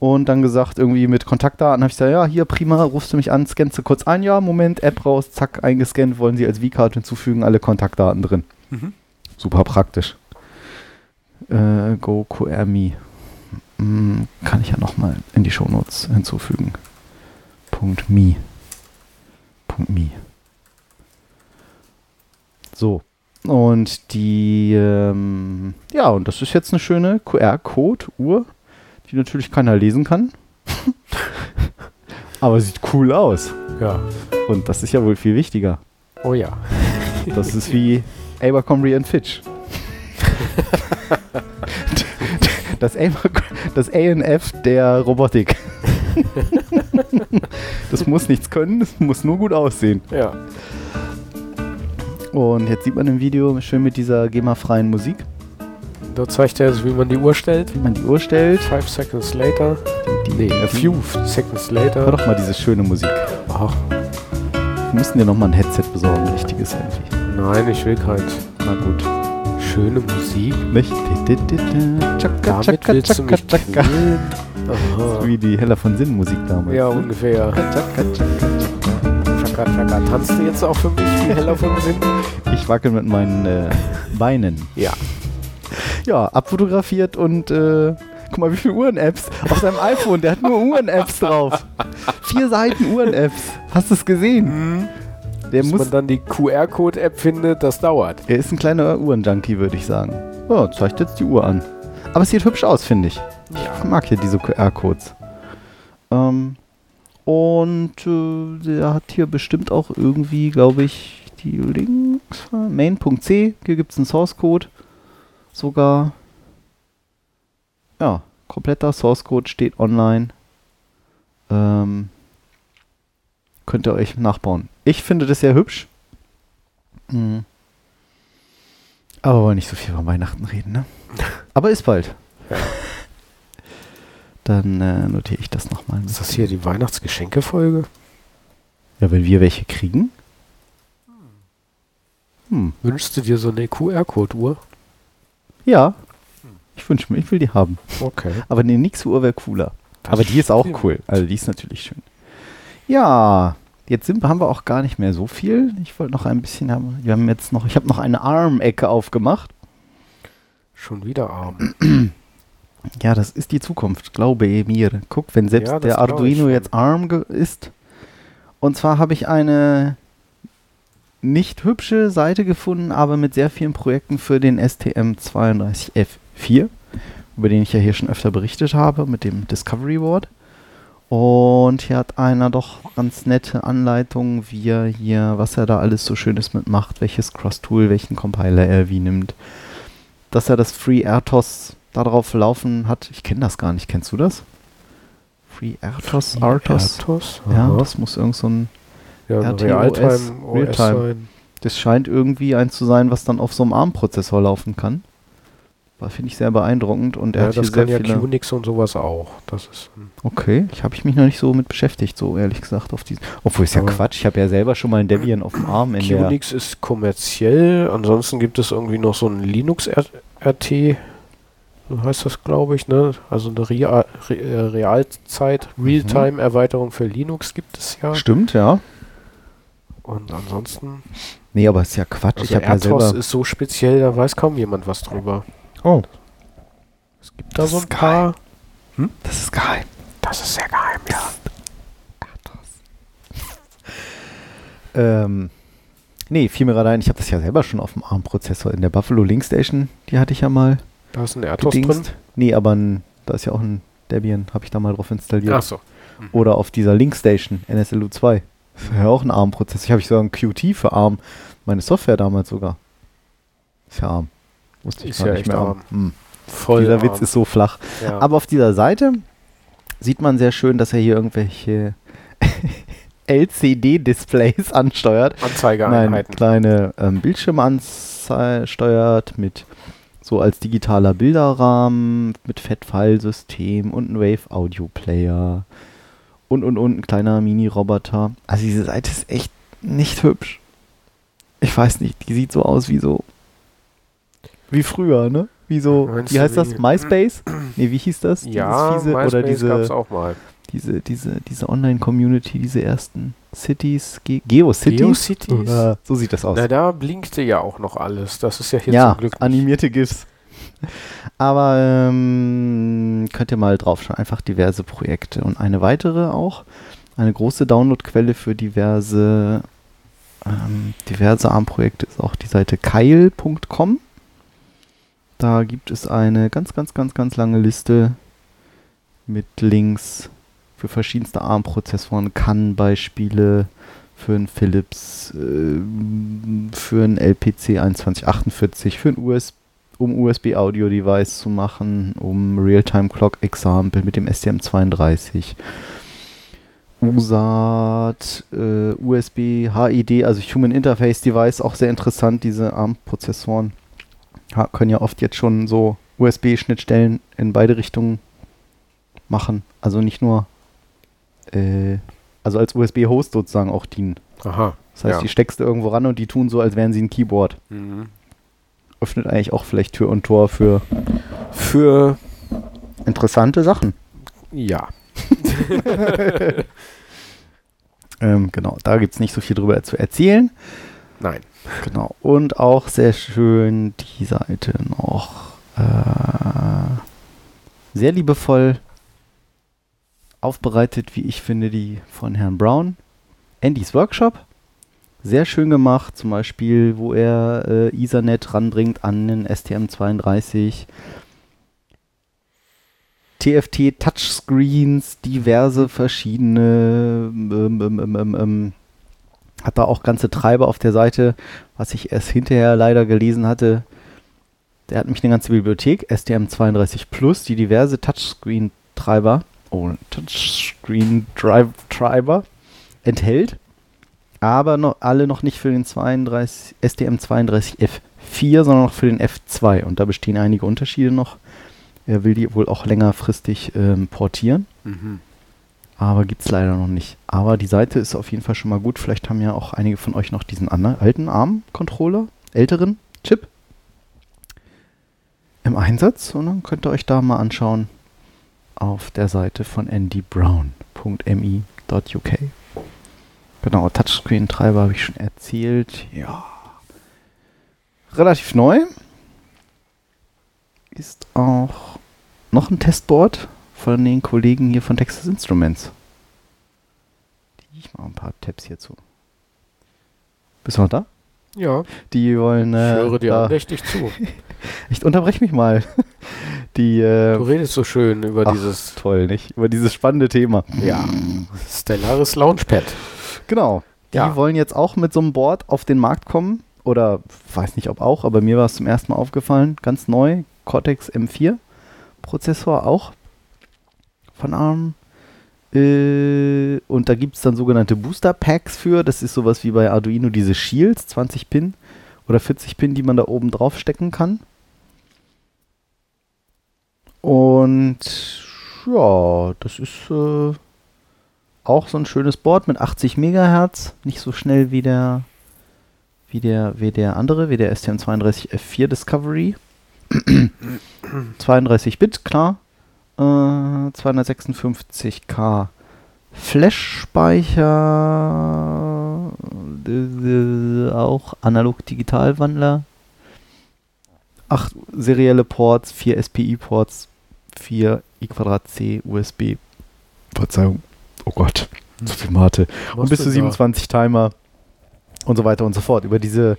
Und dann gesagt, irgendwie mit Kontaktdaten, habe ich gesagt, ja, hier prima, rufst du mich an, scannst du kurz ein, ja, Moment, App raus, zack, eingescannt, wollen Sie als V-Card hinzufügen, alle Kontaktdaten drin. Mhm. Super praktisch. Äh, Go QRMe. Hm, kann ich ja nochmal in die Shownotes hinzufügen. Punkt .me. Punkt .me. So. Und die, ähm, ja, und das ist jetzt eine schöne QR-Code-Uhr, die natürlich keiner lesen kann. Aber sieht cool aus. Ja. Und das ist ja wohl viel wichtiger. Oh ja. Das ist wie Abercrombie and Fitch. Das, das ANF der Robotik. Das muss nichts können, das muss nur gut aussehen. Ja. Und jetzt sieht man im Video schön mit dieser GEMA-freien Musik, Da zeigt er jetzt, wie man die Uhr stellt. wie man die Uhr stellt. Five seconds later. Die, Nee, a few seconds Hör later. doch mal diese schöne Musik. Ach, Wir müssen dir nochmal ein Headset besorgen, ein richtiges endlich. nein, ich will keins. Na gut. Schöne Musik. Nicht? Mich tschakka. quälen? Aha. Wie die Heller von Sinn Musik damals. Ja, ungefähr. Tschakka, tschakka. Chaka, chaka. Tanzt du jetzt auch für mich wie heller vom Sinn? Ich wackel mit meinen äh, Beinen. Ja. Ja, abfotografiert und äh, guck mal, wie viele Uhren-Apps auf seinem iPhone. Der hat nur Uhren-Apps drauf. Vier Seiten Uhren-Apps. Hast du es gesehen? Der Bis muss. man dann die QR-Code-App findet, das dauert. Er ist ein kleiner Uhren-Junkie, würde ich sagen. Oh, zeigt jetzt die Uhr an. Aber es sieht hübsch aus, finde ich. Ja. Ich mag hier diese QR-Codes. Ähm, Und äh, der hat hier bestimmt auch irgendwie, glaube ich, die Links. Main.c, hier gibt es einen Source Code. Sogar. Ja, kompletter Source Code steht online. Ähm, könnt ihr euch nachbauen. Ich finde das sehr hübsch. Mhm. Aber wir wollen nicht so viel über Weihnachten reden, ne? Aber ist bald. Ja. Dann äh, notiere ich das nochmal. Ist das hier die Weihnachtsgeschenke-Folge? Ja, wenn wir welche kriegen. Hm. Wünschst du dir so eine QR-Code-Uhr? Ja. Ich wünsche mir, ich will die haben. Okay. Aber eine Nix-Uhr wäre cooler. Das Aber die ist auch stimmt. cool. Also die ist natürlich schön. Ja, jetzt sind, haben wir auch gar nicht mehr so viel. Ich wollte noch ein bisschen haben. Wir haben jetzt noch, ich habe noch eine Arm-Ecke aufgemacht. Schon wieder arm. Ja, das ist die Zukunft, glaube mir. Guck, wenn selbst Ja, der Arduino jetzt ARM ist. Und zwar habe ich eine nicht hübsche Seite gefunden, aber mit sehr vielen Projekten für den STM32F4, über den ich ja hier schon öfter berichtet habe, mit dem Discovery Board. Und hier hat einer doch ganz nette Anleitungen, wie er hier, was er da alles so Schönes mitmacht, welches Cross-Tool, welchen Compiler er wie nimmt. Dass er das FreeRTOS darauf laufen hat. Ich kenne das gar nicht. Kennst du das? FreeRTOS, RTOS? Artos? Ja, Aha. das muss irgend so ein. ja RTOS, Realtime sein. Das scheint irgendwie eins zu sein, was dann auf so einem ARM-Prozessor laufen kann. War finde ich sehr beeindruckend und er Ja, hat das kann ja. Qnix und sowas auch. Das ist hm. Okay, ich habe ich mich noch nicht so mit beschäftigt, so ehrlich gesagt auf diesen. Obwohl ist ja Quatsch. Ich habe ja selber schon mal ein Debian auf dem ARM. Qnix ist kommerziell. Ansonsten gibt es irgendwie noch so ein Linux-RT. So heißt das, glaube ich, ne? Also eine Real, Re, äh, Realzeit, Realtime-Erweiterung für Linux gibt es ja. Stimmt, ja. Und ansonsten, Nee, aber ist ja Quatsch. also ich habe ja selber. ist so speziell, da weiß kaum jemand was drüber. Oh, Es gibt da Das so ein paar. das ist geheim. Das ist sehr geheim, ja. Ähm, nee, fiel mir gerade ein, ich habe das ja selber schon auf dem ARM-Prozessor in der Buffalo Link Station. Die hatte ich ja mal Da ist ein RTOS drin. Nee, aber ein, da ist ja auch ein Debian, habe ich da mal drauf installiert. Ach so. Oder auf dieser Link Station, NSLU 2. Das ist ja auch ein ARM-Prozessor. Ich habe sogar ein QT für ARM. Meine Software damals sogar. Ist ja ARM. Wusste ich Ist gar ja nicht echt mehr. ARM. Hm. Voll Dieser arm. Witz ist so flach. ja. Aber auf dieser Seite sieht man sehr schön, dass er hier irgendwelche LCD-Displays ansteuert. Nein, Anzeigeeinheiten. kleine ähm, Bildschirme ansteuert mit so als digitaler Bilderrahmen, mit Fat-File-System und ein Wave-Audio-Player und und und ein kleiner Mini-Roboter. Also diese Seite ist echt nicht hübsch. Ich weiß nicht, die sieht so aus wie so wie früher, ne? Wie so, Meinst wie heißt das? MySpace? Nee, wie hieß das? ja, Dieses fiese, MySpace oder diese gab's auch mal. diese, diese, diese Online-Community, diese ersten Cities, Ge Geocities? GeoCities? Ja, so sieht das aus. Na, da blinkte ja auch noch alles. Das ist ja hier ja, zum Glück nicht. animierte GIFs. Aber ähm, könnt ihr mal drauf schauen. Einfach diverse Projekte. Und eine weitere auch. Eine große Downloadquelle für diverse, ähm, diverse ARM-Projekte ist auch die Seite keil.com. Da gibt es eine ganz, ganz, ganz, ganz lange Liste mit Links für verschiedenste ARM-Prozessoren, CAN-Beispiele für einen Philips, ähm, für einen LPC 2148, für ein US um USB-Audio-Device zu machen, um Real-Time-Clock-Example mit dem STM32. USAT, äh, USB, HID, also Human Interface Device, auch sehr interessant, diese ARM-Prozessoren. Können ja oft jetzt schon so USB-Schnittstellen in beide Richtungen machen. Also nicht nur, äh, also als USB-Host sozusagen auch dienen. Aha. Das heißt, Ja. die steckst du irgendwo ran und die tun so, als wären sie ein Keyboard. Mhm. Öffnet eigentlich auch vielleicht Tür und Tor für Für, interessante Sachen. ja. Ähm, genau, da gibt es nicht so viel drüber zu erzählen. Nein. Genau. Und auch sehr schön die Seite noch äh, sehr liebevoll aufbereitet, wie ich finde, die von Herrn Brown. Andys Workshop. Sehr schön gemacht, zum Beispiel, wo er äh, Ethernet ranbringt an den STM32. TFT Touchscreens, diverse verschiedene, ähm, ähm, ähm, ähm, ähm, hat da auch ganze Treiber auf der Seite, was ich erst hinterher leider gelesen hatte. Der hat nämlich eine ganze Bibliothek, STM32 Plus, die diverse Touchscreen-Treiber, oh, Touchscreen-Treiber enthält, aber noch, alle noch nicht für den 32, STM32F4, sondern noch für den F2. Und da bestehen einige Unterschiede noch. Er will die wohl auch längerfristig ähm, portieren. Mhm. Aber gibt es leider noch nicht. Aber die Seite ist auf jeden Fall schon mal gut. Vielleicht haben ja auch einige von euch noch diesen anderen, alten ARM-Controller, älteren Chip im Einsatz. Und dann könnt ihr euch da mal anschauen auf der Seite von andybrown.mi.uk. Genau, Touchscreen-Treiber habe ich schon erzählt. Ja. Relativ neu. Ist auch noch ein Testboard von den Kollegen hier von Texas Instruments. Ich mache ein paar Tabs hierzu. Bist du noch da? Ja, Die wollen. ich Äh, höre dir da- andächtig zu. ich unterbrech mich mal. Die. Äh, Du redest so schön über ach, dieses toll, nicht? Über dieses spannende Thema. ja, Stellaris Launchpad. Genau. Die Ja. wollen jetzt auch mit so einem Board auf den Markt kommen. Oder weiß nicht, ob auch, aber mir war es zum ersten Mal aufgefallen. Ganz neu. Cortex M4 Prozessor auch. Von ARM. Äh, und da gibt es dann sogenannte Booster Packs für. Das ist sowas wie bei Arduino diese Shields, 20 Pin oder 40 Pin, die man da oben drauf stecken kann. Und ja, das ist äh, auch so ein schönes Board mit 80 Megahertz, nicht so schnell wie der wie der wie der andere, wie der STM32F4 Discovery. 32 Bit, klar. Äh, 256K Flash-Speicher, äh, auch Analog-Digital-Wandler. 8 serielle Ports, 4 SPI-Ports, 4 I2C USB. Verzeihung. Oh Gott, so viel Mate. Und bis zu 27 Timer und so weiter und so fort. Über diese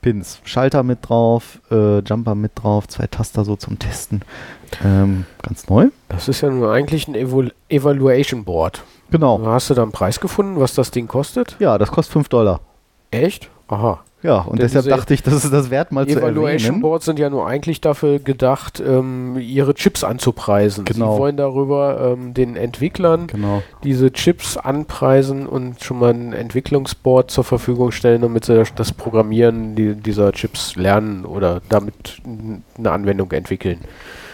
Pins. Schalter mit drauf, äh, Jumper mit drauf, zwei Taster so zum Testen. Ähm, ganz neu. Das ist ja nur eigentlich ein Evalu Evaluation Board. Genau. Hast du da einen Preis gefunden, was das Ding kostet? Ja, das kostet 5 Dollar. Echt? Aha. Ja, und Denn deshalb dachte ich, das ist das wert, mal zu Evaluation erwähnen. Boards sind ja nur eigentlich dafür gedacht, ähm, ihre Chips anzupreisen. Genau. Sie wollen darüber ähm, den Entwicklern Genau. diese Chips anpreisen und schon mal ein Entwicklungsboard zur Verfügung stellen, damit sie das- Programmieren die, dieser Chips lernen oder damit eine Anwendung entwickeln.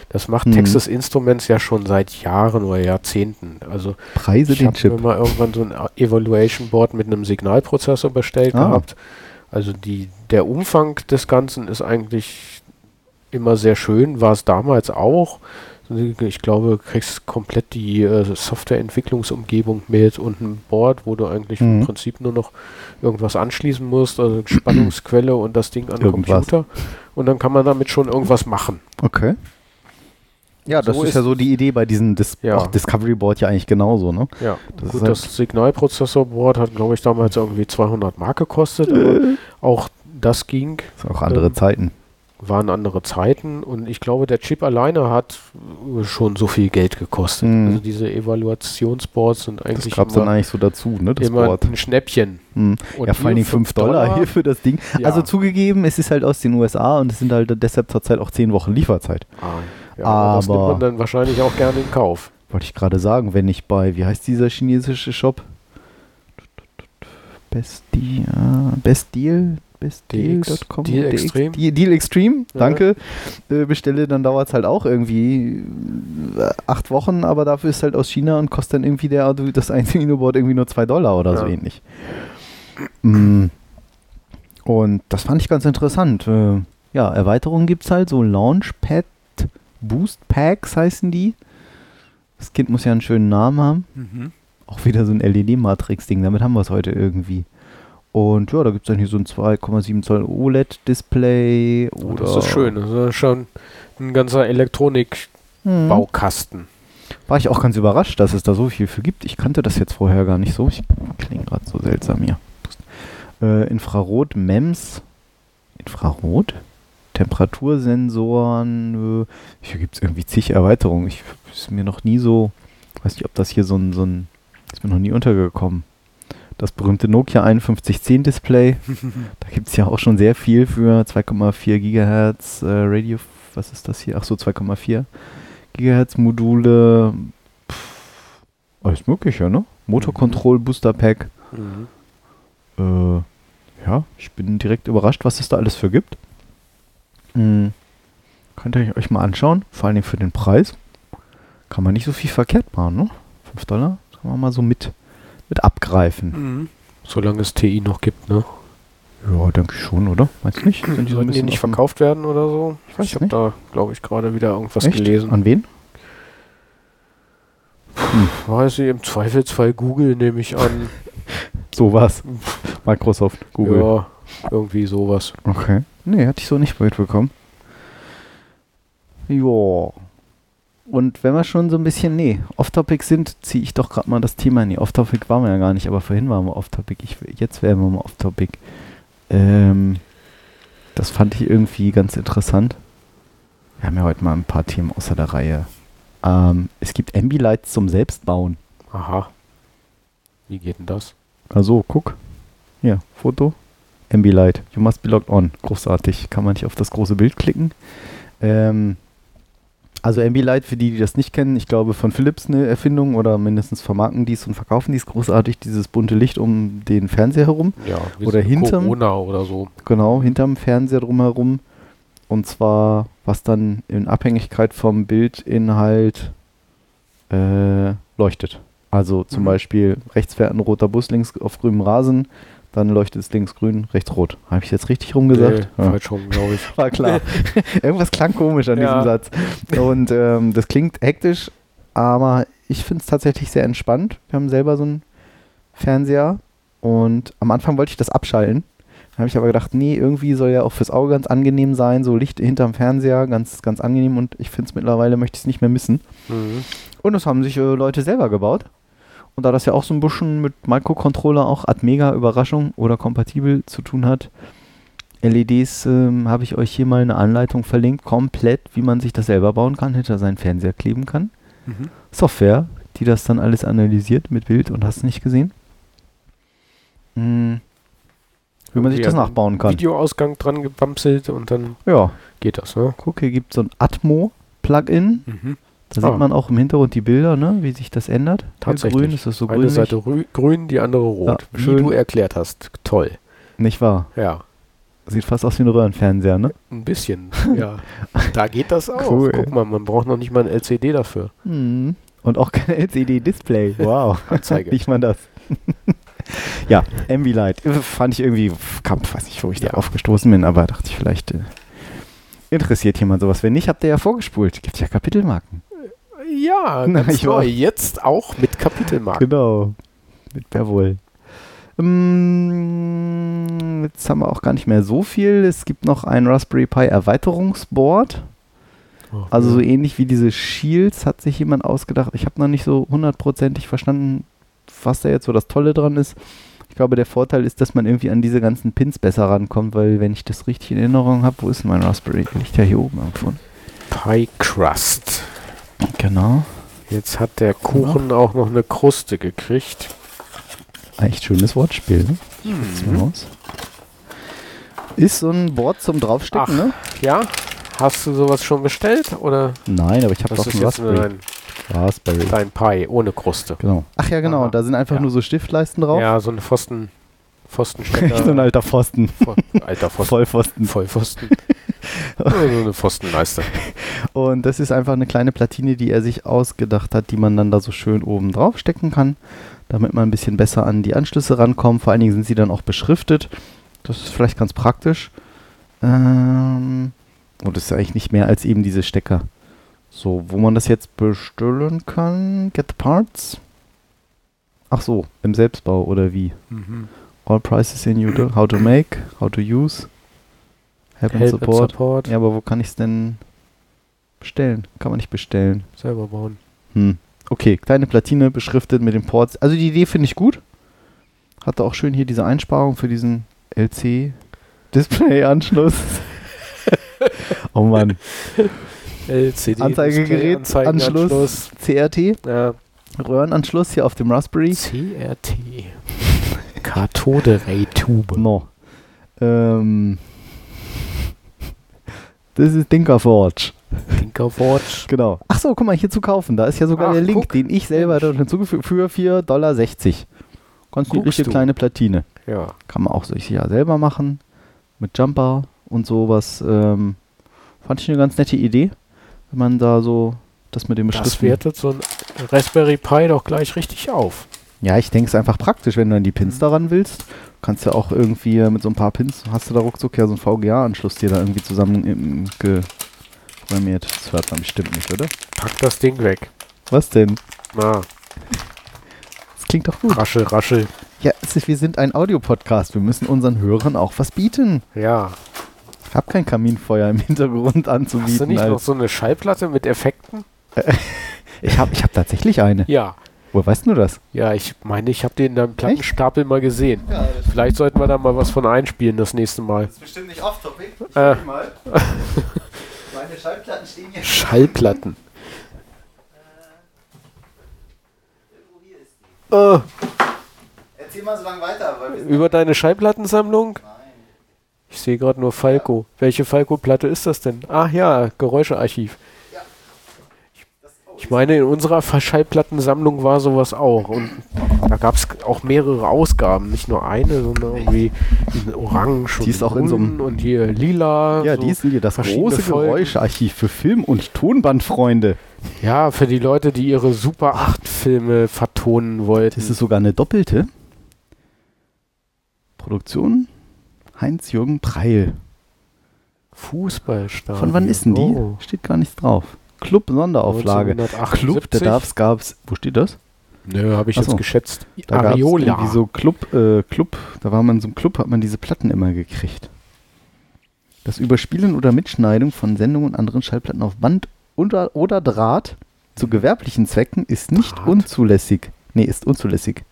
Das macht Mhm. Texas Instruments ja schon seit Jahren oder Jahrzehnten. Also Preise ich den habe mir Chip. mal irgendwann so ein Evaluation Board mit einem Signalprozessor bestellt Ah. gehabt. Also die, der Umfang des Ganzen ist eigentlich immer sehr schön, war es damals auch. Ich glaube, du kriegst komplett die äh, Softwareentwicklungsumgebung mit und ein Board, wo du eigentlich Mhm. im Prinzip nur noch irgendwas anschließen musst, also Spannungsquelle und das Ding an den. Computer. Und dann kann man damit schon irgendwas machen. Okay. Ja, das So ist, ist- ja so die Idee bei diesem Dis Ja. Discovery Board ja eigentlich genauso, ne? Ja, Das gut, halt- das Signalprozessorboard hat, glaube ich, damals irgendwie 200 Mark gekostet, aber auch das ging, Das sind auch andere Ähm, Zeiten. waren andere Zeiten und ich glaube, der Chip alleine hat äh, schon so viel Geld gekostet. Mhm. Also diese Evaluationsboards sind Das eigentlich gab es dann eigentlich so dazu, ne? Das immer Board. ein Schnäppchen. Hm. Und Ja, vor Dingen 5 Dollar, hier für das Ding. Ja. Also zugegeben, es ist halt aus den USA und es sind halt deshalb zurzeit auch 10 Wochen Lieferzeit. Ah, ja, aber das nimmt man dann wahrscheinlich auch gerne in Kauf. Wollte ich gerade sagen, wenn ich bei, wie heißt dieser chinesische Shop? Best Deal, Best Deal, bestdeal.com, Deal Extreme? Deal, Deal Extreme, Ja. danke, äh, bestelle, dann dauert es halt auch irgendwie äh, acht Wochen, aber dafür ist halt aus China und kostet dann irgendwie der, das Arduino-Board irgendwie nur 2 Dollar oder so Ja. ähnlich. Mm. Und das fand ich ganz interessant. Äh, ja, Erweiterungen gibt es halt, so Launchpad Boost Packs heißen die. Das Kind muss ja einen schönen Namen haben. Auch wieder so ein LED-Matrix-Ding, damit haben wir es heute irgendwie. Und ja, da gibt es dann hier so ein 2,7 Zoll OLED-Display. Oh, das ist schön. Das ist schon ein ganzer Elektronik-Baukasten. Mhm. War ich auch ganz überrascht, dass es da so viel für gibt. Ich kannte das jetzt vorher gar nicht so. Ich klinge gerade so seltsam hier. Äh, Infrarot, MEMS. Infrarot? Temperatursensoren. Hier gibt es irgendwie zig Erweiterungen. Ich ist mir noch nie so, weiß nicht, ob das hier so ein, so ein, ist mir noch nie untergekommen. Das berühmte Nokia 5110 Display. da gibt es ja auch schon sehr viel für 2,4 Gigahertz äh, Radio. Was ist das hier? Ach so, 2,4 Gigahertz Module. Pff, alles Mögliche, ne? Motor Control Booster Pack. Mhm. Äh, ja, ich bin direkt überrascht, was es da alles für gibt. Hm. Könnt ihr euch mal anschauen, vor allem für den Preis. Kann man nicht so viel verkehrt machen, ne? 5 Dollar, kann man mal so mit, mit abgreifen. Mhm. Solange es TI noch gibt, ne? Ja, denke ich schon, oder? Meinst du nicht? Sind die so ein bisschen nicht verkauft werden oder so? Ich weiß Ich habe nicht. da, glaube ich, gerade wieder irgendwas Echt? gelesen. An wen? Weiß ich, im Zweifelsfall Google nehme ich an. Sowas. Microsoft, Google. Ja, irgendwie sowas. Okay. Nee, hatte ich so nicht mitbekommen. Ja. Und wenn wir schon so ein bisschen, nee, off-topic sind, ziehe ich doch gerade mal das Thema. Nee, off-topic waren wir ja gar nicht, aber vorhin waren wir off-topic. Jetzt wären wir mal off-topic. Ähm, das fand ich irgendwie ganz interessant. Wir haben ja heute mal ein paar Themen außer der Reihe. Ähm, es gibt Ambilights zum Selbstbauen. Aha. Wie geht denn das? Also, guck. Hier, Foto. Ambilight. You must be logged on. Großartig. Kann man nicht auf das große Bild klicken. Ähm, also Ambilight, für die, die das nicht kennen, ich glaube von Philips eine Erfindung oder mindestens vermarkten die es und verkaufen die es großartig, dieses bunte Licht um den Fernseher herum. Ja, wie Oder hinterm- Corona oder so. Genau, hinterm Fernseher drumherum. Und zwar, was dann in Abhängigkeit vom Bildinhalt äh, leuchtet. Also zum Mhm. Beispiel rechts fährt ein roter Bus links auf grünem Rasen, dann leuchtet es links grün, rechts rot. Habe ich jetzt richtig rumgesagt? Nee, Ja. falsch rum, glaube ich. War klar. Irgendwas klang komisch an Ja. diesem Satz. Und ähm, das klingt hektisch, aber ich finde es tatsächlich sehr entspannt. Wir haben selber so einen Fernseher und am Anfang wollte ich das abschalten. Dann habe ich aber gedacht, nee, irgendwie soll ja auch fürs Auge ganz angenehm sein, so Licht hinterm Fernseher, ganz, ganz angenehm und ich finde es mittlerweile, möchte ich es nicht mehr missen. Mhm. Und das haben sich äh, Leute selber gebaut. Und da das ja auch so ein bisschen mit Microcontroller auch ad mega Überraschung oder kompatibel zu tun hat, LEDs ähm, habe ich euch hier mal eine Anleitung verlinkt, komplett, wie man sich das selber bauen kann, hinter seinen Fernseher kleben kann. Mhm. Software, die das dann alles analysiert mit Bild und hast nicht gesehen. Hm. Wie man sich Irgendwie das nachbauen kann. Videoausgang dran gebamselt und dann Ja, geht das, ne? guck, hier gibt es so ein Atmo-Plugin. Mhm. Da Ah. sieht man auch im Hintergrund die Bilder, ne, wie sich das ändert. Tatsächlich. Grün ist das so Eine grünlich. Seite rü- grün, die andere rot. Ja, Wie schön. du erklärt hast. Toll. Nicht wahr? Ja. Sieht fast aus wie ein Röhrenfernseher, ne? Ein bisschen, ja. Da geht das auch. Cool. Guck mal, man braucht noch nicht mal ein LCD dafür. Mhm. Und auch kein LCD-Display. Wow. Anzeige. Nicht mal das. ja, Ambilight. Äh, Fand ich irgendwie, kam, weiß nicht, wo ich Ja. da aufgestoßen bin, aber dachte ich, vielleicht äh, interessiert jemand sowas. Wenn nicht, habt ihr ja vorgespult. Gibt ja Kapitelmarken. Ja, Na, ganz ich neu. war- Jetzt auch mit Kapitelmarken. Genau. Mit wer wohl. Ähm, jetzt haben wir auch gar nicht mehr so viel. Es gibt noch ein Raspberry Pi Erweiterungsboard. Oh, Also so ähnlich wie diese Shields hat sich jemand ausgedacht. Ich habe noch nicht so hundertprozentig verstanden, was da jetzt so das Tolle dran ist. Ich glaube, der Vorteil ist, dass man irgendwie an diese ganzen Pins besser rankommt, weil wenn ich das richtig in Erinnerung habe, wo ist mein Raspberry? Liegt ja hier oben irgendwo. Pie Crust. Genau. Jetzt hat der Kuchen auch noch eine Kruste gekriegt. Echt schönes Wortspiel, ne? Aus. Ist so ein Board zum Draufstecken, Ach. ne? Ja? Hast du sowas schon bestellt? Oder Nein, aber ich habe doch nur Raspberry. Raspberry. dein Pie ohne Kruste? Genau. Ach ja, genau. Aha. Da sind einfach Ja. nur so Stiftleisten drauf. Ja, so ein Pfosten, Pfostenstecker. so ein alter Pfosten. Pfo- alter Pfosten. Vollpfosten. Vollpfosten. So eine Pfostenleiste. Und das ist einfach eine kleine Platine, die er sich ausgedacht hat, die man dann da so schön oben drauf stecken kann, damit man ein bisschen besser an die Anschlüsse rankommt. Vor allen Dingen sind sie dann auch beschriftet. Das ist vielleicht ganz praktisch. Ähm, und das ist eigentlich nicht mehr als eben diese Stecker. So, wo man das jetzt bestellen kann, get the parts. Ach so, im Selbstbau oder wie? Mhm. All prices in you, how to make, how to use, help, and Help and support. Support. Ja, aber wo kann ich es denn bestellen? Kann man nicht bestellen. Selber bauen. Hm. Okay, kleine Platine beschriftet mit den Ports. Also die Idee finde ich gut. Hatte auch schön hier diese Einsparung für diesen LC-Display-Anschluss. oh Mann. LCD. Anzeigegerät, Display, Anschluss, CRT, Ja. Röhrenanschluss hier auf dem Raspberry. CRT. Kathode Ray Tube. No. Ähm, das ist Dinkerforge. Tinkerwatch. Genau. Ach so, guck mal, hier zu kaufen. Da ist ja sogar Ach, der Link, guck. den ich selber dort hinzugefügt für 4,60 Dollar. Ganz du. kleine Platine. Ja. Kann man auch sich ja selber machen. Mit Jumper und sowas. Ähm, fand ich eine ganz nette Idee. Wenn man da so das mit dem Das Beschriften. wertet so ein Raspberry Pi doch gleich richtig auf. Ja, ich denke es ist einfach praktisch, wenn du dann die Pins daran willst. Kannst ja auch irgendwie mit so ein paar Pins, hast du da ruckzuck ja so einen VGA-Anschluss dir da irgendwie zusammen im, ge programmiert. Das hört man bestimmt nicht, oder? Pack das Ding weg. Was denn? Na, Das klingt doch gut. raschel, raschel. Ja, ist, wir sind ein Audiopodcast. Wir müssen unseren Hörern auch was bieten. Ja. Ich habe kein Kaminfeuer im Hintergrund Hast du anzubieten. nicht noch so eine Schallplatte mit Effekten? ich habe ich hab tatsächlich eine. Ja. Woher weißt du das? Ja, ich meine, ich habe den in deinem Plattenstapel mal gesehen. Vielleicht sollten wir da mal was von einspielen das nächste Mal. ist bestimmt nicht off-topic. Ich Äh. mal. Meine Schallplatten stehen hier. Schallplatten. Äh, Erzähl mal so lange weiter. Weil wir über deine Schallplattensammlung? Ich sehe gerade nur Falco. Welche Falco-Platte ist das denn? Ach ja, Geräuschearchiv. Ich meine, in unserer Fa- Schallplattensammlung war sowas auch. Und da gab es auch mehrere Ausgaben. Nicht nur eine, sondern irgendwie Orange Die ist auch in so einem- und hier lila. ja, so die ist hier das große Folgen. Geräuschearchiv für Film- und Tonbandfreunde. Ja, für die Leute, die ihre Super 8 Filme vertonen wollten. Das ist sogar eine doppelte. Produktion Heinz-Jürgen Preil. Fußballstadion. Von wann ist denn die? Oh. Steht gar nichts drauf. Club Sonderauflage. 1978. Club, da darf's, gab's. Wo steht das? Nö, habe ich Ach jetzt geschätzt. Da gab's Areola. irgendwie so Club, äh, Club, da war man in so einem Club, hat man diese Platten immer gekriegt. Das Überspielen oder Mitschneiden von Sendungen und anderen Schallplatten auf Band oder, oder Draht zu gewerblichen Zwecken ist nicht Draht? unzulässig. Nee, ist unzulässig.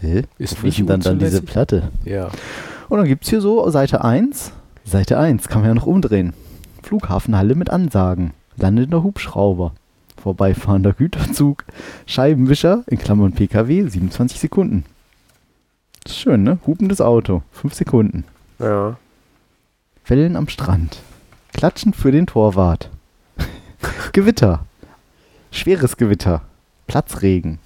Hä? Ist Wofür nicht denn dann, dann diese? Platte? ja. Und dann gibt es hier so Seite 1. Seite 1 kann man ja noch umdrehen. Flughafenhalle mit Ansagen. Landender Hubschrauber. Vorbeifahrender Güterzug. Scheibenwischer, in Klammern PKW, 27 Sekunden. Das ist schön, ne? Hupendes Auto, 5 Sekunden. Ja. Wellen am Strand. Klatschen für den Torwart. Gewitter. Schweres Gewitter. Platzregen.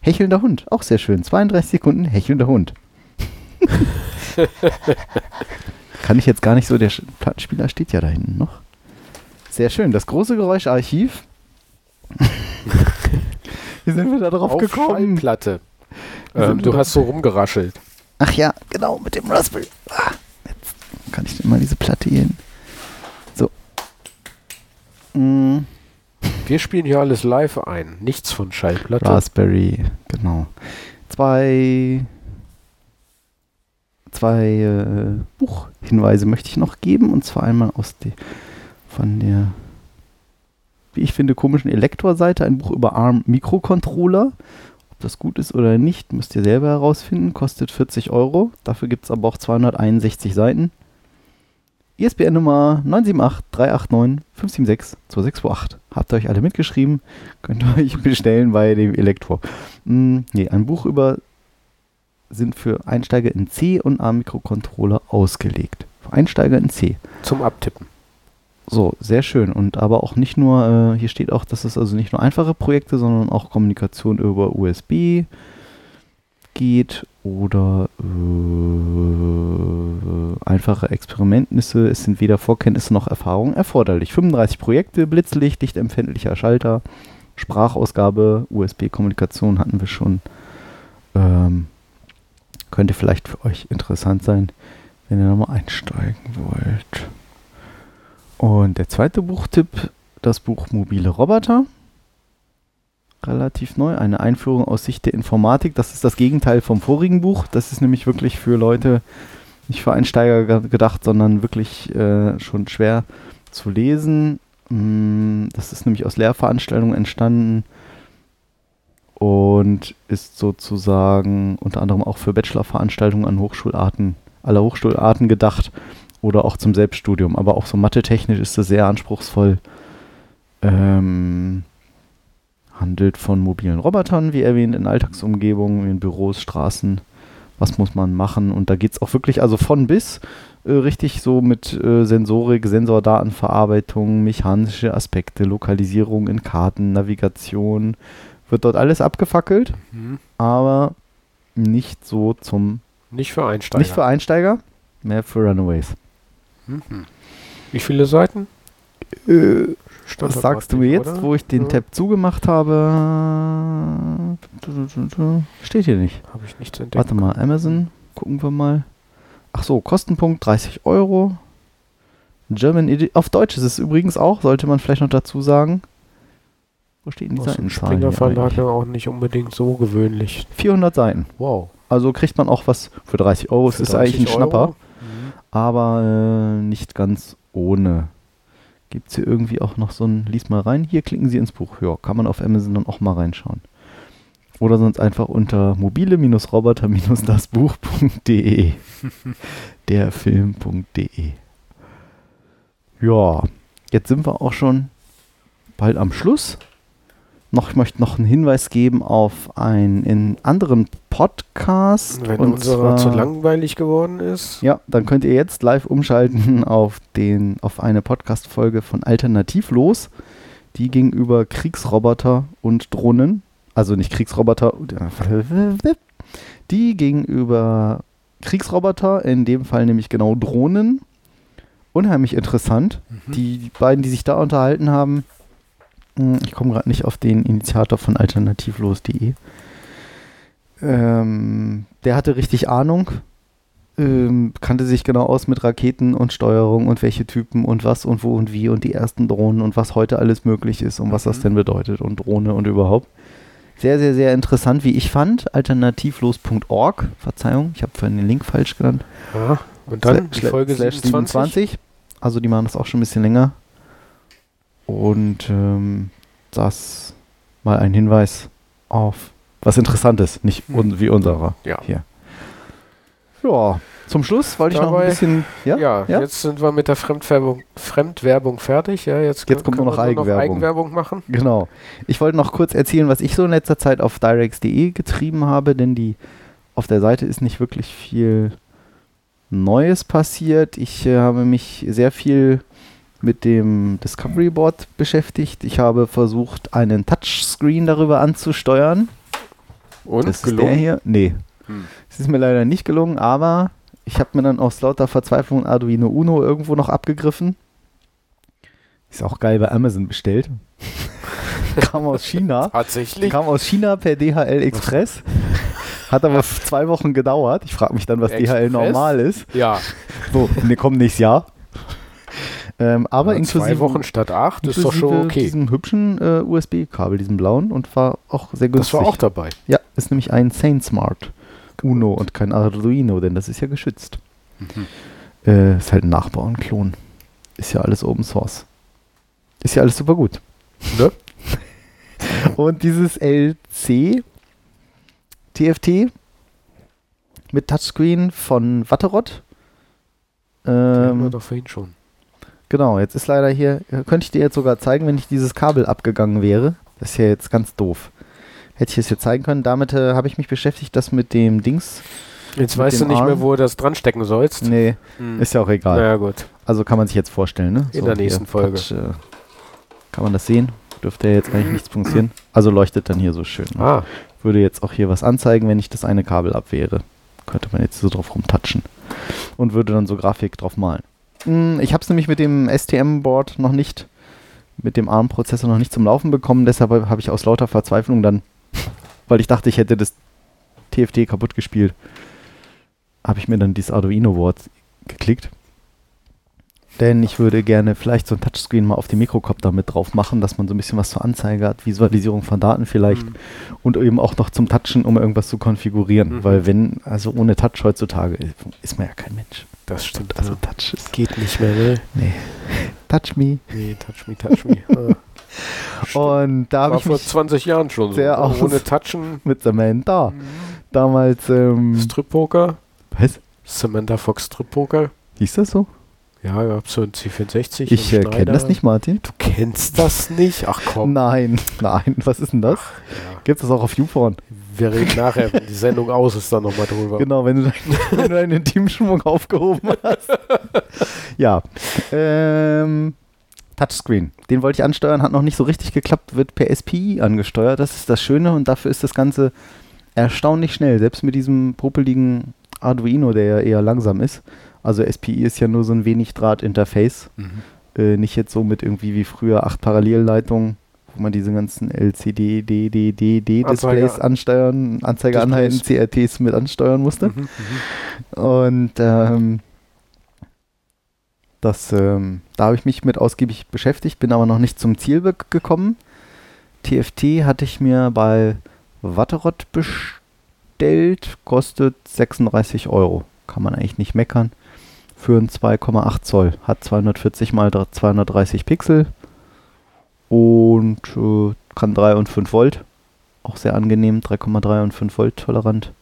Hechelnder Hund. Auch sehr schön. 32 Sekunden hechelnder Hund. Kann ich jetzt gar nicht so. Der Plattenspieler steht ja da hinten noch. Sehr schön. Das große Geräuscharchiv. Wie sind wir da drauf Auf gekommen? Schallplatte. Ähm, du hast so rumgeraschelt. Ach ja, genau, mit dem Raspberry. Ah, jetzt kann ich denn mal diese Platte hier hin. So. Mm, Wir spielen hier alles live ein. Nichts von Schallplatte. Raspberry, genau. Zwei, zwei äh, Buchhinweise möchte ich noch geben. Und zwar einmal aus die, von der, wie ich finde, komischen Elektor-Seite. Ein Buch über ARM-Mikrocontroller. Ob das gut ist oder nicht, müsst ihr selber herausfinden. Kostet 40 Euro. Dafür gibt es aber auch 261 Seiten. ISBN Nummer 978 389 576 2628. Habt ihr euch alle mitgeschrieben? Könnt ihr euch bestellen bei dem Elektor. Mm, nee, ein Buch über sind für Einsteiger in C und ARM-Mikrocontroller ausgelegt. Für Einsteiger in C. Zum Abtippen. So, sehr schön. Und aber auch nicht nur, äh, hier steht auch, dass es also nicht nur einfache Projekte, sondern auch Kommunikation über USB geht oder äh, einfache Experimentnisse. Es sind weder Vorkenntnisse noch Erfahrungen erforderlich. 35 Projekte, Blitzlicht, lichtempfindlicher Schalter, Sprachausgabe, USB-Kommunikation hatten wir schon. Ähm, könnte vielleicht für euch interessant sein, wenn ihr nochmal einsteigen wollt. Und der zweite Buchtipp, das Buch Mobile Roboter. Relativ neu, eine Einführung aus Sicht der Informatik. Das ist das Gegenteil vom vorigen Buch. Das ist nämlich wirklich für Leute, nicht für Einsteiger ge- gedacht, sondern wirklich äh, schon schwer zu lesen. Mm, Das ist nämlich aus Lehrveranstaltungen entstanden und ist sozusagen unter anderem auch für Bachelorveranstaltungen an Hochschularten, aller Hochschularten gedacht oder auch zum Selbststudium. Aber auch so mathe-technisch ist das sehr anspruchsvoll. Ähm, handelt von mobilen Robotern, wie erwähnt, in Alltagsumgebungen, in Büros, Straßen. Was muss man machen? Und da geht es auch wirklich, also von bis, äh, richtig so mit äh, Sensorik, Sensordatenverarbeitung, mechanische Aspekte, Lokalisierung in Karten, Navigation. Wird dort alles abgefackelt, Mhm. aber nicht so zum, Nicht für Einsteiger. nicht für Einsteiger, mehr für Runaways. Mhm. Wie viele Seiten? Äh, Was sagst du mir jetzt, oder? wo ich den Ja. Tab zugemacht habe? Steht hier nicht. Habe ich nichts entdeckt. Warte mal, Amazon, gucken wir mal. Ach so, Kostenpunkt 30 Euro. German Edi Auf Deutsch ist es übrigens auch, sollte man vielleicht noch dazu sagen. Wo steht denn die Seitenzahl? Springer Verlag ja auch nicht unbedingt so gewöhnlich. 400 Seiten. Wow. Also kriegt man auch was für 30 Euro. Es ist eigentlich ein 30 Schnapper, Euro? Mhm. Aber äh, nicht ganz ohne. Gibt es hier irgendwie auch noch so ein, lies mal rein, hier klicken Sie ins Buch. Ja, kann man auf Amazon dann auch mal reinschauen. Oder sonst einfach unter mobile-roboter-dasbuch.de derfilm.de Ja, jetzt sind wir auch schon bald am Schluss. Noch, ich möchte noch einen Hinweis geben auf einen in anderen Podcast. Wenn und unserer zu langweilig geworden ist. ja, dann könnt ihr jetzt live umschalten auf, den, auf eine Podcast-Folge von Alternativlos. Die ging über Kriegsroboter und Drohnen. Also nicht Kriegsroboter. Die ging über Kriegsroboter, in dem Fall nämlich genau Drohnen. Unheimlich interessant. Die beiden, die sich da unterhalten haben, ich komme gerade nicht auf den Initiator von alternativlos.de. Ähm, der hatte richtig Ahnung ähm, kannte sich genau aus mit Raketen und Steuerung und welche Typen und was und wo und wie und die ersten Drohnen und was heute alles möglich ist und was das Mhm. denn bedeutet und Drohne und überhaupt. Sehr, sehr, sehr interessant, wie ich fand. Alternativlos.org. Verzeihung, ich habe vorhin den Link falsch genannt. Ja. Und dann Sla- die Folge slash 27. Also die machen das auch schon ein bisschen länger. Und ähm, das mal ein Hinweis auf was Interessantes, nicht Hm. un wie unserer Ja. hier. Ja, zum Schluss wollte ich noch ein bisschen. Ja, Ja, Ja? jetzt sind wir mit der Fremdwerbung, Fremdwerbung fertig. Ja, jetzt, Jetzt kommt können nur noch Eigenwerbung. Eigenwerbung machen. Genau. Ich wollte noch kurz erzählen, was ich so in letzter Zeit auf directs.de getrieben habe, denn die auf der Seite ist nicht wirklich viel Neues passiert. Ich äh, habe mich sehr viel mit dem Discovery Board beschäftigt. Ich habe versucht, einen Touchscreen darüber anzusteuern. Und das ist der gelungen. hier. Nee. Hm. Es ist mir leider nicht gelungen, aber ich habe mir dann aus lauter Verzweiflung ein Arduino Uno irgendwo noch abgegriffen. Ist auch geil bei Amazon bestellt. Kam aus China. Tatsächlich. Kam aus China per DHL Express. Hat aber zwei Wochen gedauert. Ich frage mich dann, was DHL Express? normal ist. Ja, So, wir kommen nächstes Jahr. Ähm, aber Ja, inklusive, zwei Wochen statt acht ist doch schon okay. diesem hübschen äh, USB-Kabel, diesem blauen und war auch sehr günstig. Das war auch dabei. Ja, ist nämlich ein SainSmart Uno und kein Arduino, denn das ist ja geschützt. Mhm. Äh, ist halt ein Nachbau, ein Klon. Ist ja alles Open Source. Ist ja alles super gut. Ne? und dieses LC TFT mit Touchscreen von Watterott. Die haben wir Ähm, doch vorhin schon. Genau, jetzt ist leider hier, könnte ich dir jetzt sogar zeigen, wenn nicht dieses Kabel abgegangen wäre. Das ist ja jetzt ganz doof. Hätte ich es hier zeigen können. Damit äh, habe ich mich beschäftigt, das mit dem Dings. Jetzt weißt du nicht mehr, Arm? wo du das dran stecken sollst. Nee, Hm. ist ja auch egal. Na ja, gut. Also kann man sich jetzt vorstellen, ne? In der nächsten Folge. Touch, äh, kann man das sehen? Dürfte ja jetzt eigentlich nichts funktionieren. Also leuchtet dann hier so schön. ne? Ah, Würde jetzt auch hier was anzeigen, wenn ich das eine Kabel abwehre. Könnte man jetzt so drauf rumtatschen. Und würde dann so Grafik drauf malen. Hm, Ich habe es nämlich mit dem STM-Board noch nicht, mit dem ARM-Prozessor noch nicht zum Laufen bekommen. Deshalb habe ich aus lauter Verzweiflung dann, weil ich dachte, ich hätte das TFT kaputt gespielt, habe ich mir dann dieses Arduino-Board geklickt. Denn ich würde gerne vielleicht so ein Touchscreen mal auf dem Mikrocopter mit drauf machen, dass man so ein bisschen was zur Anzeige hat, Visualisierung von Daten vielleicht hm. und eben auch noch zum Touchen, um irgendwas zu konfigurieren. Mhm. Weil wenn, also ohne Touch heutzutage ist man ja kein Mensch. Das stimmt. Also Touch ist. geht nicht mehr, ne? Nee. Touch me. Nee, touch me, touch me. Ah. Und da habe War ich vor mich 20 Jahren schon so. sehr aus- Ohne Touchen. mit Samantha damals, ähm, Strip Poker. was? Samantha Fox Strip Poker. Hieß das so? Ja, gab es so ein C64. Ich äh, kenne das nicht, Martin. Du kennst das nicht? Ach komm. Nein, nein. Was ist denn das? Ja. Gibt es auch auf YouPorn? Wir reden nachher, wenn die Sendung aus ist, dann nochmal drüber. Genau, wenn du, dein, wenn du deinen Intimschwung aufgehoben hast. ja. Ähm, Touchscreen. Den wollte ich ansteuern, hat noch nicht so richtig geklappt, wird per SPI angesteuert. Das ist das Schöne und dafür ist das Ganze erstaunlich schnell. Selbst mit diesem popeligen Arduino, der ja eher langsam ist. Also SPI ist ja nur so ein wenig Draht-Interface. Mhm. Äh, nicht jetzt so mit irgendwie wie früher acht Parallelleitungen, man diese ganzen LCD, DD, Displays Anzeige- ansteuern, Anzeige anhalten, Displays. CRTs mit ansteuern musste. Mhm. Mhm. Und ähm, das, ähm, da habe ich mich mit ausgiebig beschäftigt, bin aber noch nicht zum Ziel gekommen. TFT hatte ich mir bei Watterott bestellt, kostet 36 Euro. Kann man eigentlich nicht meckern. Für ein 2,8 Zoll. Hat 240 mal 230 Pixel und äh, kann 3 und 5 Volt. Auch sehr angenehm, 3,3 und 5 Volt tolerant.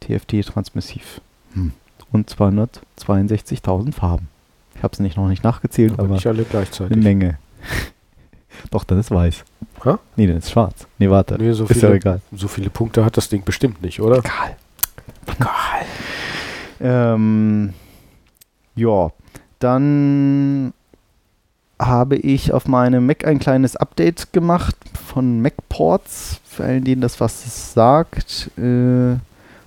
TFT transmissiv. Hm. Und 262.000 Farben. Ich habe es nicht noch nicht nachgezählt, Aber aber nicht alle eine gleichzeitig. Menge. Doch, dann ist weiß. Hä? Nee, dann ist schwarz. Nee, warte. Nee, so ist ja viele- egal. So viele Punkte hat das Ding bestimmt nicht, oder? Egal. Egal. Ähm, ja, dann habe ich auf meinem Mac ein kleines Update gemacht von MacPorts, für allen, denen das was sagt. Äh,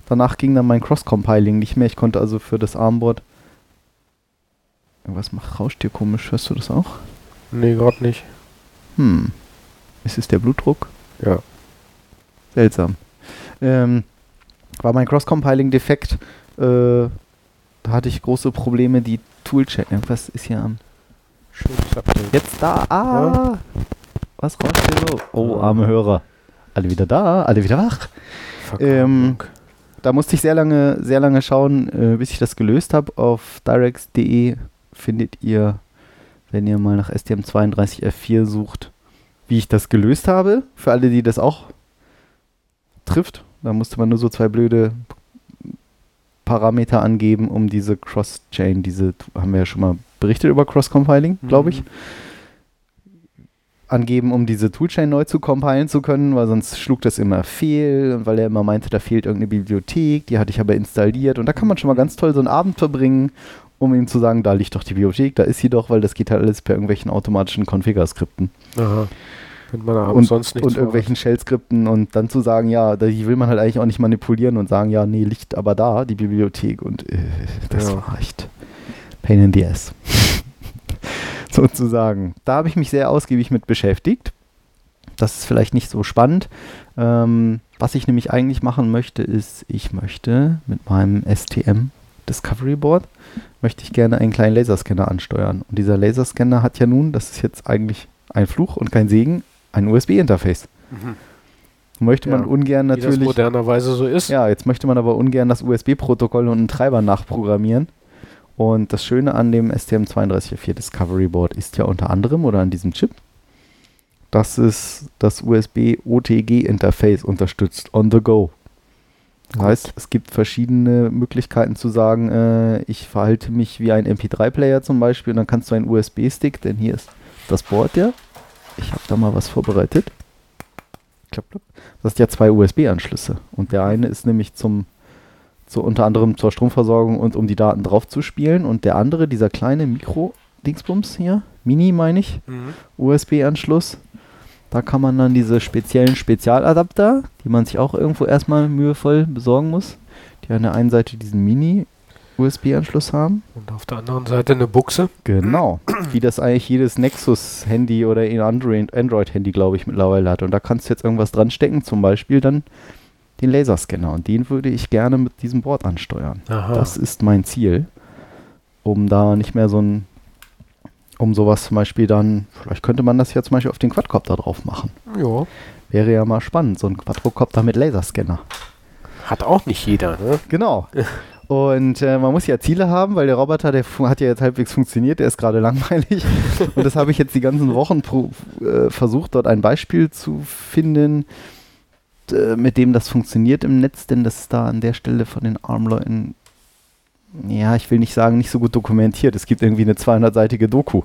danach ging dann mein Cross-Compiling nicht mehr. Ich konnte also für das Armboard. Was macht rauscht hier komisch? Hörst du das auch? Nee, gerade nicht. Hm. Ist es der Blutdruck? Ja. Seltsam. Ähm, war mein Cross-Compiling defekt. Äh, da hatte ich große Probleme, die Toolchain. Was ist hier am. Schönes Update. Jetzt da. Ah! Was rauscht hier so? Oh, arme Hörer. Alle wieder da, alle wieder wach. Ähm. Da musste ich sehr lange, sehr lange schauen, äh, bis ich das gelöst habe. Auf directs.de findet ihr, wenn ihr mal nach STM32F4 sucht, wie ich das gelöst habe. Für alle, die das auch trifft. Da musste man nur so zwei blöde Parameter angeben, um diese Cross-Chain, diese, haben wir ja schon mal berichtet über Cross-Compiling, glaube ich. Mhm. Angeben, um diese Toolchain neu zu compilen zu können, weil sonst schlug das immer fehl und weil er immer meinte, da fehlt irgendeine Bibliothek, die hatte ich aber installiert und da kann man schon mal ganz toll so einen Abend verbringen, um ihm zu sagen, da liegt doch die Bibliothek, da ist sie doch, weil das geht halt alles per irgendwelchen automatischen Configure-Skripten Aha. Und, und irgendwelchen Shell-Skripten und dann zu sagen, ja, die will man halt eigentlich auch nicht manipulieren und sagen, ja, nee, liegt aber da, die Bibliothek und äh, das Ja. war echt pain in the ass. Sozusagen. Da habe ich mich sehr ausgiebig mit beschäftigt. Das ist vielleicht nicht so spannend. Ähm, was ich nämlich eigentlich machen möchte, ist, ich möchte mit meinem STM Discovery Board, möchte ich gerne einen kleinen Laserscanner ansteuern. Und dieser Laserscanner hat ja nun, das ist jetzt eigentlich ein Fluch und kein Segen, ein USB-Interface. Mhm. Möchte man Ja, ungern Wie das natürlich. modernerweise so ist. Ja, jetzt möchte man aber ungern das USB-Protokoll und einen Treiber nachprogrammieren. Und das Schöne an dem STM3204 Discovery Board ist ja unter anderem oder an diesem Chip, dass es das USB-OTG-Interface unterstützt, on the go. Das heißt, es gibt verschiedene Möglichkeiten zu sagen, äh, ich verhalte mich wie ein MP3-Player zum Beispiel und dann kannst du einen USB-Stick, denn hier ist das Board ja. Ich habe da mal was vorbereitet. Klapp, klapp. Das sind ja zwei USB-Anschlüsse. Und der eine ist nämlich zum, zu, unter anderem zur Stromversorgung und um die Daten drauf zu spielen. Und der andere, dieser kleine Mikro-Dingsbums hier, Mini meine ich, Mhm. USB-Anschluss. Da kann man dann diese speziellen Spezialadapter, die man sich auch irgendwo erstmal mühevoll besorgen muss, die an der einen Seite diesen Mini-USB-Anschluss haben. Und auf der anderen Seite eine Buchse. Genau. Wie das eigentlich jedes Nexus-Handy oder ein Android-Handy, glaube ich, mittlerweile hat. Und da kannst du jetzt irgendwas dran stecken, zum Beispiel dann den Laserscanner. Und den würde ich gerne mit diesem Board ansteuern. Aha. Das ist mein Ziel, um da nicht mehr so ein, um sowas zum Beispiel dann, vielleicht könnte man das ja zum Beispiel auf den Quadcopter drauf machen. ja. Wäre ja mal spannend, so ein Quadrocopter mit Laserscanner. Hat auch nicht jeder, ne? Genau. Und äh, man muss ja Ziele haben, weil der Roboter, der hat ja jetzt halbwegs funktioniert, der ist gerade langweilig. Und das habe ich jetzt die ganzen Wochen pro, äh, versucht, dort ein Beispiel zu finden, d- mit dem das funktioniert im Netz, denn das ist da an der Stelle von den ARM-Leuten ja, ich will nicht sagen, nicht so gut dokumentiert. Es gibt irgendwie eine 200-seitige Doku.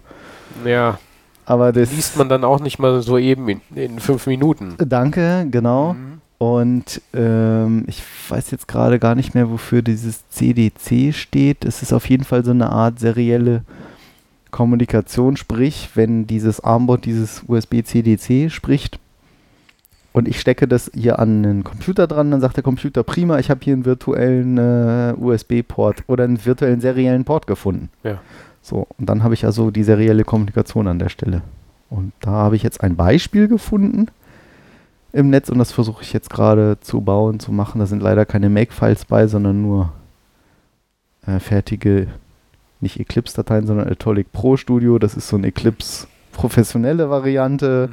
Ja, Aber das. liest man dann auch nicht mal so eben in, in fünf Minuten. Danke, genau. Mhm. Und ähm, ich weiß jetzt gerade gar nicht mehr, wofür dieses CDC steht. Es ist auf jeden Fall so eine Art serielle Kommunikation, sprich, wenn dieses Armband dieses USB-CDC spricht und ich stecke das hier an einen Computer dran, dann sagt der Computer, prima, ich habe hier einen virtuellen äh, USB-Port oder einen virtuellen seriellen Port gefunden. Ja. So, und dann habe ich also die serielle Kommunikation an der Stelle. Und da habe ich jetzt ein Beispiel gefunden im Netz und das versuche ich jetzt gerade zu bauen, zu machen. Da sind leider keine Make-Files bei, sondern nur äh, fertige, nicht Eclipse-Dateien, sondern Atolic Pro Studio. Das ist so eine Eclipse professionelle Variante.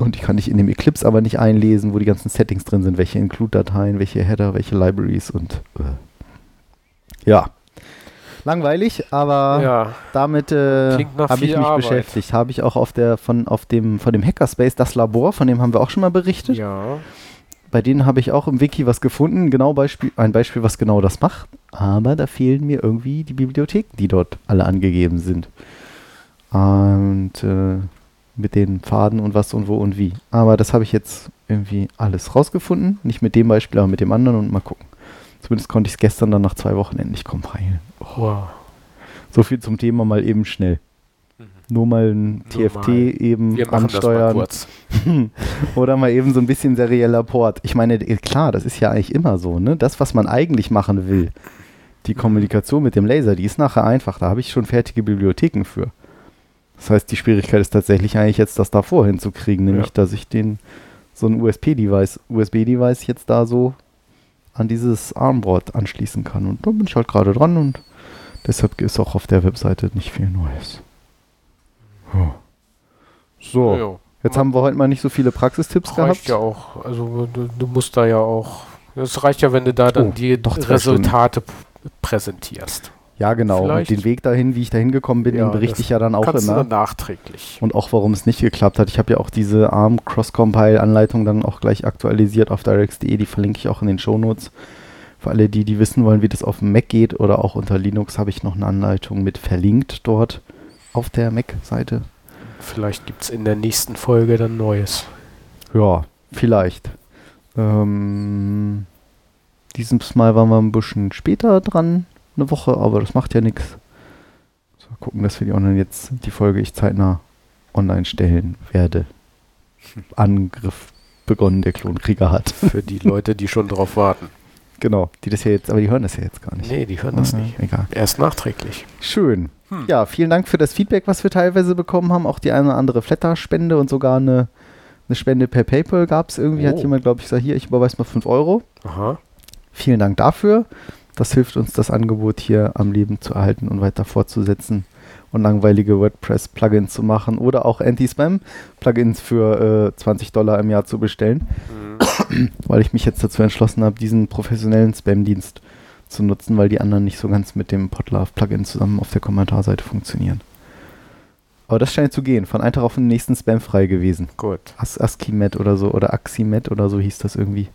Und die kann ich in dem Eclipse aber nicht einlesen, wo die ganzen Settings drin sind, welche Include-Dateien, welche Header, welche Libraries und äh. ja. Langweilig, aber Ja, damit äh, habe ich mich Arbeit. beschäftigt. Habe ich auch auf der von auf dem von dem Hackerspace das Labor, von dem haben wir auch schon mal berichtet. ja. Bei denen habe ich auch im Wiki was gefunden, genau Beispiel, ein Beispiel, was genau das macht. Aber da fehlen mir irgendwie die Bibliotheken, die dort alle angegeben sind. Und äh, mit den Pfaden und was und wo und wie. Aber das habe ich jetzt irgendwie alles rausgefunden. Nicht mit dem Beispiel, aber mit dem anderen und mal gucken. Zumindest konnte ich es gestern dann nach zwei Wochen endlich compilen. Wow. So viel zum Thema mal eben schnell. Nur mal ein Nur TFT mal. eben Wir machen das mal ansteuern. Oder mal eben so ein bisschen serieller Port. Ich meine, klar, das ist ja eigentlich immer so, ne? Das, was man eigentlich machen will, die Kommunikation mit dem Laser, die ist nachher einfach. Da habe ich schon fertige Bibliotheken für. Das heißt, die Schwierigkeit ist tatsächlich eigentlich jetzt, das davor hinzukriegen, nämlich, Ja. dass ich den so ein USB-Device, USB-Device jetzt da so an dieses Armboard anschließen kann. Und da bin ich halt gerade dran und deshalb ist auch auf der Webseite nicht viel Neues. So. Ja, Jetzt haben wir heute mal nicht so viele Praxistipps reicht gehabt. ja auch. Also du, du musst da ja auch. Es reicht ja, wenn du da dann Oh, die Resultate präsentierst. Ja, genau. Vielleicht- Und den Weg dahin, wie ich dahin gekommen bin, Ja, den berichte ich ja dann auch Kannst du immer. dann nachträglich. Und auch warum es nicht geklappt hat. Ich habe ja auch diese ARM Cross-Compile-Anleitung dann auch gleich aktualisiert auf directs.de. Die verlinke ich auch in den Shownotes. Für alle, die, die wissen wollen, wie das auf dem Mac geht oder auch unter Linux, habe ich noch eine Anleitung mit verlinkt dort auf der Mac-Seite. Vielleicht gibt es in der nächsten Folge dann Neues. Ja, vielleicht. Ähm, dieses Mal waren wir ein bisschen später dran, eine Woche, aber das macht ja nichts. So, gucken, dass wir die online jetzt, die Folge ich zeitnah online stellen werde. Angriff begonnen, der Klonkrieger hat. Für die Leute, die schon drauf warten. genau, die das ja jetzt, aber die hören das ja jetzt gar nicht. Nee, die hören das Ah, nicht. Egal. Erst nachträglich. Schön. Hm. Ja, vielen Dank für das Feedback, was wir teilweise bekommen haben. Auch die eine oder andere Flatter-Spende und sogar eine, eine Spende per PayPal gab es irgendwie. Hat Oh. jemand, glaube ich, gesagt, hier, ich überweise mal 5 Euro. Aha. Vielen Dank dafür. Das hilft uns, das Angebot hier am Leben zu erhalten und weiter fortzusetzen und langweilige WordPress-Plugins zu machen oder auch Anti-Spam-Plugins für äh, 20 Dollar im Jahr zu bestellen, Mhm. weil ich mich jetzt dazu entschlossen habe, diesen professionellen Spam-Dienst zu nutzen, weil die anderen nicht so ganz mit dem Podlove-Plugin zusammen auf der Kommentarseite funktionieren. Aber das scheint zu gehen. Von einem Tag auf den nächsten Spam frei gewesen. Gut. As Askimet oder so oder Aximet oder so hieß das irgendwie.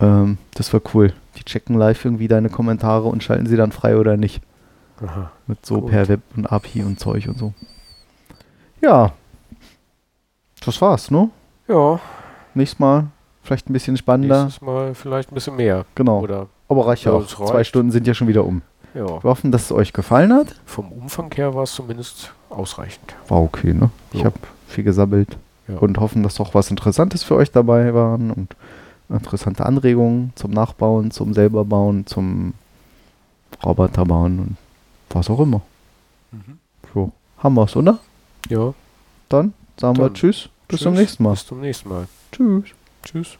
Ähm, das war cool. Die checken live irgendwie deine Kommentare und schalten sie dann frei oder nicht. Aha. Mit so Gut. per Web und API und Zeug und so. Ja. Das war's, ne? Ja, Nächstes Mal vielleicht ein bisschen spannender. nächstes Mal vielleicht ein bisschen mehr. Genau. Oder Aber reicht ja auch. es Zwei reicht. Stunden sind ja schon wieder um. ja, Wir hoffen, dass es euch gefallen hat. vom Umfang her war es zumindest ausreichend. War okay, ne? Ich Jo. habe viel gesabbelt. Ja. und hoffen, dass doch was Interessantes für euch dabei waren und interessante Anregungen zum Nachbauen, zum selberbauen, zum Roboterbauen und was auch immer. So, haben wir's, oder? Ja, Dann sagen wir Dann Tschüss, bis zum tschüss, nächsten Mal. Bis zum nächsten Mal. Tschüss. Tschüss.